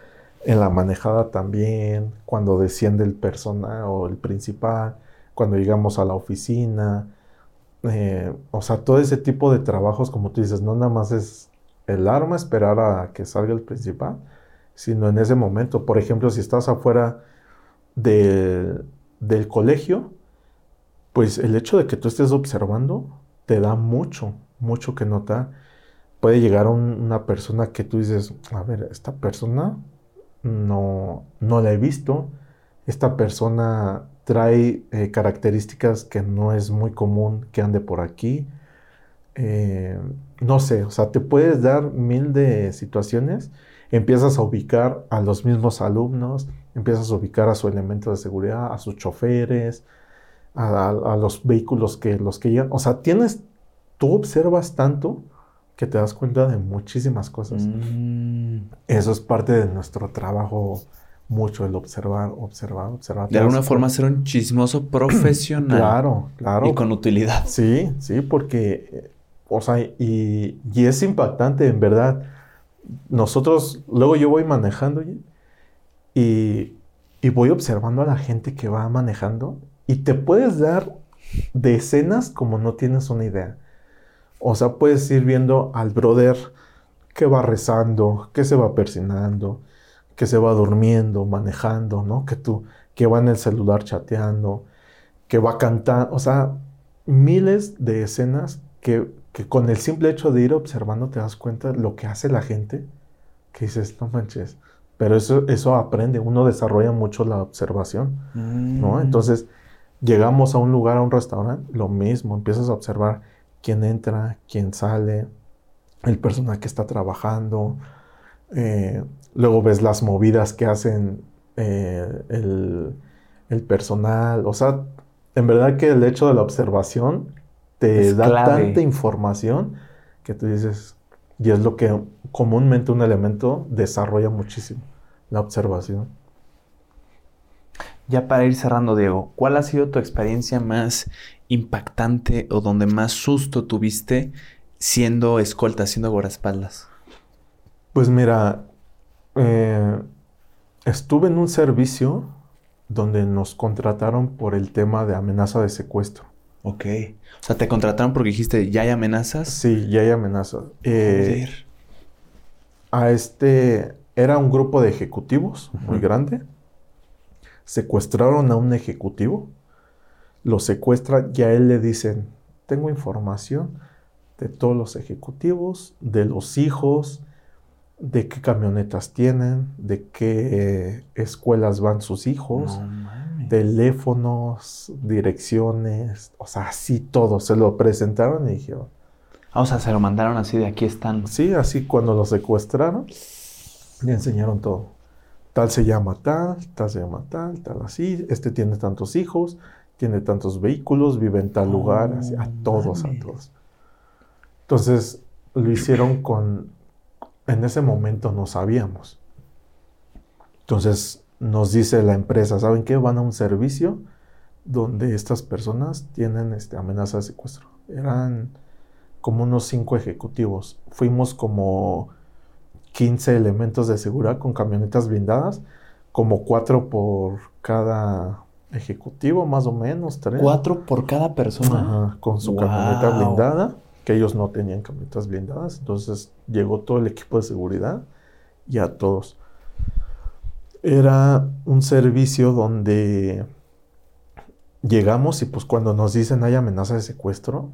en la manejada también, cuando desciende el personal o el principal, cuando llegamos a la oficina, eh, o sea, todo ese tipo de trabajos, como tú dices, no nada más es el arma, esperar a que salga el principal, sino en ese momento. Por ejemplo, si estás afuera del colegio, pues el hecho de que tú estés observando te da mucho, mucho que notar. Puede llegar una persona que tú dices, a ver, esta persona no, no la he visto, esta persona trae eh, características que no es muy común que ande por aquí. Eh, no sé, o sea, te puedes dar mil de situaciones, empiezas a ubicar a los mismos alumnos, empiezas a ubicar a su elemento de seguridad, a sus choferes, a, los vehículos que los que llegan. O sea, tienes, tú observas tanto que te das cuenta de muchísimas cosas. Mm. Eso es parte de nuestro trabajo mucho, el observar, observar, observar. De alguna forma ser un chismoso profesional. claro, claro. Y con utilidad. Sí, sí, porque, o sea, y, y es impactante, en verdad. Nosotros, luego yo voy manejando y, y voy observando a la gente que va manejando y te puedes dar decenas como no tienes una idea. O sea, puedes ir viendo al brother que va rezando, que se va persinando, que se va durmiendo, manejando, ¿no? Que tú, que va en el celular chateando, que va cantando. O sea, miles de escenas que, que con el simple hecho de ir observando te das cuenta de lo que hace la gente, que dices, no manches. Pero eso, eso aprende, uno desarrolla mucho la observación, ¿no? Mm. Entonces, Llegamos a un lugar, a un restaurante, lo mismo, empiezas a observar quién entra, quién sale, el personal que está trabajando, eh, luego ves las movidas que hacen eh, el, personal, o sea, en verdad que el hecho de la observación te da tanta información que tú dices, y es lo que comúnmente un elemento desarrolla muchísimo, la observación. Ya para ir cerrando, Diego, ¿cuál ha sido tu experiencia más impactante o donde más susto tuviste siendo escolta, siendo guardaespaldas? Pues mira, eh, estuve en un servicio donde nos contrataron por el tema de amenaza de secuestro. Ok. O sea, te contrataron porque dijiste, ¿ya hay amenazas? Sí, ya hay amenazas. Eh, a este, era un grupo de ejecutivos muy grande secuestraron a un ejecutivo, lo secuestran y a él le dicen, tengo información de todos los ejecutivos, de los hijos, de qué camionetas tienen, de qué escuelas van sus hijos, teléfonos, direcciones, o sea, así todo. Se lo presentaron y dijeron. Ah, o sea, se lo mandaron así de aquí están. Sí, así cuando lo secuestraron, le enseñaron todo tal se llama tal, tal se llama tal, tal así, este tiene tantos hijos, tiene tantos vehículos, vive en tal lugar, así, a todos, a todos. Entonces lo hicieron con, en ese momento no sabíamos. Entonces nos dice la empresa, ¿saben qué? Van a un servicio donde estas personas tienen este, amenaza de secuestro. Eran como unos cinco ejecutivos. Fuimos como 15 elementos de seguridad con camionetas blindadas, como cuatro por cada ejecutivo, más o menos, tres. ¿Cuatro por cada persona? Ajá, con su camioneta blindada, que ellos no tenían camionetas blindadas. Entonces llegó todo el equipo de seguridad y a todos. Era un servicio donde llegamos y pues cuando nos dicen hay amenaza de secuestro,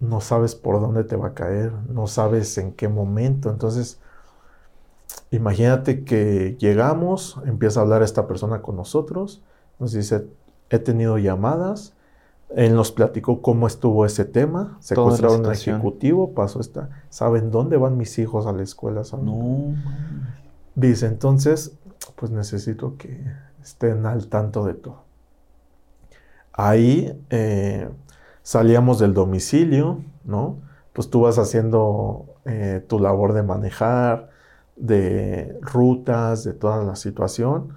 no sabes por dónde te va a caer, no sabes en qué momento. Entonces Imagínate que llegamos, empieza a hablar esta persona con nosotros, nos dice, he tenido llamadas, él nos platicó cómo estuvo ese tema, secuestraron un ejecutivo, pasó esta, ¿saben dónde van mis hijos a la escuela? No. Dice, entonces, pues necesito que estén al tanto de todo. ahí eh, salíamos del domicilio, ¿no? Pues tú vas haciendo eh, tu labor de manejar, de rutas, de toda la situación,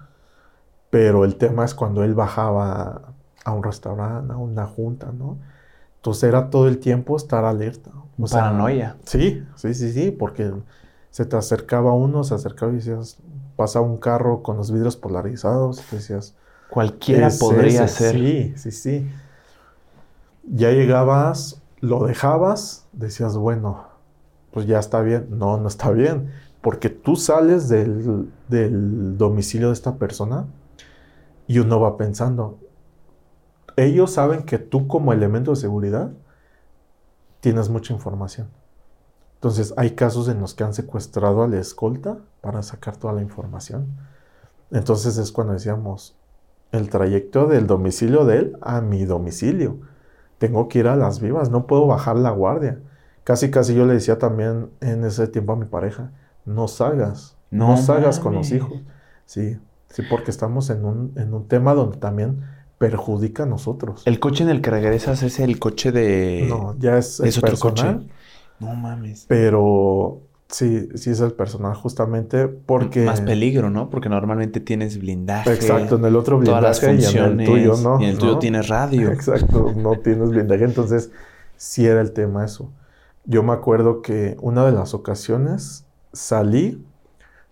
pero el tema es cuando él bajaba a un restaurante, a una junta, ¿no? Entonces era todo el tiempo estar alerta. O Paranoia. sí, sí, sí, sí, porque se te acercaba uno, se acercaba y decías, pasa un carro con los vidrios polarizados, decías... Cualquiera podría ser. Sí, sí, sí. Ya llegabas, lo dejabas, decías, bueno, pues ya está bien. No, no está bien, porque tú sales del, del domicilio de esta persona y uno va pensando, ellos saben que tú como elemento de seguridad tienes mucha información. Entonces hay casos en los que han secuestrado a la escolta para sacar toda la información. Entonces es cuando decíamos, el trayecto del domicilio de él a mi domicilio. Tengo que ir a las vivas, no puedo bajar la guardia. Casi, casi yo le decía también en ese tiempo a mi pareja, no salgas, no, salgas con los hijos. Sí, sí, porque estamos en un, en un tema donde también perjudica a nosotros. ¿El coche en el que regresas es el coche de... No, ya es, ¿Es otro coche. No mames. Pero sí, sí es el personal justamente porque... Más peligro, ¿no? Porque normalmente tienes blindaje. Exacto, en el otro blindaje todas las funciones, y en el tuyo no. Y en el tuyo tienes radio. Exacto, no tienes blindaje. Entonces, sí era el tema eso. Yo me acuerdo que una de las ocasiones salí,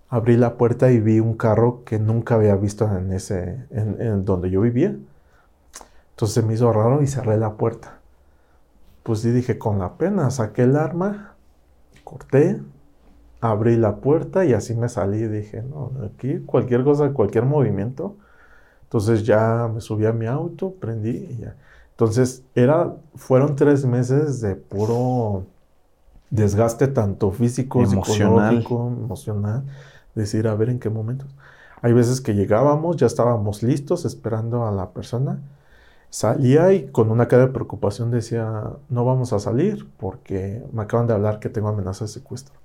abrí la puerta y vi un carro que nunca había visto en ese, en donde yo vivía. Entonces me hizo raro y cerré la puerta. Pues sí dije, con la pena, saqué el arma, corté, abrí la puerta y así me salí. Dije, no, aquí cualquier cosa, cualquier movimiento. Entonces ya me subí a mi auto, prendí y ya. Entonces era, fueron tres meses de puro desgaste tanto físico, emocional. emocional. Decir, a ver en qué momentos. Hay veces que llegábamos, ya estábamos listos esperando a la persona Salía y con una cara de preocupación decía, no vamos a salir porque me acaban de hablar que tengo amenaza de secuestro.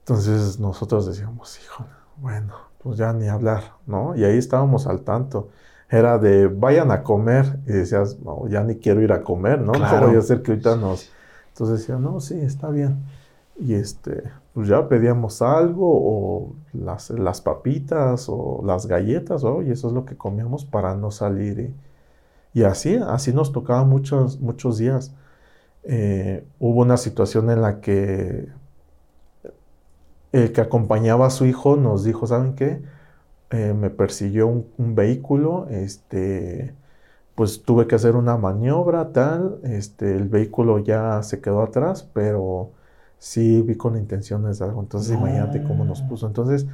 Entonces nosotros decíamos, hijo, bueno, pues ya ni hablar, ¿no? Y ahí estábamos al tanto. Era de, vayan a comer. Y decías, no, ya ni quiero ir a comer, ¿no? Claro. ¿Cómo voy a hacer que ahorita nos... Entonces decía, no, sí, está bien. Y este, pues ya pedíamos algo o las, las papitas o las galletas, o y eso es lo que comíamos para no salir. Y, así, así nos tocaba muchos, muchos días. Eh, hubo una situación en la que el que acompañaba a su hijo nos dijo, ¿saben qué? Eh, me persiguió un, un, vehículo, este, pues tuve que hacer una maniobra, tal, este, el vehículo ya se quedó atrás, pero sí vi con intenciones de algo. Entonces, imagínate cómo nos puso. Entonces,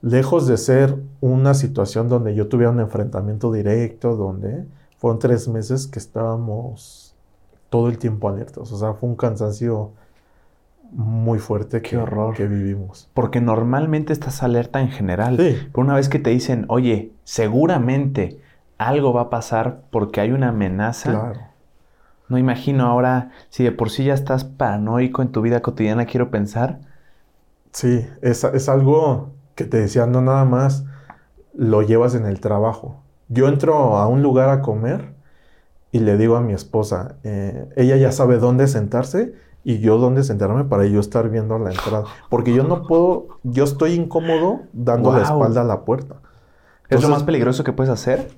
lejos de ser una situación donde yo tuviera un enfrentamiento directo, donde fueron tres meses que estábamos todo el tiempo alertos. O sea, fue un cansancio muy fuerte Qué horror. que vivimos. Porque normalmente estás alerta en general. Sí. Pero una vez que te dicen, oye, seguramente algo va a pasar porque hay una amenaza. Claro no imagino ahora, si de por sí ya estás paranoico en tu vida cotidiana, quiero pensar. Sí, es, es algo que te decía, no nada más lo llevas en el trabajo. Yo entro a un lugar a comer y le digo a mi esposa, eh, ella ya sabe dónde sentarse y yo dónde sentarme para yo estar viendo la entrada. Porque yo no puedo, yo estoy incómodo dando la espalda a la puerta. ¿Es lo más peligroso que puedes hacer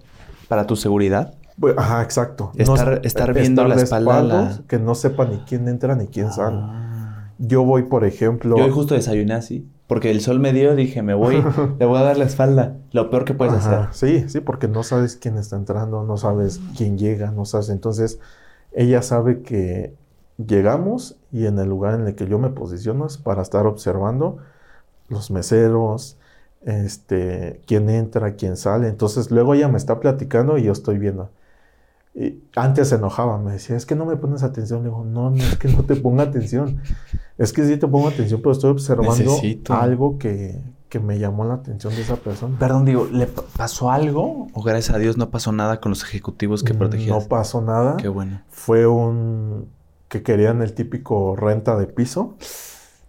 para tu seguridad? Ajá, exacto. Estar, estar viendo la espalda. Que no sepa ni quién entra ni quién sale. Ah. Yo voy, por ejemplo. Yo hoy justo desayuné así. Porque el sol me dio, dije, me voy, le voy a dar la espalda. Lo peor que puedes hacer. Sí, sí, porque no sabes quién está entrando, no sabes quién llega, no sabes. Entonces, ella sabe que llegamos y en el lugar en el que yo me posiciono es para estar observando los meseros, este, quién entra, quién sale. Entonces, luego ella me está platicando y yo estoy viendo antes se enojaba, me decía, es que no me pones atención. Le digo, no, no es que no te ponga atención. Es que sí te pongo atención, pero estoy observando algo que, que, me llamó la atención de esa persona. Perdón, digo, ¿le pasó algo? ¿O gracias a Dios no pasó nada con los ejecutivos que protegían? No pasó nada. Qué bueno. Fue un... que querían el típico renta de piso,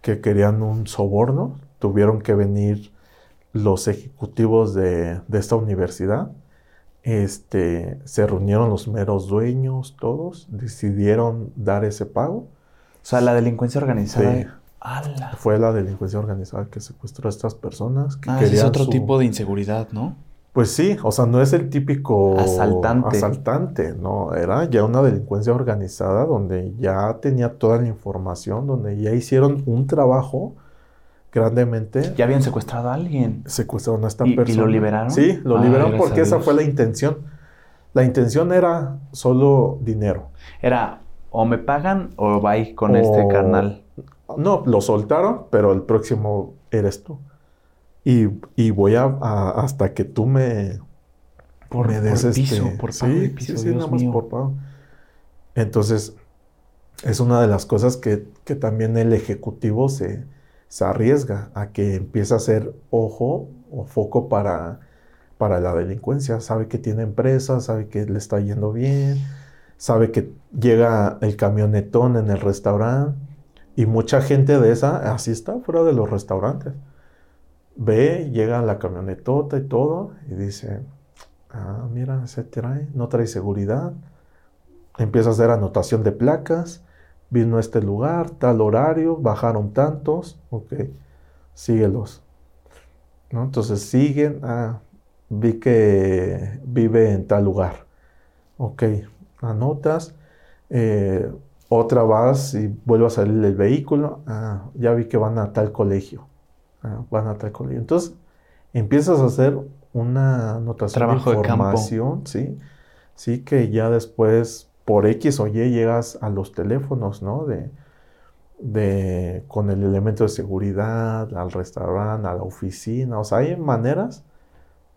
que querían un soborno. Tuvieron que venir los ejecutivos de, de esta universidad este, se reunieron los meros dueños, todos, decidieron dar ese pago. O sea, la delincuencia organizada. Sí. Fue la delincuencia organizada que secuestró a estas personas. Que ah, es otro tipo de inseguridad, ¿no? Pues sí, o sea, no es el típico asaltante. asaltante, no, era ya una delincuencia organizada donde ya tenía toda la información, donde ya hicieron un trabajo grandemente. Ya habían secuestrado a alguien. Secuestraron a esta persona. ¿Y lo liberaron? Sí, lo liberaron porque esa fue la intención. La intención era solo dinero. Era o me pagan o vais con este canal. No, lo soltaron, pero el próximo eres tú. Y, voy a, hasta que tú me, por, me des este, piso, por sí, sí, sí, nada más por pago. Entonces, es una de las cosas que, también el ejecutivo se, se, arriesga a que empiece a hacer ojo o foco para, para la delincuencia. Sabe que tiene empresa, sabe que le está yendo bien, sabe que llega el camionetón en el restaurante y mucha gente de esa así está fuera de los restaurantes ve, llega la camionetota y todo, y dice, ah, mira, se trae, no trae seguridad. Empieza a hacer anotación de placas, vino a este lugar, tal horario, bajaron tantos, ok, síguelos. ¿No? Entonces siguen, ah, vi que vive en tal lugar, ok, anotas, eh, otra vas y vuelve a salir el vehículo, ah, ya vi que van a tal colegio van a tal colegio. Entonces, empiezas a hacer una anotación de información, ¿sí? Sí, que ya después, por X o Y, llegas a los teléfonos, ¿no? De, de, con el elemento de seguridad, al restaurante, a la oficina. O sea, hay maneras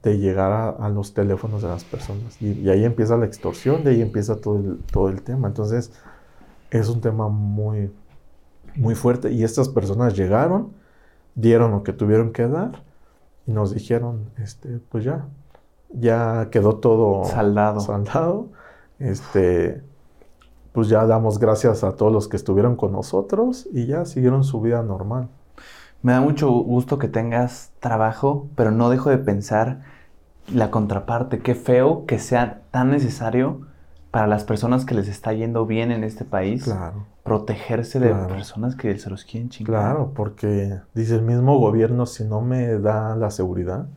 de llegar a, los teléfonos de las personas. Y, ahí empieza la extorsión, de ahí empieza todo el, todo el tema. Entonces, es un tema muy, muy fuerte. Y estas personas llegaron dieron lo que tuvieron que dar y nos dijeron, este, pues ya, ya quedó todo saldado. saldado. Este, pues ya damos gracias a todos los que estuvieron con nosotros y ya siguieron su vida normal. Me da mucho gusto que tengas trabajo, pero no dejo de pensar la contraparte. Qué feo que sea tan necesario para las personas que les está yendo bien en este país. Claro protegerse de personas que se los quieren chingar. Claro, porque dice el mismo gobierno, si no me da la seguridad,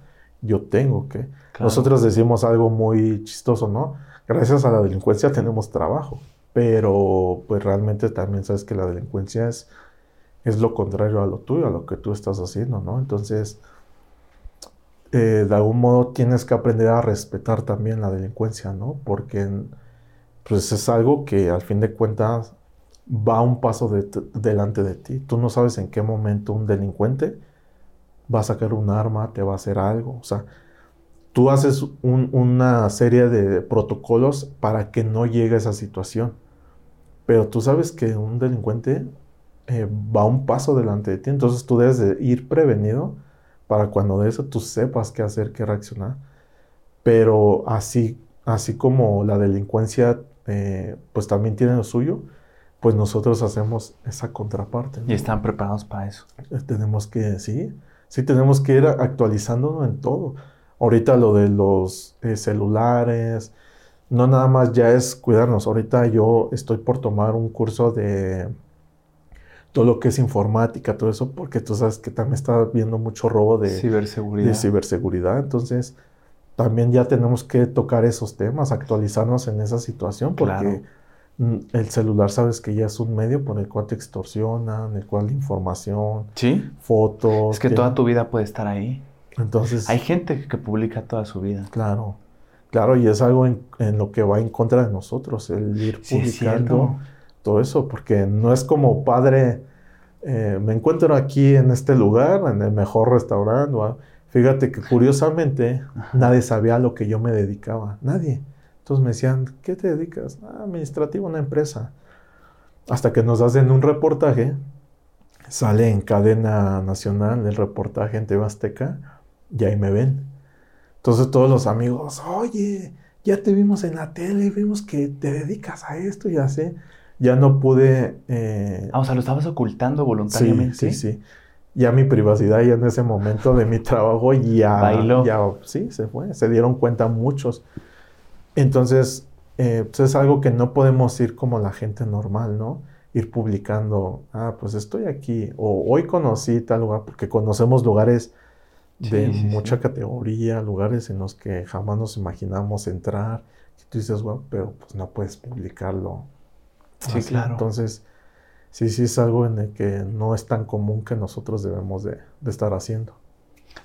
yo tengo que. Nosotros decimos algo muy chistoso, ¿no? Gracias a la delincuencia tenemos trabajo, pero pues realmente también sabes que la delincuencia es, es lo contrario a lo tuyo, a lo que tú estás haciendo, ¿no? Entonces, eh, de algún modo tienes que aprender a respetar también la delincuencia, ¿no? Porque pues es algo que al fin de cuentas va un paso delante de ti. Tú no sabes en qué momento un delincuente va a sacar un arma, te va a hacer algo. O sea, tú haces una serie de protocolos para que no llegue a esa situación. Pero tú sabes que un delincuente eh, va un paso delante de ti. Entonces tú debes de ir prevenido para cuando de eso tú sepas qué hacer, qué reaccionar. Pero así, así como la delincuencia, eh, pues también tiene lo suyo, pues nosotros hacemos esa contraparte. Y están preparados para eso. Eh, tenemos que, sí, sí tenemos que ir actualizándonos en todo. Ahorita lo de los eh, celulares, no nada más ya es cuidarnos. Ahorita yo estoy por tomar un curso de todo lo que es informática, todo eso, porque tú sabes que también está viendo mucho robo de ciberseguridad. De ciberseguridad. Entonces, también ya tenemos que tocar esos temas, actualizarnos en esa situación, porque Mm, el celular sabes que ya es un medio por el cual te extorsionan, el cual información, ¿Sí? fotos. Es que toda tu vida puede estar ahí. Entonces. Hay gente que publica toda su vida. Claro. Claro, y es algo en, lo que va en contra de nosotros, el ir publicando todo eso, porque no es como padre, eh, me encuentro aquí en este lugar, en el mejor restaurante. Fíjate que curiosamente nadie sabía a lo que yo me dedicaba, nadie. Entonces me decían, ¿qué te dedicas? Ah, administrativo, una empresa. Hasta que nos hacen un reportaje, sale en cadena nacional el reportaje en TV y ahí me ven. Entonces todos los amigos, oye, ya te vimos en la tele, vimos que te dedicas a esto y así. Ya no pude... Eh, ah, o sea, lo estabas ocultando voluntariamente. Sí, sí, sí. Ya mi privacidad ya en ese momento de mi trabajo ya... Bailó. Ya, sí, se fue. Se dieron cuenta muchos. Entonces, eh, pues es algo que no podemos ir como la gente normal, ¿no? Ir publicando, ah, pues estoy aquí, o hoy conocí tal lugar, porque conocemos lugares de mucha categoría, lugares en los que jamás nos imaginamos entrar. Y tú dices, bueno, pero pues no puedes publicarlo. Sí, claro. Entonces, sí, sí es algo en el que no es tan común que nosotros debemos de, estar haciendo.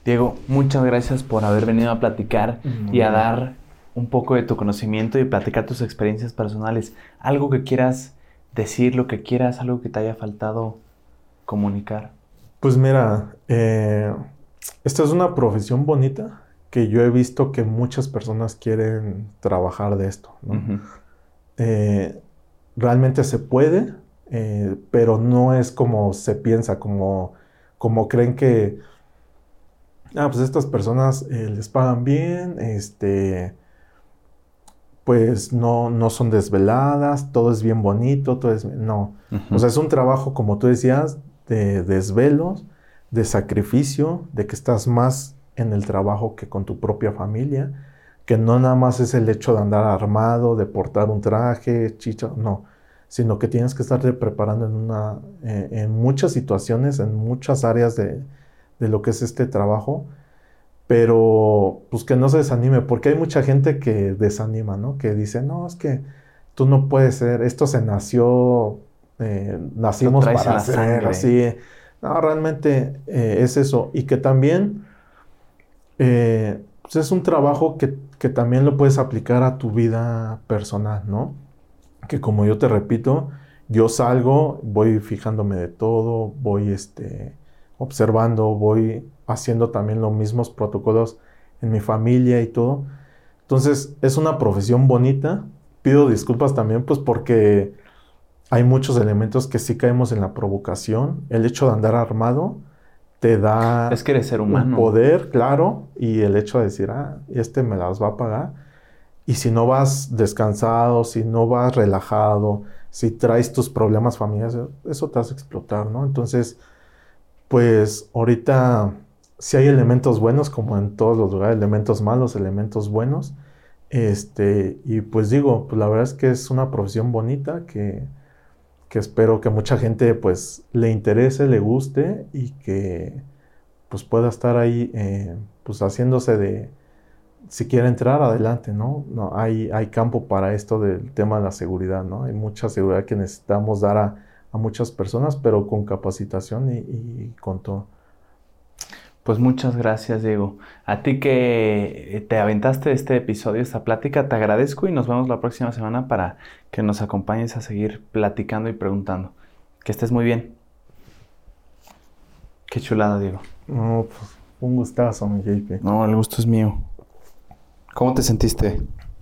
Diego, muchas gracias por haber venido a platicar y a dar un poco de tu conocimiento y platicar tus experiencias personales. Algo que quieras decir, lo que quieras, algo que te haya faltado comunicar. Pues mira, eh, esta es una profesión bonita que yo he visto que muchas personas quieren trabajar de esto. Eh, realmente se puede, eh, pero no es como se piensa, como, como creen que, ah, pues estas personas eh, les pagan bien, este, pues no, no son desveladas, todo es bien bonito, todo es, no. O sea, es un trabajo, como tú decías, de desvelos, de sacrificio, de que estás más en el trabajo que con tu propia familia, que no nada más es el hecho de andar armado, de portar un traje, chicha, no, sino que tienes que estarte preparando en, una, eh, en muchas situaciones, en muchas áreas de, de, lo que es este trabajo, pero pues que no se desanime, porque hay mucha gente que desanima, ¿no? Que dice, no, es que tú no puedes ser, esto se nació, eh, nacimos para ser así realmente eh, es eso. Y que también eh, pues es un trabajo que, también lo puedes aplicar a tu vida personal, ¿no? Que como yo te repito, yo salgo, voy fijándome de todo, voy este, observando, voy haciendo también los mismos protocolos en mi familia y todo. Entonces es una profesión bonita. Pido disculpas también pues porque hay muchos elementos que sí caemos en la provocación. El hecho de andar armado te da es que eres ser humano. un poder, claro, y el hecho de decir, ah, este me las va a pagar. Y si no vas descansado, si no vas relajado, si traes tus problemas familiares, eso te hace explotar, ¿no? Entonces, pues ahorita si hay elementos buenos, como en todos los lugares, elementos malos, elementos buenos. Este, y pues digo, pues la verdad es que es una profesión bonita que, que espero que mucha gente pues le interese, le guste y que pues pueda estar ahí eh, pues haciéndose de si quiere entrar adelante, ¿no? no hay, hay campo para esto del tema de la seguridad, ¿no? Hay mucha seguridad que necesitamos dar a, muchas personas, pero con capacitación y con todo. Pues muchas gracias, Diego. A ti que te aventaste este episodio, esta plática, te agradezco y nos vemos la próxima semana para que nos acompañes a seguir platicando y preguntando. Que estés muy bien. Qué chulada, Diego. No, pues un gustazo, mi JP. No, el gusto es mío. ¿Cómo te sentiste?